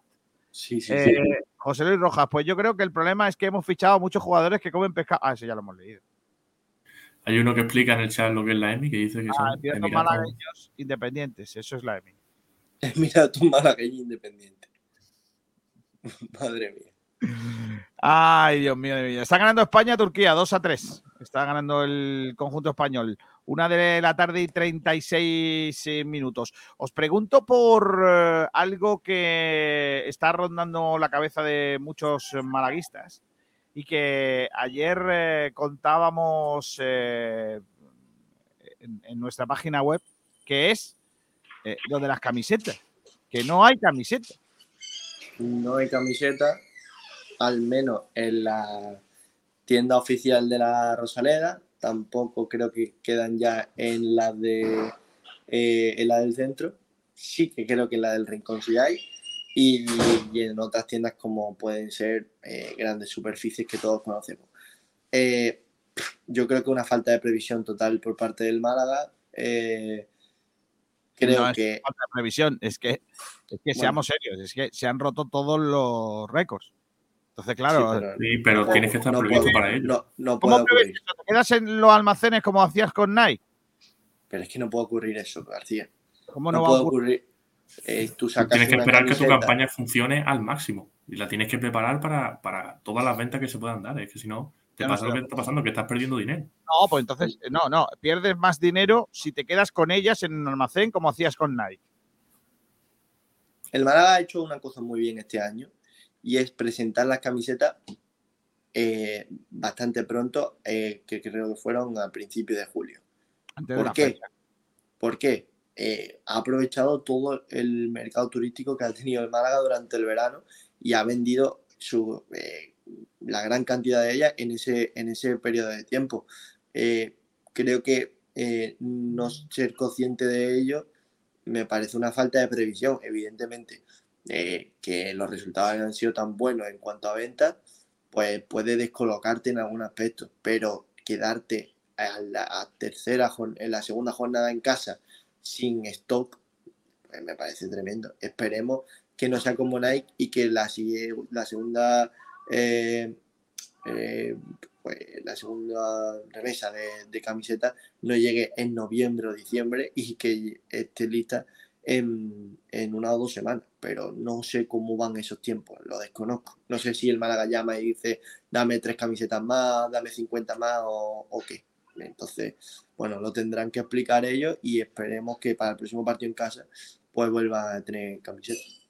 Sí, sí, Eh, sí. José Luis Rojas, pues yo creo que el problema es que hemos fichado a muchos jugadores que comen pescado. Ah, ese ya lo hemos leído. Hay uno que explica en el chat lo que es la EMI, que dice que Ah, son Emiratos- malagueños independientes. Eso es la EMI. Mira tu malagueño independiente. Madre mía. Ay, Dios mío de mi vida. Está ganando España Turquía 2 a 3 Está ganando el conjunto español. Una de la tarde y 36 eh, minutos. Os pregunto por eh, algo que está rondando la cabeza de muchos malaguistas y que ayer eh, contábamos en, nuestra página web, que es lo de las camisetas. Que no hay camisetas. No hay camiseta, al menos en la tienda oficial de la Rosaleda. Tampoco creo que quedan ya en la de eh, en la del centro. Sí que creo que en la del Rincón sí hay. Y, y en otras tiendas como pueden ser eh, grandes superficies que todos conocemos. Eh, yo creo que una falta de previsión total por parte del Málaga. Creo No es que falta de previsión, es que, es que Bueno. seamos serios, es que se han roto todos los récords. Entonces, claro, Sí, pero Sí, pero no- tienes que estar no previsto puedo- para ello. No, no ¿cómo eso? ¿Te quedas en los almacenes como hacías con Nike? Pero es que no puede ocurrir eso, García. ¿Cómo No, no, va a puede ocurrir? ocurrir. Eh, tú Tú sacas tienes que esperar que tu campaña funcione al máximo y la tienes que preparar para, para todas las ventas que se puedan dar. Es que si no, te Ya no pasa lo que está pasando, que estás perdiendo dinero. No, pues entonces, no, no, pierdes más dinero si te quedas con ellas en un almacén como hacías con Nike. El Málaga ha hecho una cosa muy bien este año y es presentar las camisetas eh, bastante pronto, eh, que creo que fueron a principios de julio. Antes ¿Por qué? ¿Por qué? Eh, ha aprovechado todo el mercado turístico que ha tenido el Málaga durante el verano y ha vendido su, eh, la gran cantidad de ellas en ese, en ese periodo de tiempo. Creo que no ser consciente de ello me parece una falta de previsión, evidentemente. Eh, que los resultados hayan sido tan buenos en cuanto a ventas, pues puede descolocarte en algún aspecto, pero quedarte a la tercera, en la segunda jornada en casa sin stock, pues me parece tremendo. Esperemos que no sea como Nike y que la, la segunda eh, eh, pues, la segunda remesa de, de camisetas no llegue en noviembre o diciembre y que esté lista en, en una o dos semanas. Pero no sé cómo van esos tiempos, lo desconozco. No sé si el Málaga llama y dice dame tres camisetas más, dame 50 más o, qué. Entonces, bueno, lo tendrán que explicar ellos y esperemos que para el próximo partido en casa pues vuelva a tener camisetas.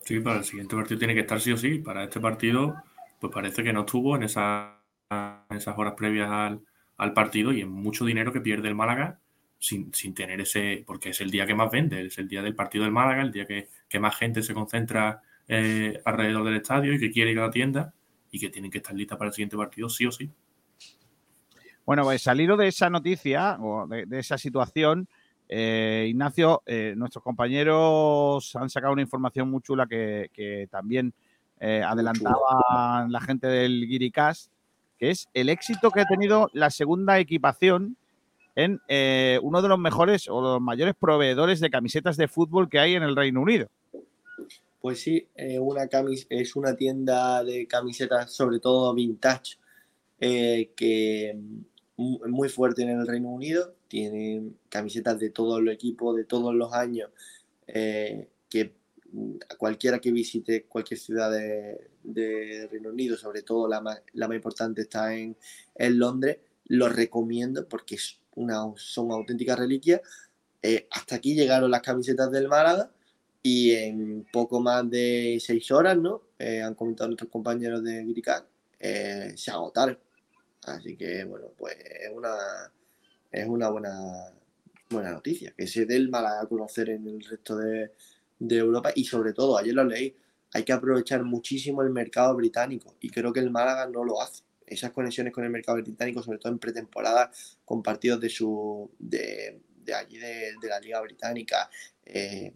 Sí, para el siguiente partido tiene que estar sí o sí. Para este partido, pues parece que no estuvo en, esa- en esas horas previas al, al partido y es mucho dinero que pierde el Málaga sin, sin tener ese, porque es el día que más vende, es el día del partido del Málaga, el día que, que más gente se concentra eh, alrededor del estadio y que quiere ir a la tienda y que tienen que estar listas para el siguiente partido sí o sí. Bueno, pues salido de esa noticia o de, esa situación, eh, Ignacio, eh, nuestros compañeros han sacado una información muy chula que, que también eh, adelantaba la gente del Guiricast, que es el éxito que ha tenido la segunda equipación en eh, uno de los mejores o los mayores proveedores de camisetas de fútbol que hay en el Reino Unido. Pues sí, eh, una es una tienda de camisetas, sobre todo vintage, eh, que mm, muy fuerte en el Reino Unido. Tiene camisetas de todos los equipos, de todos los años, que mm, cualquiera que visite cualquier ciudad de, Reino Unido, sobre todo la más, la más importante está en, en Londres, lo recomiendo porque es una, son auténticas reliquias. Eh, hasta aquí llegaron las camisetas del Málaga y en poco más de seis horas, ¿no? Eh, han comentado nuestros compañeros de Gricán, eh, se agotaron. Así que, bueno, pues es una, es una buena, buena noticia, que se dé el Málaga a conocer en el resto de, de Europa y sobre todo, ayer lo leí, hay que aprovechar muchísimo el mercado británico y creo que el Málaga no lo hace. Esas conexiones con el mercado británico, sobre todo en pretemporada, con partidos de su de, de allí de, de la Liga Británica, eh,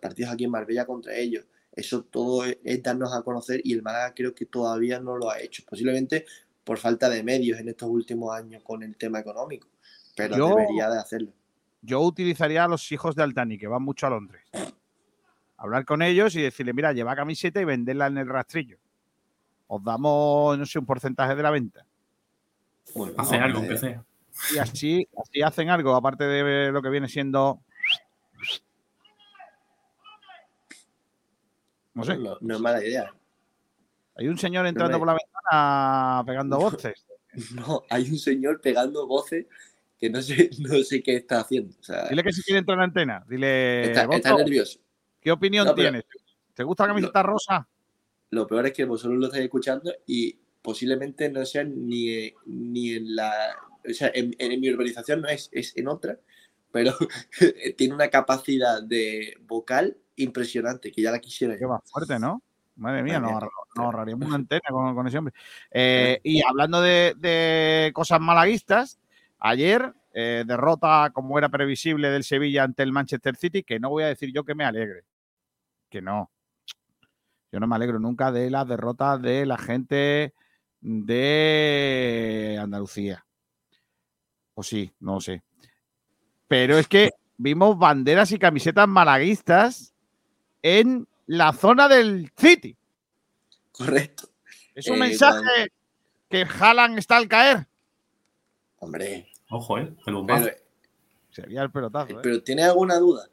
partidos aquí en Marbella contra ellos. Eso todo es, es, darnos a conocer y el Málaga creo que todavía no lo ha hecho. Posiblemente por falta de medios en estos últimos años con el tema económico, pero Yo- debería de hacerlo. Yo utilizaría a los hijos de Altani, que van mucho a Londres. Hablar con ellos y decirle, mira, lleva camiseta y venderla en el rastrillo. Os damos, no sé, un porcentaje de la venta. Bueno, Hace no, algo, aunque sea. Y así, así hacen algo, aparte de lo que viene siendo. No sé. no, no es mala idea. Hay un señor entrando me- por la ventana pegando voces. No, hay un señor pegando voces que no sé, no sé qué está haciendo. O sea, Dile que si quiere entrar en la antena. Dile. está, nervioso. ¿Qué opinión No, pero- tienes? ¿Te gusta la camiseta rosa? Lo peor es que vosotros lo estáis escuchando y posiblemente no sea ni, ni en la. O sea, en, en mi urbanización no es, es en otra, pero tiene una capacidad de vocal impresionante que ya la quisiera Qué yo. más fuerte, ¿no? Madre mía, nos, nos ahorraríamos una antena con, con ese hombre. Eh, y hablando de, de cosas malaguistas, ayer eh, derrota, como era previsible, del Sevilla ante el Manchester City, que no voy a decir yo que me alegre. Que no. Yo no me alegro nunca de las derrotas de la gente de Andalucía. O sí, no lo sé. Pero es que vimos banderas y camisetas malaguistas en la zona del City. Correcto. Es un Eh, mensaje que Haaland está al caer. Hombre, Ojo, ¿eh? El bombazo. pero, Sería el pelotazo. ¿eh? pero ¿tiene alguna duda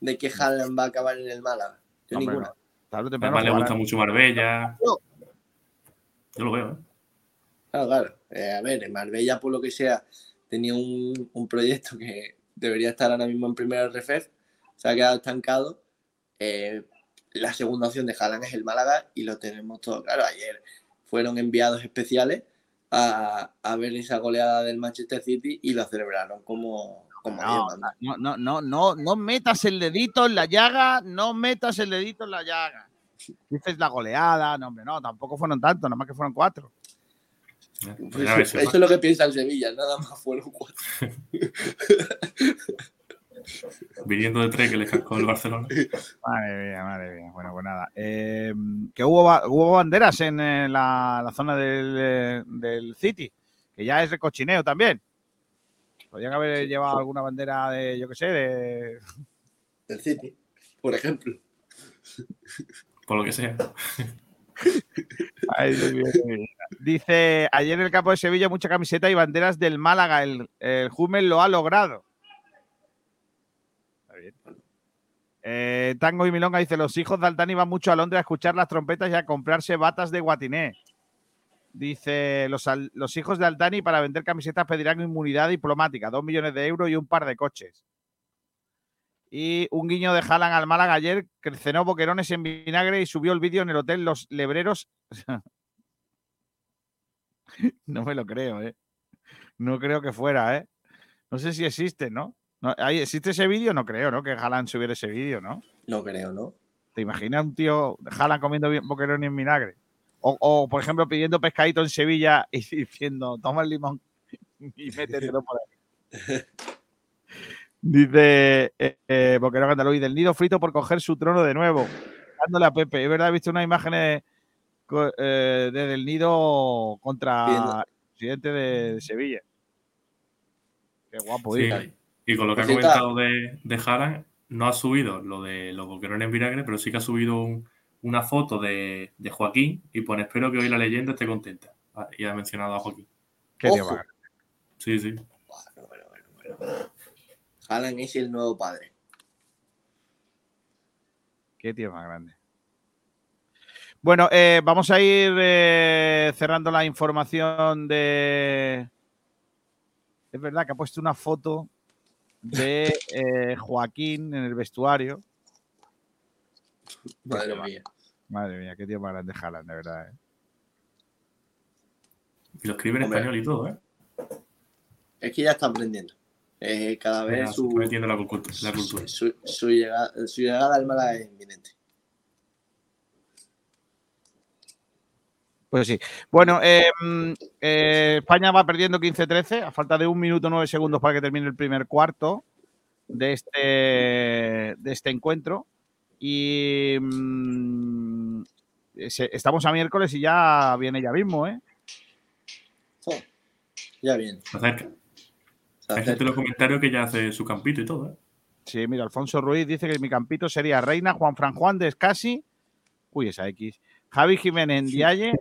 de que Haaland va a acabar en el Málaga? Yo Hombre, ninguna. Tarde o temprano Además le gusta mucho Marbella. Yo lo veo, ¿eh? Claro, claro. Eh, a ver, en Marbella, por lo que sea, tenía un, un proyecto que debería estar ahora mismo en primera RFEF, se ha quedado estancado. Eh, la segunda opción de Haaland es el Málaga y lo tenemos todo claro. Ayer fueron enviados especiales a, a ver esa goleada del Manchester City y lo celebraron como, no, no, no, no, no metas el dedito en la llaga, no metas el dedito en la llaga. Dices la goleada, no, hombre, no, tampoco fueron tantos, nada más que fueron cuatro. Pues ves, eso, eso es lo que piensa el Sevilla, nada más fueron cuatro. Viniendo de tres que le cascó el Barcelona. Madre mía, madre mía. Bueno, pues nada. Eh, que hubo, ba- hubo banderas en, eh, la, la zona del, eh, del City, que ya es de cochineo también. Podrían haber llevado alguna bandera de, yo qué sé, de. El City, por ejemplo. Por lo que sea. Dice, ayer en el campo de Sevilla mucha camiseta y banderas del Málaga. El, el lo ha logrado. Está bien. Eh, Tango y Milonga dice, los hijos de Altani van mucho a Londres a escuchar las trompetas y a comprarse batas de guatiné. Dice, los, los hijos de Altani para vender camisetas pedirán inmunidad diplomática, dos millones de euros y un par de coches. Y un guiño de Haaland al Málaga ayer, que cenó boquerones en vinagre y subió el vídeo en el hotel Los Lebreros. no me lo creo, ¿eh? No creo que fuera, ¿eh? No sé si existe, ¿no? no ¿hay- ¿Existe ese vídeo? No creo, ¿no? Que Haaland subiera ese vídeo, ¿no? No creo, ¿no? ¿Te imaginas un tío Haaland comiendo boquerones en vinagre? O, o, por ejemplo, pidiendo pescadito en Sevilla y diciendo, toma el limón y métetelo por ahí. Dice eh, eh, Boquerón Andaluz, y del nido frito por coger su trono de nuevo, dándole a Pepe. Es verdad, he visto una imagen de, co- eh, de del nido contra el presidente de, de Sevilla. Qué guapo, Sí. dice. Y con lo que ha Pues comentado de, de Haaland, no ha subido lo de los boquerones en vinagre, pero sí que ha subido un- una foto de, de Joaquín y pone espero que hoy la leyenda esté contenta. Ah, Y ha mencionado a Joaquín. Qué Ojo. Sí, sí. Bueno, bueno, bueno, Haaland es el nuevo padre. Qué tío más grande. Bueno, eh, vamos a ir eh, cerrando la información de. Es verdad que ha puesto una foto de eh, Joaquín en el vestuario. Madre mía. Madre mía, qué tío más grande Haaland, de verdad. ¿eh? Y lo escribe en Hombre. español y todo, ¿eh? Es que ya está aprendiendo. Eh, cada vez se su, la, cultu- la cultura. su, su llegada, su llegada al Málaga es inminente. Pues sí. Bueno, eh, mm, eh, España va perdiendo 15-13 a falta de un minuto 9 segundos para que termine el primer cuarto de este, de este encuentro. Y mm, se- estamos a miércoles y ya viene ya mismo, ¿eh? Ya acerca. Hay gente en los comentarios que ya hace su campito y todo, ¿eh? Sí, mira, Alfonso Ruiz dice que mi campito sería Reina, Juan Fran Juan de Escasi, uy, esa X, Javi Jiménez Ndiaye,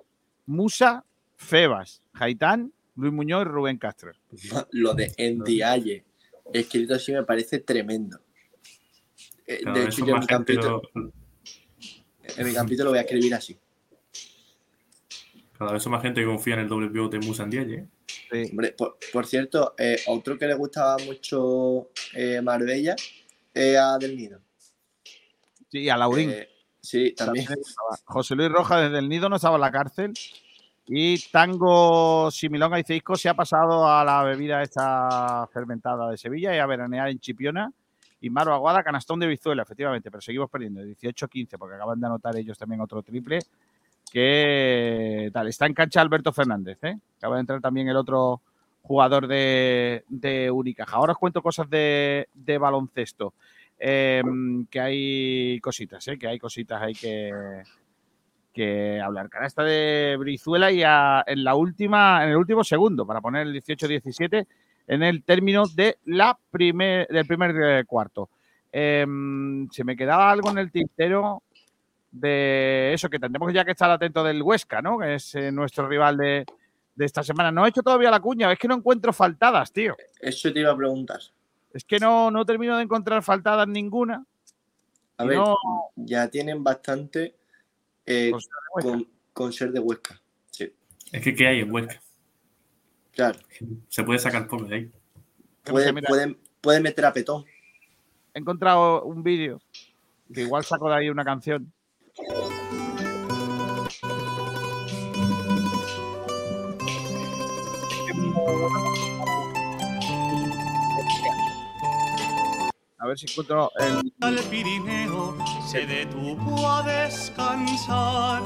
Musa, Febas, Jaitán, Luis Muñoz y Rubén Castro. Lo de Endiaye, escrito así me parece tremendo. Eh, de hecho, yo en mi, campito, lo- en mi campito lo voy a escribir así. Cada vez son más gente que confía en el doble pivote Musa ¿eh? Sí. Hombre, por, por cierto, eh, otro que le gustaba mucho eh, Marbella es a Del Nido. Sí, a Laurín. Eh, sí, también. José Luis Rojas desde el Nido no estaba en la cárcel. Y Tango Similonga y Ceisco se ha pasado a la bebida esta fermentada de Sevilla y a veranear en Chipiona. Y Maro Aguada, canastón de Vizuela, efectivamente, pero seguimos perdiendo, 18-15, porque acaban de anotar ellos también otro triple. Que tal, está en cancha Alberto Fernández, ¿eh? acaba de entrar también el otro jugador de, de Unicaja. Ahora os cuento cosas de, de baloncesto, eh, que hay cositas, ¿eh? que hay cositas hay que, que hablar. Canasta de Brizuela y a- en la última, en el último segundo, para poner el 18-17 en el término de la primer, del primer eh, cuarto. Em, se me quedaba algo en el tintero de eso, que tendremos ya que estar atentos del Huesca, ¿no? Que es eh, nuestro rival de, de esta semana. No he hecho todavía la cuña, es que no encuentro faltadas, tío. Eso te iba a preguntar. Es que no, no termino de encontrar faltadas ninguna. A ver, no- ya tienen bastante eh, Con ser de Huesca. con, con ser de Huesca. Sí, Es que ¿qué hay en Huesca? claro. Se puede sacar poco de ahí. Pueden, pueden meter a Petón. he encontrado un vídeo que igual saco de ahí una canción. A ver si encuentro el. al Pirineo se detuvo a descansar,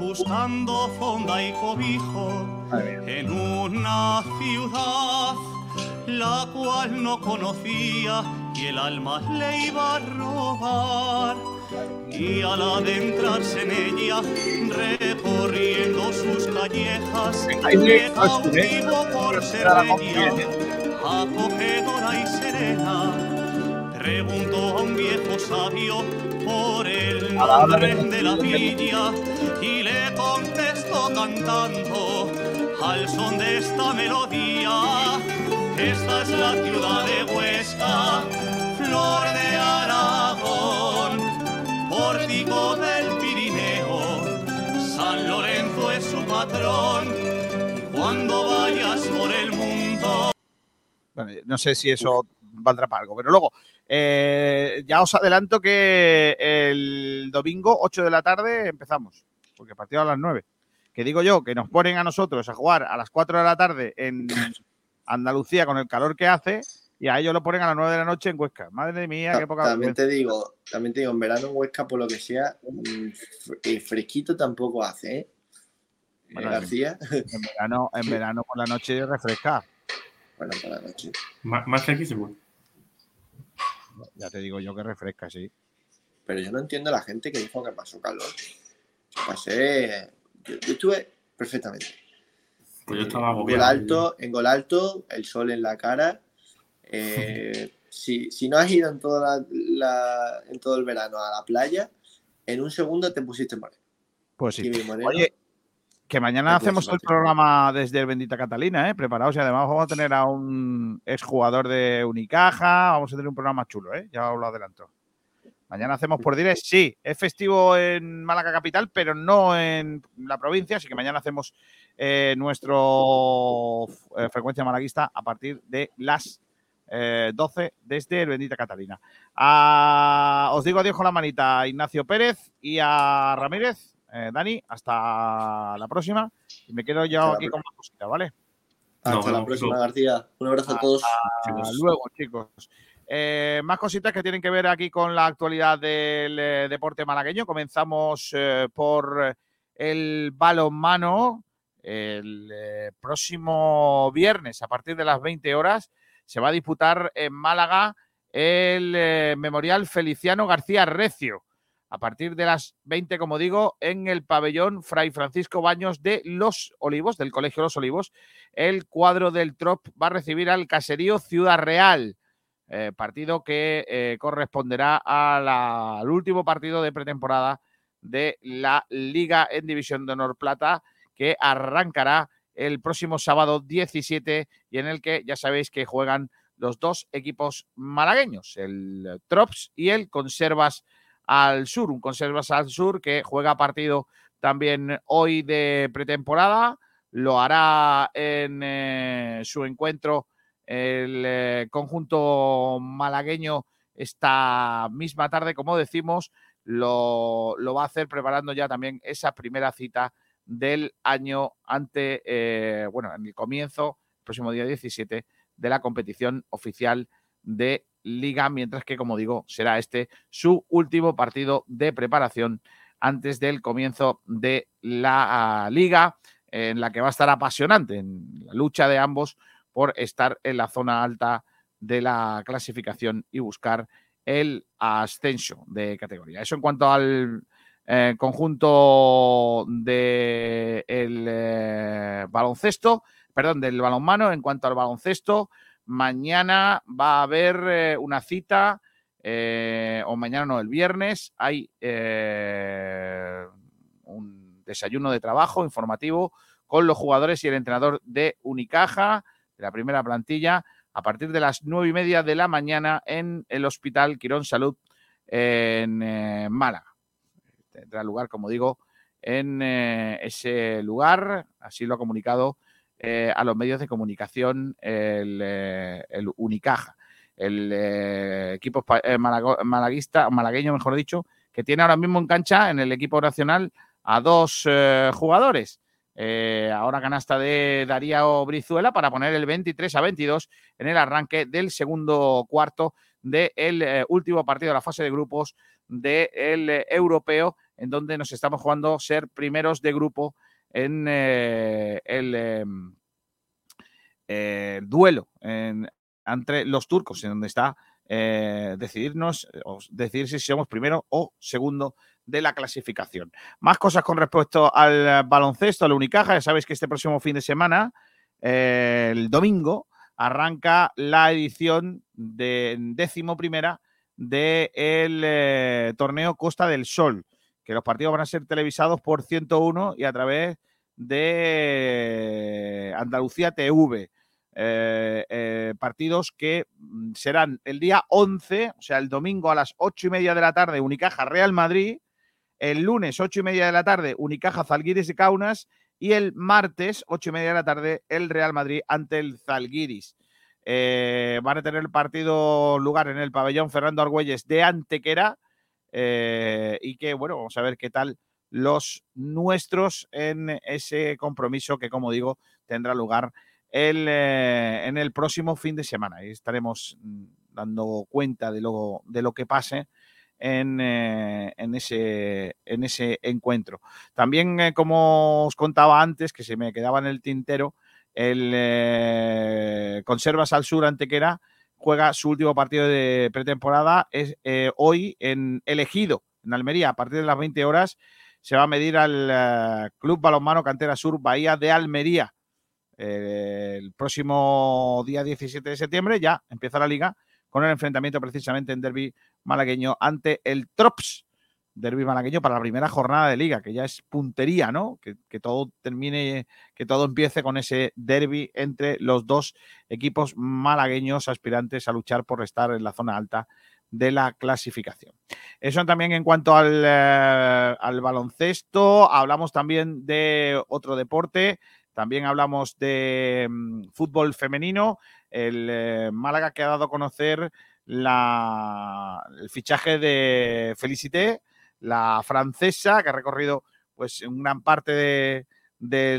buscando fonda y cobijo en una ciudad la cual no conocía y el alma le iba a robar. Y al adentrarse en ella, recorriendo sus callejas, que, ¿eh? cautivo por ser bella, bien, acogedora y serena. Preguntó a un viejo sabio por el nombre de- la villa y le contestó cantando al son de esta melodía. Esta es la ciudad de Flor de Aragón, pórtico del Pirineo, San Lorenzo es su patrón. Cuando vayas por el mundo Bueno, no sé si eso valdrá para algo, pero luego eh, ya os adelanto que el domingo, 8 de la tarde, empezamos, porque partido a las 9. Que digo yo, que nos ponen a nosotros a jugar a las 4 de la tarde en Andalucía con el calor que hace y a ellos lo ponen a las 9 de la noche en Huesca. Madre mía, qué poca también vergüenza. te digo, también te digo, en verano en Huesca, por lo que sea, mm, fr- fresquito tampoco hace, ¿eh? Eh, Bueno, García, En verano, en verano por la noche refresca. bueno, por la noche. Más, más seguro. Ya te digo yo que refresca, sí. Pero yo no entiendo a la gente que dijo que pasó calor. Yo pasé. Yo, yo estuve perfectamente. Pues yo estaba En gol alto, en gol alto, el sol en la cara. Eh, si, si no has ido en, toda la, la- en todo el verano a la playa, en un segundo te pusiste moreno. Pues sí. Moreno, Oye, que mañana hacemos el programa desde el Bendita Catalina, ¿eh? Preparaos y además vamos a tener a un exjugador de Unicaja, vamos a tener un programa chulo, ¿eh? Ya os lo adelanto. Mañana hacemos por direct, sí, es festivo en Málaga Capital, pero no en la provincia, así que mañana hacemos eh, nuestro eh, frecuencia malaguista a partir de las eh, 12 desde el Bendita Catalina. A- os digo adiós con la manita a Ignacio Pérez y a Ramírez. Eh, Dani, hasta la próxima. Y me quedo yo Hasta aquí con más cositas, ¿vale? hasta la próxima. García. Un abrazo a todos. Hasta luego, chicos. Eh, más cositas que tienen que ver aquí con la actualidad del eh, deporte malagueño. Comenzamos eh, por el balonmano. El eh, próximo viernes, a partir de las 20 horas, se va a disputar en Málaga el eh, Memorial Feliciano García Recio. A partir de las 20, como digo, en el pabellón Fray Francisco Baños de Los Olivos, del Colegio Los Olivos, el cuadro del TROP va a recibir al caserío Ciudad Real. eh, partido que eh, corresponderá al último partido de pretemporada de la Liga en División de Honor Plata, que arrancará el próximo sábado 17 y en el que ya sabéis que juegan los dos equipos malagueños, el Trops y el Conservas al Sur, un Conservas al Sur que juega partido también hoy de pretemporada. Lo hará en eh, su encuentro el eh, conjunto malagueño esta misma tarde, como decimos, lo, lo, va a hacer preparando ya también esa primera cita del año ante, eh, bueno, en el comienzo, el próximo día 17, de la competición oficial de liga, mientras que, como digo, será este su último partido de preparación antes del comienzo de la liga, en la que va a estar apasionante en la lucha de ambos por estar en la zona alta de la clasificación y buscar el ascenso de categoría. Eso en cuanto al eh, conjunto del eh, baloncesto, perdón, del balonmano. En cuanto al baloncesto, mañana va a haber eh, una cita, o mañana no, el viernes, hay un desayuno de trabajo informativo con los jugadores y el entrenador de Unicaja, de la primera plantilla, a partir de las nueve y media de la mañana en el Hospital Quirón Salud en Málaga tendrá lugar, como digo, en eh, ese lugar. Así lo ha comunicado eh, a los medios de comunicación el, eh, Unicaja, el equipo malaguista, malagueño, mejor dicho, que tiene ahora mismo en cancha en el equipo nacional a dos jugadores. ahora canasta de Darío Brizuela para poner el 23 a 22 en el arranque del segundo cuarto del último partido de la fase de grupos del europeo en donde nos estamos jugando ser primeros de grupo en eh, el em, eh, duelo entre los turcos, en donde está eh, decidirnos, o decidir si somos primero o segundo de la clasificación. Más cosas con respecto al baloncesto, al Unicaja. Ya sabéis que este próximo fin de semana, el domingo, arranca la edición de décimo primera del torneo Costa del Sol que los partidos van a ser televisados por 101 y a través de Andalucía TV. Eh, eh, partidos que mm, serán el día 11, o sea, el domingo a las 8 y media de la tarde, Unicaja Real Madrid, el lunes 8 y media de la tarde, Unicaja Zalguiris y Kaunas, y el martes 8 y media de la tarde, el Real Madrid ante el Zalguiris. Eh, van a tener el partido lugar en el pabellón Fernando Argüelles de Antequera eh, y que, bueno, vamos a ver qué tal los nuestros en ese compromiso que, como digo, tendrá lugar el, eh, en el próximo fin de semana. Y estaremos mm, dando cuenta de lo, de lo que pase en, en, ese, en ese encuentro. También, como os contaba antes, que se me quedaba en el tintero, el Conservas al Sur Antequera juega su último partido de pretemporada es eh, hoy en Elegido, en Almería, a partir de las 20 horas se va a medir al eh, Club Balonmano Cantera Sur Bahía de Almería. Eh, el próximo día 17 de septiembre ya empieza la liga con el enfrentamiento precisamente en derby malagueño ante el Trops derby malagueño para la primera jornada de liga, que ya es puntería, ¿no? Que, todo termine, que todo empiece con ese derby entre los dos equipos malagueños aspirantes a luchar por estar en la zona alta de la clasificación. Eso también en cuanto al, eh, al baloncesto, hablamos también de otro deporte, también hablamos de mm, fútbol femenino, el eh, Málaga que ha dado a conocer el fichaje de Felicité, la francesa, que ha recorrido pues gran parte de,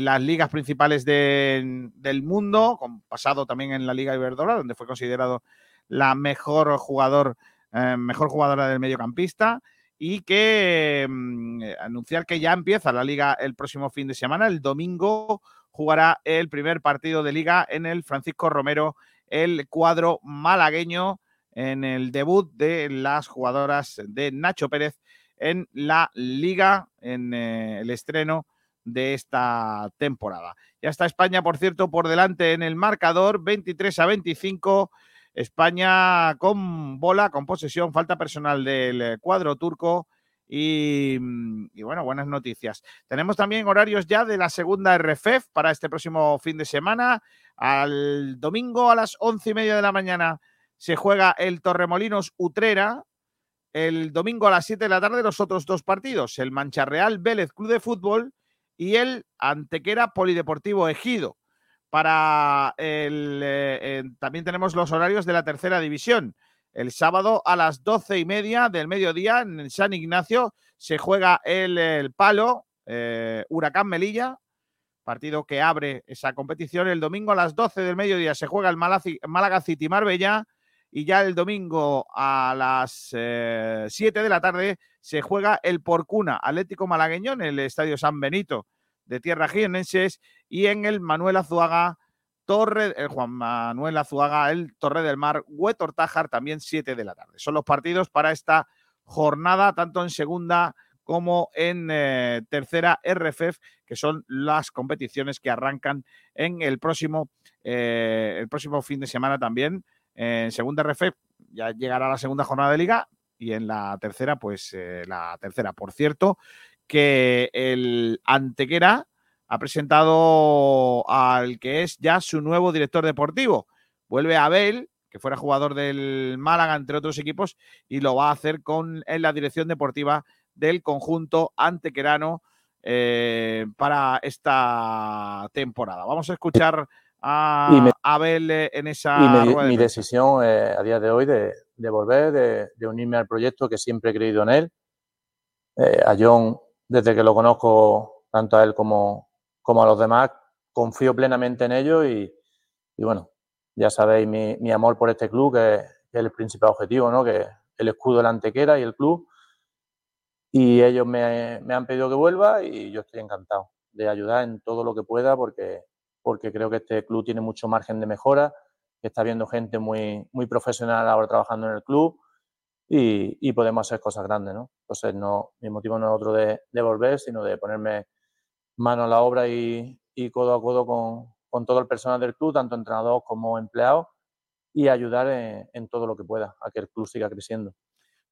las ligas principales del mundo, con pasado también en la Liga Iberdrola, donde fue considerado la mejor jugador, eh, mejor jugadora del mediocampista, y que mm, anunciar que ya empieza la liga el próximo fin de semana. El domingo jugará el primer partido de liga en el Francisco Romero, el cuadro malagueño, en el debut de las jugadoras de Nacho Pérez en la liga, en eh, el estreno de esta temporada. Ya está España, por cierto, por delante en el marcador, 23 a 25. España con bola, con posesión, falta personal del cuadro turco. Y, mm, y, bueno, buenas noticias. Tenemos también horarios ya de la segunda RFEF para este próximo fin de semana. Al domingo a las once y media de la mañana se juega el Torremolinos Utrera el domingo a las 7 de la tarde los otros dos partidos, el Mancha Real Vélez Club de Fútbol y el Antequera Polideportivo Ejido. Para el, eh, también tenemos los horarios de la tercera división. El sábado a las doce y media del mediodía en San Ignacio se juega el, el palo eh, Huracán Melilla, partido que abre esa competición. El domingo a las 12 del mediodía se juega el Málaga City Marbella y ya el domingo a las eh, 7 de la tarde se juega el Porcuna Atlético Malagueño en el Estadio San Benito de Tierra Jienenses y en el Manuel Azuaga Torre, el Juan Manuel Azuaga, el Torre del Mar, Huetor Tájar, también 7 de la tarde. Son los partidos para esta jornada, tanto en segunda como en eh, tercera RFF, que son las competiciones que arrancan en el próximo, eh, el próximo fin de semana también. En segunda RFF ya llegará la segunda jornada de liga y en la tercera, pues eh, la tercera. Por cierto, que el Antequera ha presentado al que es ya su nuevo director deportivo. Vuelve Abel, que fuera jugador del Málaga, entre otros equipos, y lo va a hacer con en la dirección deportiva del conjunto antequerano eh, para esta temporada. Vamos a escuchar a Y me- Abel eh, en esa Y mi, rueda de mi prensa. decisión eh, a día de hoy de, de volver, de, de unirme al proyecto que siempre he creído en él. Eh, a John, desde que lo conozco, tanto a él como, como a los demás, confío plenamente en ellos y, y bueno, ya sabéis mi, mi amor por este club, que, que es el principal objetivo, ¿no? que el escudo de la Antequera y el club. Y ellos me, me han pedido que vuelva y yo estoy encantado de ayudar en todo lo que pueda porque, porque creo que este club tiene mucho margen de mejora, que está viendo gente muy, muy profesional ahora trabajando en el club y, y podemos hacer cosas grandes, ¿no? Entonces, no, mi motivo no es otro de, de volver, sino de ponerme mano a la obra y, y codo a codo con, con todo el personal del club, tanto entrenador como empleados, y ayudar en, en todo lo que pueda a que el club siga creciendo.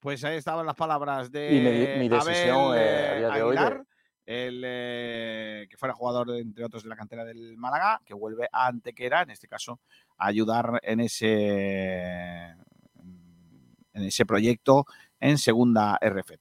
Pues ahí estaban las palabras de Y mi- mi decisión, Abel, eh, a eh, día de hoy Aguilar, el, eh, que fuera jugador, entre otros, de la cantera del Málaga, que vuelve a Antequera, en este caso, a ayudar en ese, en ese proyecto en segunda RF.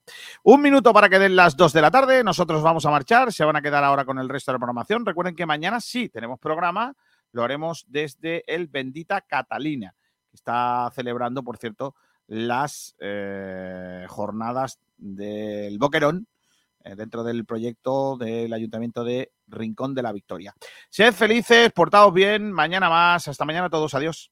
Un minuto para que den las 2 de la tarde. Nosotros vamos a marchar. Se van a quedar ahora con el resto de la programación. Recuerden que mañana sí tenemos programa. Lo haremos desde el Bendita Catalina, que está celebrando, por cierto, las eh, jornadas del Boquerón dentro del proyecto del Ayuntamiento de Rincón de la Victoria. Sed felices, portaos bien. Mañana más. Hasta mañana a todos. Adiós.